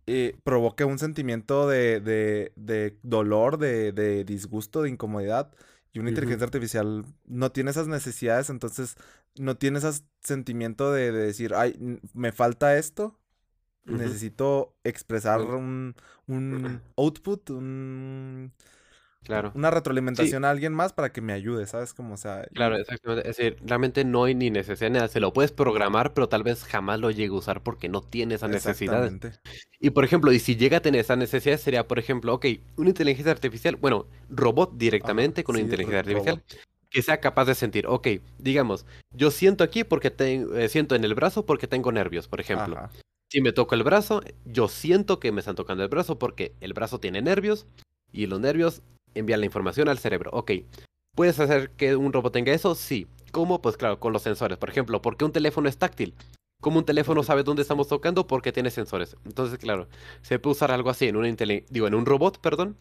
eh, provoque un sentimiento de, de, de dolor, de, de, disgusto, de incomodidad. Y una inteligencia artificial no tiene esas necesidades, entonces no tiene ese sentimiento de, decir, ay, me falta esto. Necesito expresar un, un output, un Claro. Una retroalimentación a alguien más para que me ayude, ¿sabes? Como, sea... Claro, exactamente. Es decir, realmente no hay ni necesidad nada. Se lo puedes programar, pero tal vez jamás lo llegue a usar porque no tiene esa necesidad. Y por ejemplo, y si llega a tener esa necesidad, sería, por ejemplo, ok, una inteligencia artificial, bueno, robot directamente con una inteligencia artificial. Que sea capaz de sentir, ok, digamos, yo siento aquí porque tengo, eh, siento en el brazo porque tengo nervios, por ejemplo. Si me toco el brazo, yo siento que me están tocando el brazo porque el brazo tiene nervios y los nervios envía la información al cerebro. Ok, ¿puedes hacer que un robot tenga eso? Sí. ¿Cómo? Pues claro, con los sensores. Por ejemplo, ¿por qué un teléfono es táctil? ¿Cómo un teléfono sabe dónde estamos tocando? Porque tiene sensores. Entonces, claro, se puede usar algo así en, una digo, en un robot, perdón,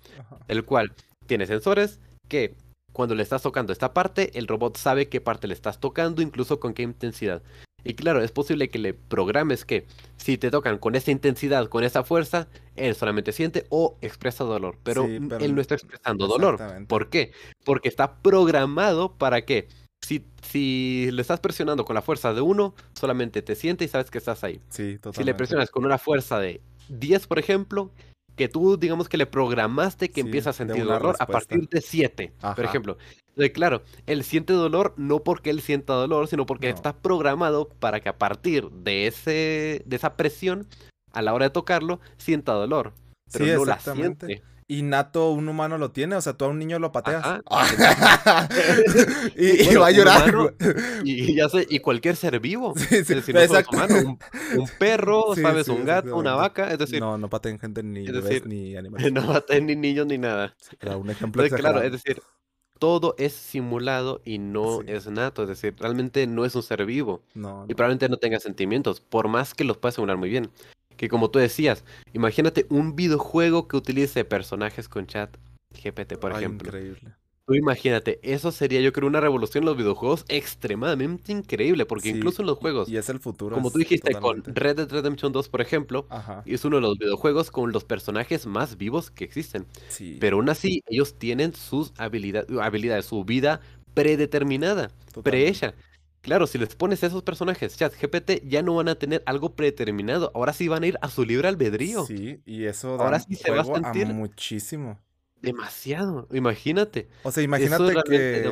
el cual tiene sensores que cuando le estás tocando esta parte, el robot sabe qué parte le estás tocando, incluso con qué intensidad. Y claro, es posible que le programes que si te tocan con esa intensidad, con esa fuerza, él solamente siente o expresa dolor. Pero, él no está expresando dolor. ¿Por qué? Porque está programado para que si, si le estás presionando con la fuerza de uno, solamente te siente y sabes que estás ahí. Sí, Si le presionas con una fuerza de 10, por ejemplo, que tú, digamos que le programaste que empieza a sentir dolor a partir de 7, por ejemplo. Entonces, claro, él siente dolor no porque él sienta dolor, sino porque está programado para que a partir de, ese, de esa presión, a la hora de tocarlo, sienta dolor. Pero no la siente innato un humano lo tiene, o sea, tú a un niño lo pateas. (laughs) (laughs) y, va a llorar. (laughs) y, ya sé, y cualquier ser vivo. es decir, un, perro, sabes, un gato, una vaca, es decir. No, no pateen gente ni bebés ni animales. No pateen ni niños ni nada. Era un ejemplo Claro, es decir, todo es simulado y no es nato, es decir, realmente no es un ser vivo. No, Y probablemente no tenga sentimientos, por más que los pueda simular muy bien que como tú decías, imagínate un videojuego que utilice personajes con chat GPT, por ejemplo. Increíble. Tú imagínate, eso sería yo creo una revolución en los videojuegos extremadamente increíble, porque incluso en los juegos... Y es el futuro. Como tú dijiste con Red Dead Redemption 2, por ejemplo, es uno de los videojuegos con los personajes más vivos que existen. Pero aún así, ellos tienen sus habilidades, habilidades su vida predeterminada, prehecha. Claro, si les pones esos personajes, chat GPT, ya no van a tener algo predeterminado. Ahora sí van a ir a su libre albedrío. Sí, y eso da Ahora sí se va a sentir muchísimo. Demasiado, imagínate. O sea, imagínate que,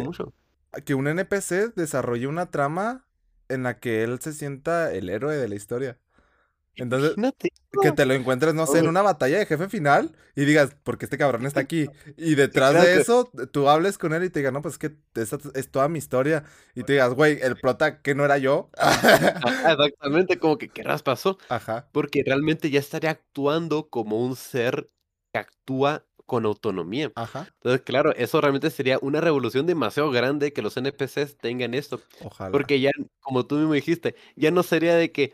que un NPC desarrolle una trama en la que él se sienta el héroe de la historia. Entonces, que te lo encuentres, no sé, en una batalla de jefe final y digas, porque este cabrón está aquí. Y (laughs) detrás de eso, tú hables con él y te digas, no, pues es que esta es toda mi historia. Y te digas, güey, el prota que no era yo. (laughs) exactamente, como que qué pasó. Ajá. Porque realmente ya estaría actuando como un ser que actúa con autonomía. Ajá. Entonces, claro, eso realmente sería una revolución demasiado grande que los NPCs tengan esto. Ojalá. Porque ya, como tú mismo dijiste, ya no sería de que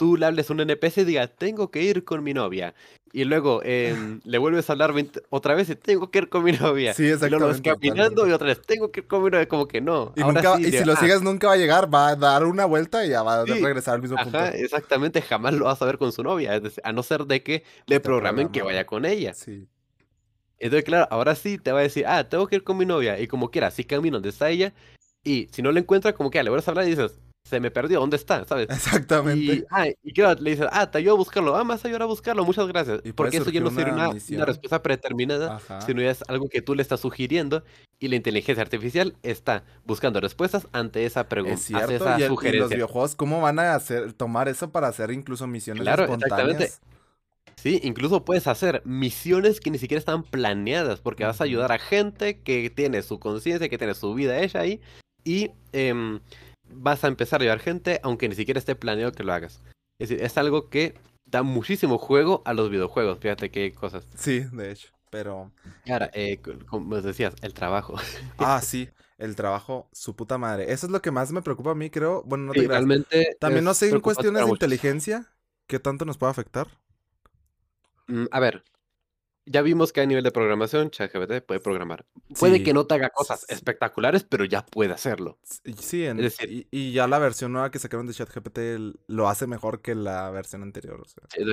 tú le hables a un NPC y digas, tengo que ir con mi novia. Y luego em, (laughs) le vuelves a hablar otra vez y tengo que ir con mi novia. Sí, exactamente. Y luego vas caminando y otra vez, tengo que ir con mi novia, como que no. Y, si lo ah". sigues nunca va a llegar, va a dar una vuelta y ya va a regresar al mismo punto. Ajá, exactamente, jamás lo vas a ver con su novia, a no ser de que le programen que vaya con ella. Sí. Entonces, claro, ahora sí te va a decir, ah, tengo que ir con mi novia. Y como quiera, sí camino donde está ella. Y si no la encuentra, como que le vuelves a hablar y dices, se me perdió, ¿dónde está? ¿Sabes? Exactamente. Y, ah, y le dices, ah, te ayudo a buscarlo, ah, más ayudar a buscarlo, muchas gracias. Porque eso ya no sería una, una, respuesta predeterminada, sino ya es algo que tú le estás sugiriendo y la inteligencia artificial está buscando respuestas ante esa pregunta, es cierto, esa y, sugerencia. y los videojuegos, ¿cómo van a hacer, tomar eso para hacer incluso misiones claro, Exactamente. Sí, incluso puedes hacer misiones que ni siquiera están planeadas, porque vas a ayudar a gente que tiene su conciencia, que tiene su vida ella ahí, y eh, vas a empezar a llevar gente aunque ni siquiera esté planeado que lo hagas. Es decir, es algo que da muchísimo juego a los videojuegos. Fíjate qué cosas. Sí, de hecho, pero... Ahora, eh, como decías, el trabajo. (laughs) Ah, sí, el trabajo, su puta madre. Eso es lo que más me preocupa a mí, creo. Bueno, no te Realmente También no sé en cuestiones de inteligencia, ¿qué tanto nos puede afectar? Mm, a ver, ya vimos que a nivel de programación ChatGPT puede programar. Puede que no te haga cosas espectaculares, pero ya puede hacerlo. Sí, y, ya la versión nueva que sacaron de ChatGPT lo hace mejor que la versión anterior.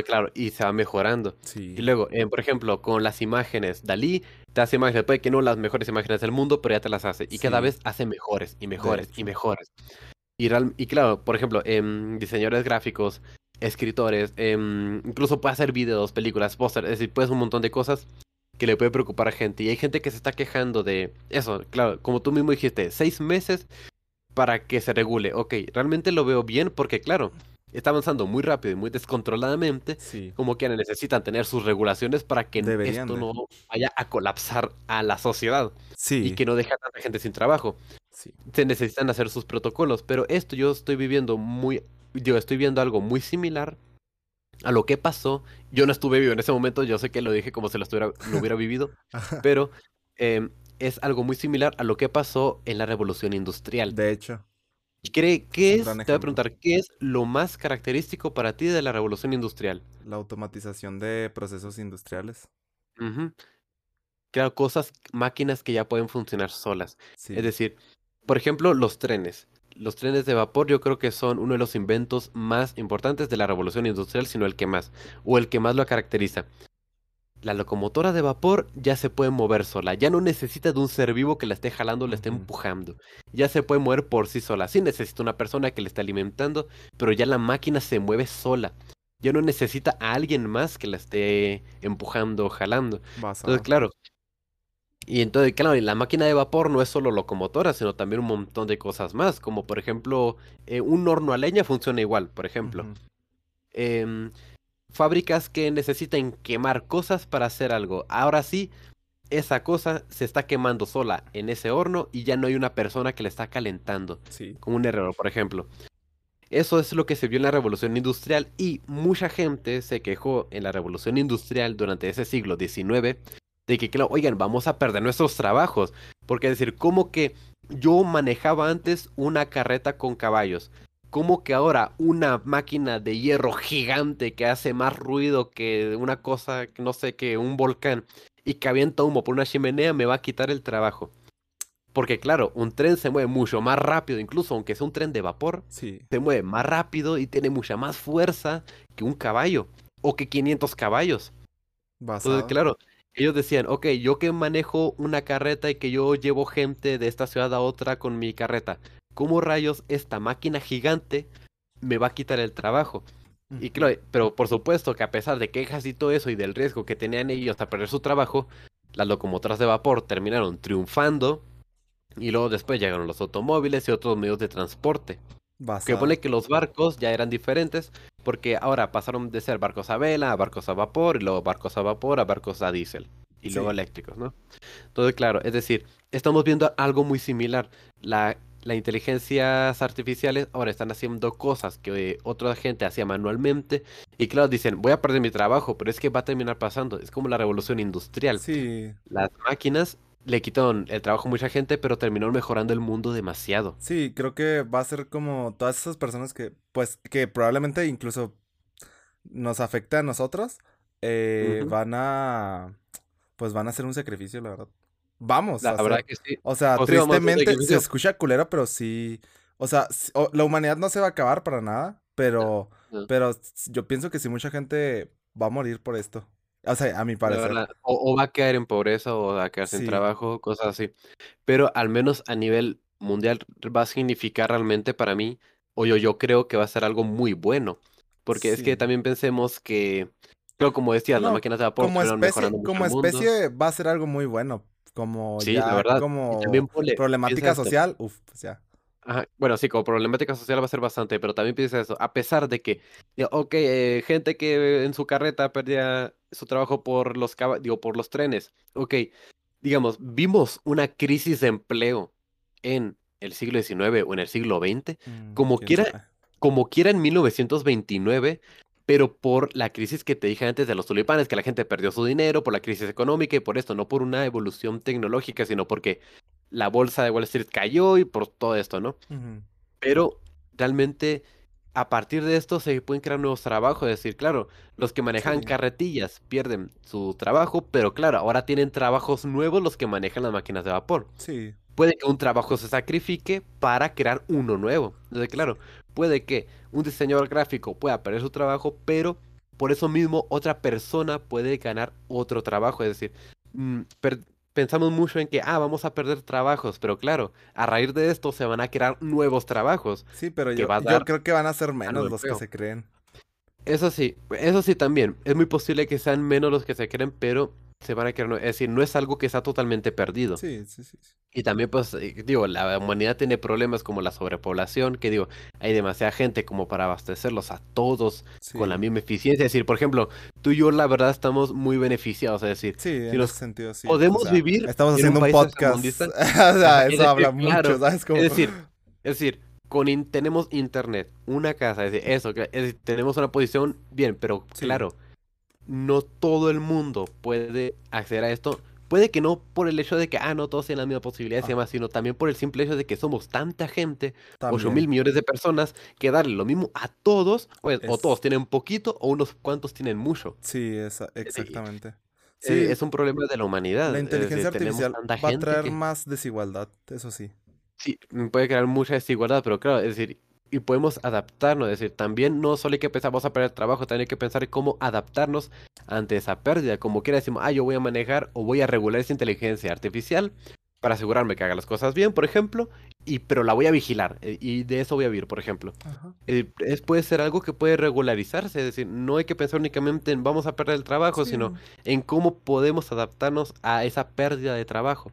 claro, y se va mejorando. Sí. Y luego, eh, por ejemplo, con las imágenes, Dalí te hace imágenes, puede que no las mejores imágenes del mundo, pero ya te las hace. Y cada vez hace mejores y mejores y mejores. Y, y claro, por ejemplo, en diseñadores gráficos, escritores, em, incluso puede hacer videos, películas, póster, es decir, puedes un montón de cosas que le puede preocupar a gente. Y hay gente que se está quejando de eso, claro, como tú mismo dijiste, seis meses para que se regule. Ok, realmente lo veo bien porque, claro, está avanzando muy rápido y muy descontroladamente. Como que necesitan tener sus regulaciones para que esto no vaya a colapsar a la sociedad. Y que no deje a tanta gente sin trabajo. Se necesitan hacer sus protocolos. Pero esto yo estoy viviendo muy yo estoy viendo algo muy similar a lo que pasó. Yo no estuve vivo en ese momento, yo sé que lo dije como si lo, estuviera, lo hubiera (laughs) vivido, pero em, es algo muy similar a lo que pasó en la revolución industrial. De hecho. ¿Qué, qué es, te voy a preguntar, ¿qué es lo más característico para ti de la revolución industrial? La automatización de procesos industriales. Claro, cosas, máquinas que ya pueden funcionar solas. Es decir, por ejemplo, los trenes. Los trenes de vapor yo creo que son uno de los inventos más importantes de la revolución industrial, sino el que más, o el que más lo caracteriza. La locomotora de vapor ya se puede mover sola, ya no necesita de un ser vivo que la esté jalando, la esté empujando. Ya se puede mover por sí sola. Sí necesita una persona que le esté alimentando, pero ya la máquina se mueve sola. Ya no necesita a alguien más que la esté empujando o jalando. Entonces, claro. Y entonces, claro, la máquina de vapor no es solo locomotora, sino también un montón de cosas más, como por ejemplo, eh, un horno a leña funciona igual, por ejemplo fábricas que necesiten quemar cosas para hacer algo. Ahora sí, esa cosa se está quemando sola en ese horno y ya no hay una persona que le está calentando. Sí. Como un herrero, por ejemplo. Eso es lo que se vio en la revolución industrial y mucha gente se quejó en la revolución industrial durante ese siglo XIX de que, claro, oigan, vamos a perder nuestros trabajos. Porque es decir, como que yo manejaba antes una carreta con caballos como que ahora una máquina de hierro gigante que hace más ruido que una cosa, no sé, que un volcán y que avienta humo por una chimenea me va a quitar el trabajo? Porque claro, un tren se mueve mucho más rápido, incluso aunque sea un tren de vapor, se mueve más rápido y tiene mucha más fuerza que un caballo o que 500 caballos. Entonces, claro, ellos decían, ok, yo que manejo una carreta y que yo llevo gente de esta ciudad a otra con mi carreta, ¿cómo rayos esta máquina gigante me va a quitar el trabajo? Y claro, pero por supuesto que a pesar de quejas y todo eso y del riesgo que tenían ellos hasta perder su trabajo, las locomotoras de vapor terminaron triunfando y luego después llegaron los automóviles y otros medios de transporte. Que pone que los barcos ya eran diferentes porque ahora pasaron de ser barcos a vela a barcos a vapor y luego barcos a vapor a barcos a diésel y luego eléctricos, ¿no? Entonces, claro, es decir, estamos viendo algo muy similar. La las inteligencias artificiales ahora están haciendo cosas que otra gente hacía manualmente y claro, dicen, voy a perder mi trabajo, pero es que va a terminar pasando. Es como la revolución industrial. Sí. Las máquinas le quitaron el trabajo a mucha gente, pero terminaron mejorando el mundo demasiado. Sí, creo que va a ser como todas esas personas que, pues, que probablemente incluso nos afecta a nosotros, eh, van a, pues van a hacer un sacrificio, la verdad. Vamos. La verdad que sí. O sea, tristemente se escucha culero, pero sí. O sea, la humanidad no se va a acabar para nada, pero, pero yo pienso que sí mucha gente va a morir por esto. O sea, a mi parecer. O, va a caer en pobreza o va a quedarse sin trabajo, cosas así. Pero al menos a nivel mundial va a significar realmente para mí, o yo, yo creo que va a ser algo muy bueno. Porque es que también pensemos que, creo como decías, las máquinas de vapor como especie, como especie va a ser algo muy bueno como ya, como problemática social, uff, pues ya. Bueno, sí, como problemática social va a ser bastante, pero también piensa eso, a pesar de que, ok, eh, gente que en su carreta perdía su trabajo por los digo, por los trenes, ok, digamos, vimos una crisis de empleo en el siglo XIX o en el siglo XX, mm, como quiera, como quiera en 1929, pero por la crisis que te dije antes de los tulipanes, que la gente perdió su dinero, por la crisis económica y por esto, no por una evolución tecnológica, sino porque la bolsa de Wall Street cayó y por todo esto, ¿no? Pero realmente a partir de esto se pueden crear nuevos trabajos, es decir, claro, los que manejan carretillas pierden su trabajo, pero claro, ahora tienen trabajos nuevos los que manejan las máquinas de vapor. Sí. Puede que un trabajo se sacrifique para crear uno nuevo. Entonces, claro, puede que un diseñador gráfico pueda perder su trabajo, pero por eso mismo otra persona puede ganar otro trabajo. Es decir, mm, pensamos mucho en que, ah, vamos a perder trabajos, pero claro, a raíz de esto se van a crear nuevos trabajos. Sí, pero yo, creo que van a ser menos los que se creen. Eso sí, eso sí también. Es muy posible que sean menos los que se creen, pero se van a quedar, es decir, no es algo que está totalmente perdido. Sí, sí, sí. Y también, pues, eh, digo, la humanidad tiene problemas como la sobrepoblación, que digo, hay demasiada gente como para abastecerlos a todos con la misma eficiencia. Es decir, por ejemplo, tú y yo, la verdad, estamos muy beneficiados. Es decir, sí, en ese sentido, sí. Podemos vivir. Estamos haciendo un, podcast. (laughs) o sea, eso habla mucho, ¿sabes? Es decir, (laughs) es decir, con tenemos internet, una casa, es decir, eso, es decir, tenemos una posición bien, pero claro no todo el mundo puede acceder a esto puede que no por el hecho de que, ah, no todos tienen las mismas posibilidades y demás, sino también por el simple hecho de que somos tanta gente, 8 mil millones de personas, que darle lo mismo a todos, pues, o todos tienen poquito o unos cuantos tienen mucho. Sí, exactamente. Sí, es un problema de la humanidad. La inteligencia artificial va a traer más desigualdad, eso sí. Sí, puede crear mucha desigualdad, pero claro, es decir, y podemos adaptarnos, es decir, también no solo hay que pensar, vamos a perder trabajo, también hay que pensar cómo adaptarnos ante esa pérdida. Como quiera decimos, ah, yo voy a manejar o voy a regular esa inteligencia artificial para asegurarme que haga las cosas bien, por ejemplo, y pero la voy a vigilar eh, y de eso voy a vivir, por ejemplo. Eh, es, puede ser algo que puede regularizarse, es decir, no hay que pensar únicamente en vamos a perder el trabajo, sino en cómo podemos adaptarnos a esa pérdida de trabajo.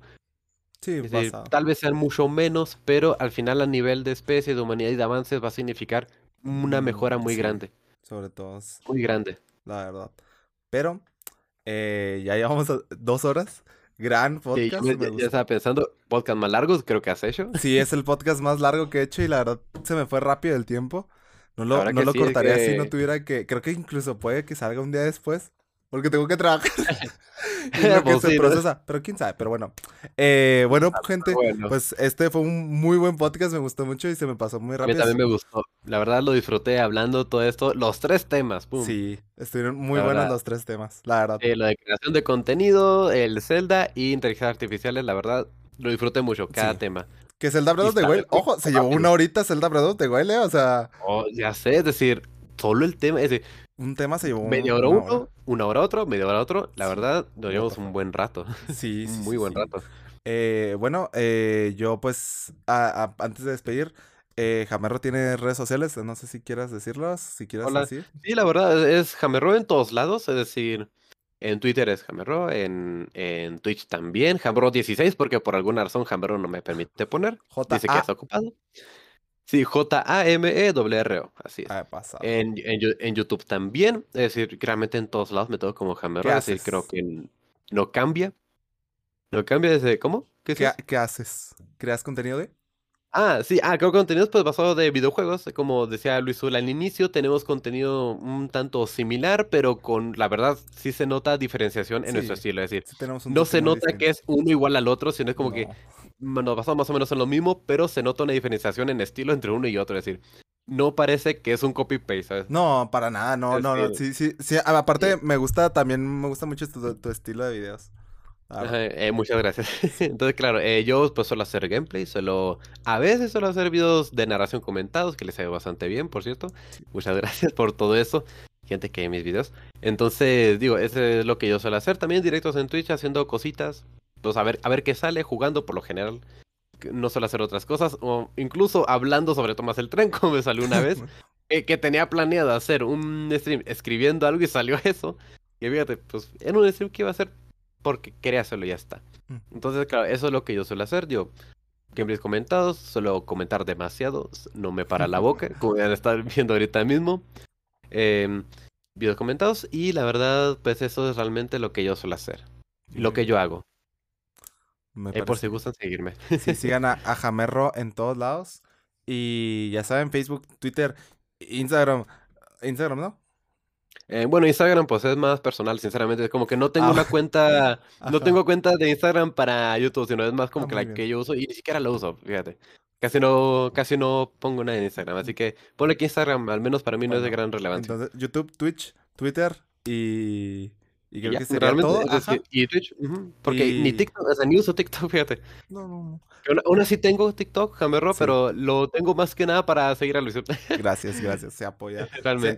Sí, tal vez sean mucho menos, pero al final a nivel de especie, de humanidad y de avances va a significar una mm, mejora muy grande. Sobre todo. Muy grande. La verdad. Pero eh, ya llevamos dos horas. Gran podcast. ya, estaba pensando, podcast más largos creo que has hecho. (laughs) Sí, es el podcast más largo que he hecho y la verdad se me fue rápido el tiempo. No lo, no lo cortaría si no tuviera que... Creo que incluso puede que salga un día después. Porque tengo que trabajar. (laughs) (laughs) y no que pues se procesa. Pero quién sabe, pero bueno. Eh, bueno, ah, gente, pues este fue un muy buen podcast, me gustó mucho y se me pasó muy rápido. A mí también me gustó. La verdad lo disfruté hablando todo esto, los tres temas. Sí, estuvieron muy buenos los tres temas, la verdad. Eh, lo de creación de contenido, el Zelda y inteligencia artificiales, la verdad, lo disfruté mucho, cada tema. Que Zelda Breath of the Wild, ojo, se llevó una horita Zelda Breath of the Wild, ¿eh? O sea... Oh, ya sé, es decir, solo el tema, es decir, un tema se llevó media hora uno, una hora otro, media hora otro. La verdad, nos llevamos un buen rato. (laughs) Sí, (laughs) sí Muy buen rato. Eh, bueno, eh, yo pues, antes de despedir, eh, Jamerro tiene redes sociales, no sé si quieras decirlas, si quieres decir. Sí, la verdad, es Jamerro en todos lados, es decir, en Twitter es Jamerro, en, en Twitch también, Jamerro16, porque por alguna razón Jamerro no me permite poner. Dice que está ocupado. Sí, J-A-M-E-R-O, así es. Ah, en, en, YouTube también, es decir, realmente en todos lados me tengo como Hammer, es decir, creo que no cambia. No cambia desde, ¿cómo? ¿Qué, ¿Qué, haces? ¿Creas contenido de? Ah, sí, ah, creo contenidos pues basado de videojuegos, como decía Luis Ula al inicio, tenemos contenido un tanto similar, pero con, la verdad, sí se nota diferenciación en nuestro estilo, es decir, no se nota que es uno igual al otro, sino es como que nos basamos más o menos en lo mismo, pero se nota una diferenciación en estilo entre uno y otro. Es decir, no parece que es un copy-paste, No, para nada, no, no, no. Sí, sí, sí. Aparte, me gusta, también me gusta mucho tu, estilo de videos. Eh, muchas gracias. (laughs) Entonces, claro, eh, yo pues suelo hacer gameplay, solo a veces suelo hacer videos de narración comentados, que les sale bastante bien, por cierto. Muchas gracias por todo eso, gente que ve mis videos. Entonces, digo, eso es lo que yo suelo hacer. También directos en Twitch haciendo cositas, pues a ver, a ver qué sale jugando por lo general. No suelo hacer otras cosas, o incluso hablando sobre Tomás el Tren, (laughs) como me salió una vez, (laughs) que tenía planeado hacer un stream escribiendo algo y salió (laughs) eso. Y fíjate, pues en un stream que iba a hacer porque quería hacerlo y ya está. Mm. Entonces, claro, eso es lo que yo suelo hacer. Yo, gameplays comentados, suelo comentar demasiado, no me para la boca, como ya estar viendo ahorita mismo. Eh, videos comentados y la verdad, pues eso es realmente lo que yo suelo hacer. Lo que yo hago. Eh, por si gustan seguirme. Sí, (laughs) sigan a, Jamerro en todos lados. Y ya saben, Facebook, Twitter, Instagram. Instagram, ¿no? Eh, bueno, Instagram pues es más personal, sinceramente. Es como que no tengo una ah. cuenta, (laughs) no tengo cuenta de Instagram para YouTube, sino es más como ah, que la que yo uso y ni siquiera la uso, fíjate. Casi no, casi no pongo nada en Instagram, así que ponle que Instagram, al menos para mí, no es de gran relevancia. Entonces, YouTube, Twitch, Twitter y y creo que sería todo. y Twitch, porque ni TikTok, o sea, ni uso TikTok, (laughs) fíjate. No, no, no. Aún así tengo TikTok, Jamerro, pero lo tengo más que nada para seguir a Luis. Gracias, gracias. Se (laughs) apoya.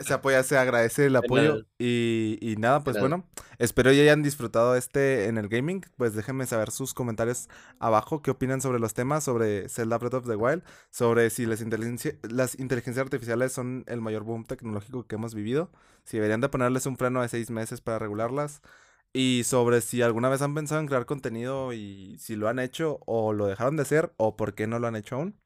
Se, apoya, se agradece el apoyo. Y, y, nada, pues bueno, espero ya hayan disfrutado este en el gaming. Pues déjenme saber sus comentarios abajo. ¿Qué opinan sobre los temas? Sobre Zelda Breath of the Wild. Sobre si las, inteligencia, las inteligencias artificiales son el mayor boom tecnológico que hemos vivido. Si deberían de ponerles un freno de seis meses para regularlas. Y sobre si alguna vez han pensado en crear contenido y si lo han hecho o lo dejaron de hacer o por qué no lo han hecho aún.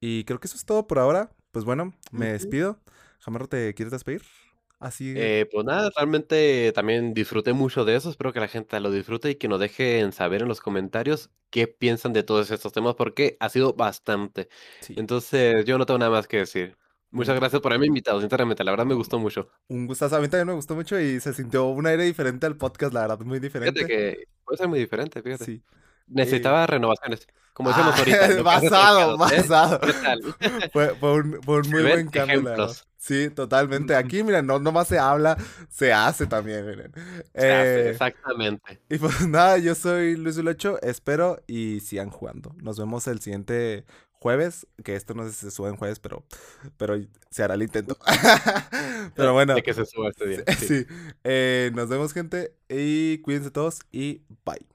Y creo que eso es todo por ahora. Pues bueno, me despido. Jamarro, ¿te quieres despedir? Así. Eh, pues nada, realmente también disfruté mucho de eso. Espero que la gente lo disfrute y que nos dejen saber en los comentarios qué piensan de todos estos temas, porque ha sido bastante. Entonces, yo no tengo nada más que decir. Muchas gracias por haberme invitado, sinceramente, la verdad me gustó mucho. Un gustazo, a mí también me gustó mucho y se sintió un aire diferente al podcast, la verdad, muy diferente. Fíjate que puede ser muy diferente, fíjate. Sí. Necesitaba renovaciones. Como decíamos ah, (laughs) ahorita. basado, basado. (laughs) Fue, fue, un, fue un (laughs) muy buen cambio, la verdad. Sí, totalmente. Aquí, miren, no nomás se habla, se hace también, miren. Se hace, eh, exactamente. Y pues (laughs) nada, yo soy Luis Ulocho, espero y sigan jugando. Nos vemos el siguiente jueves, que esto no sé si se sube en jueves, pero, pero se hará el intento. (laughs) pero bueno. De que se suba este día. (laughs) Sí. Eh, nos vemos, gente, y cuídense todos y bye.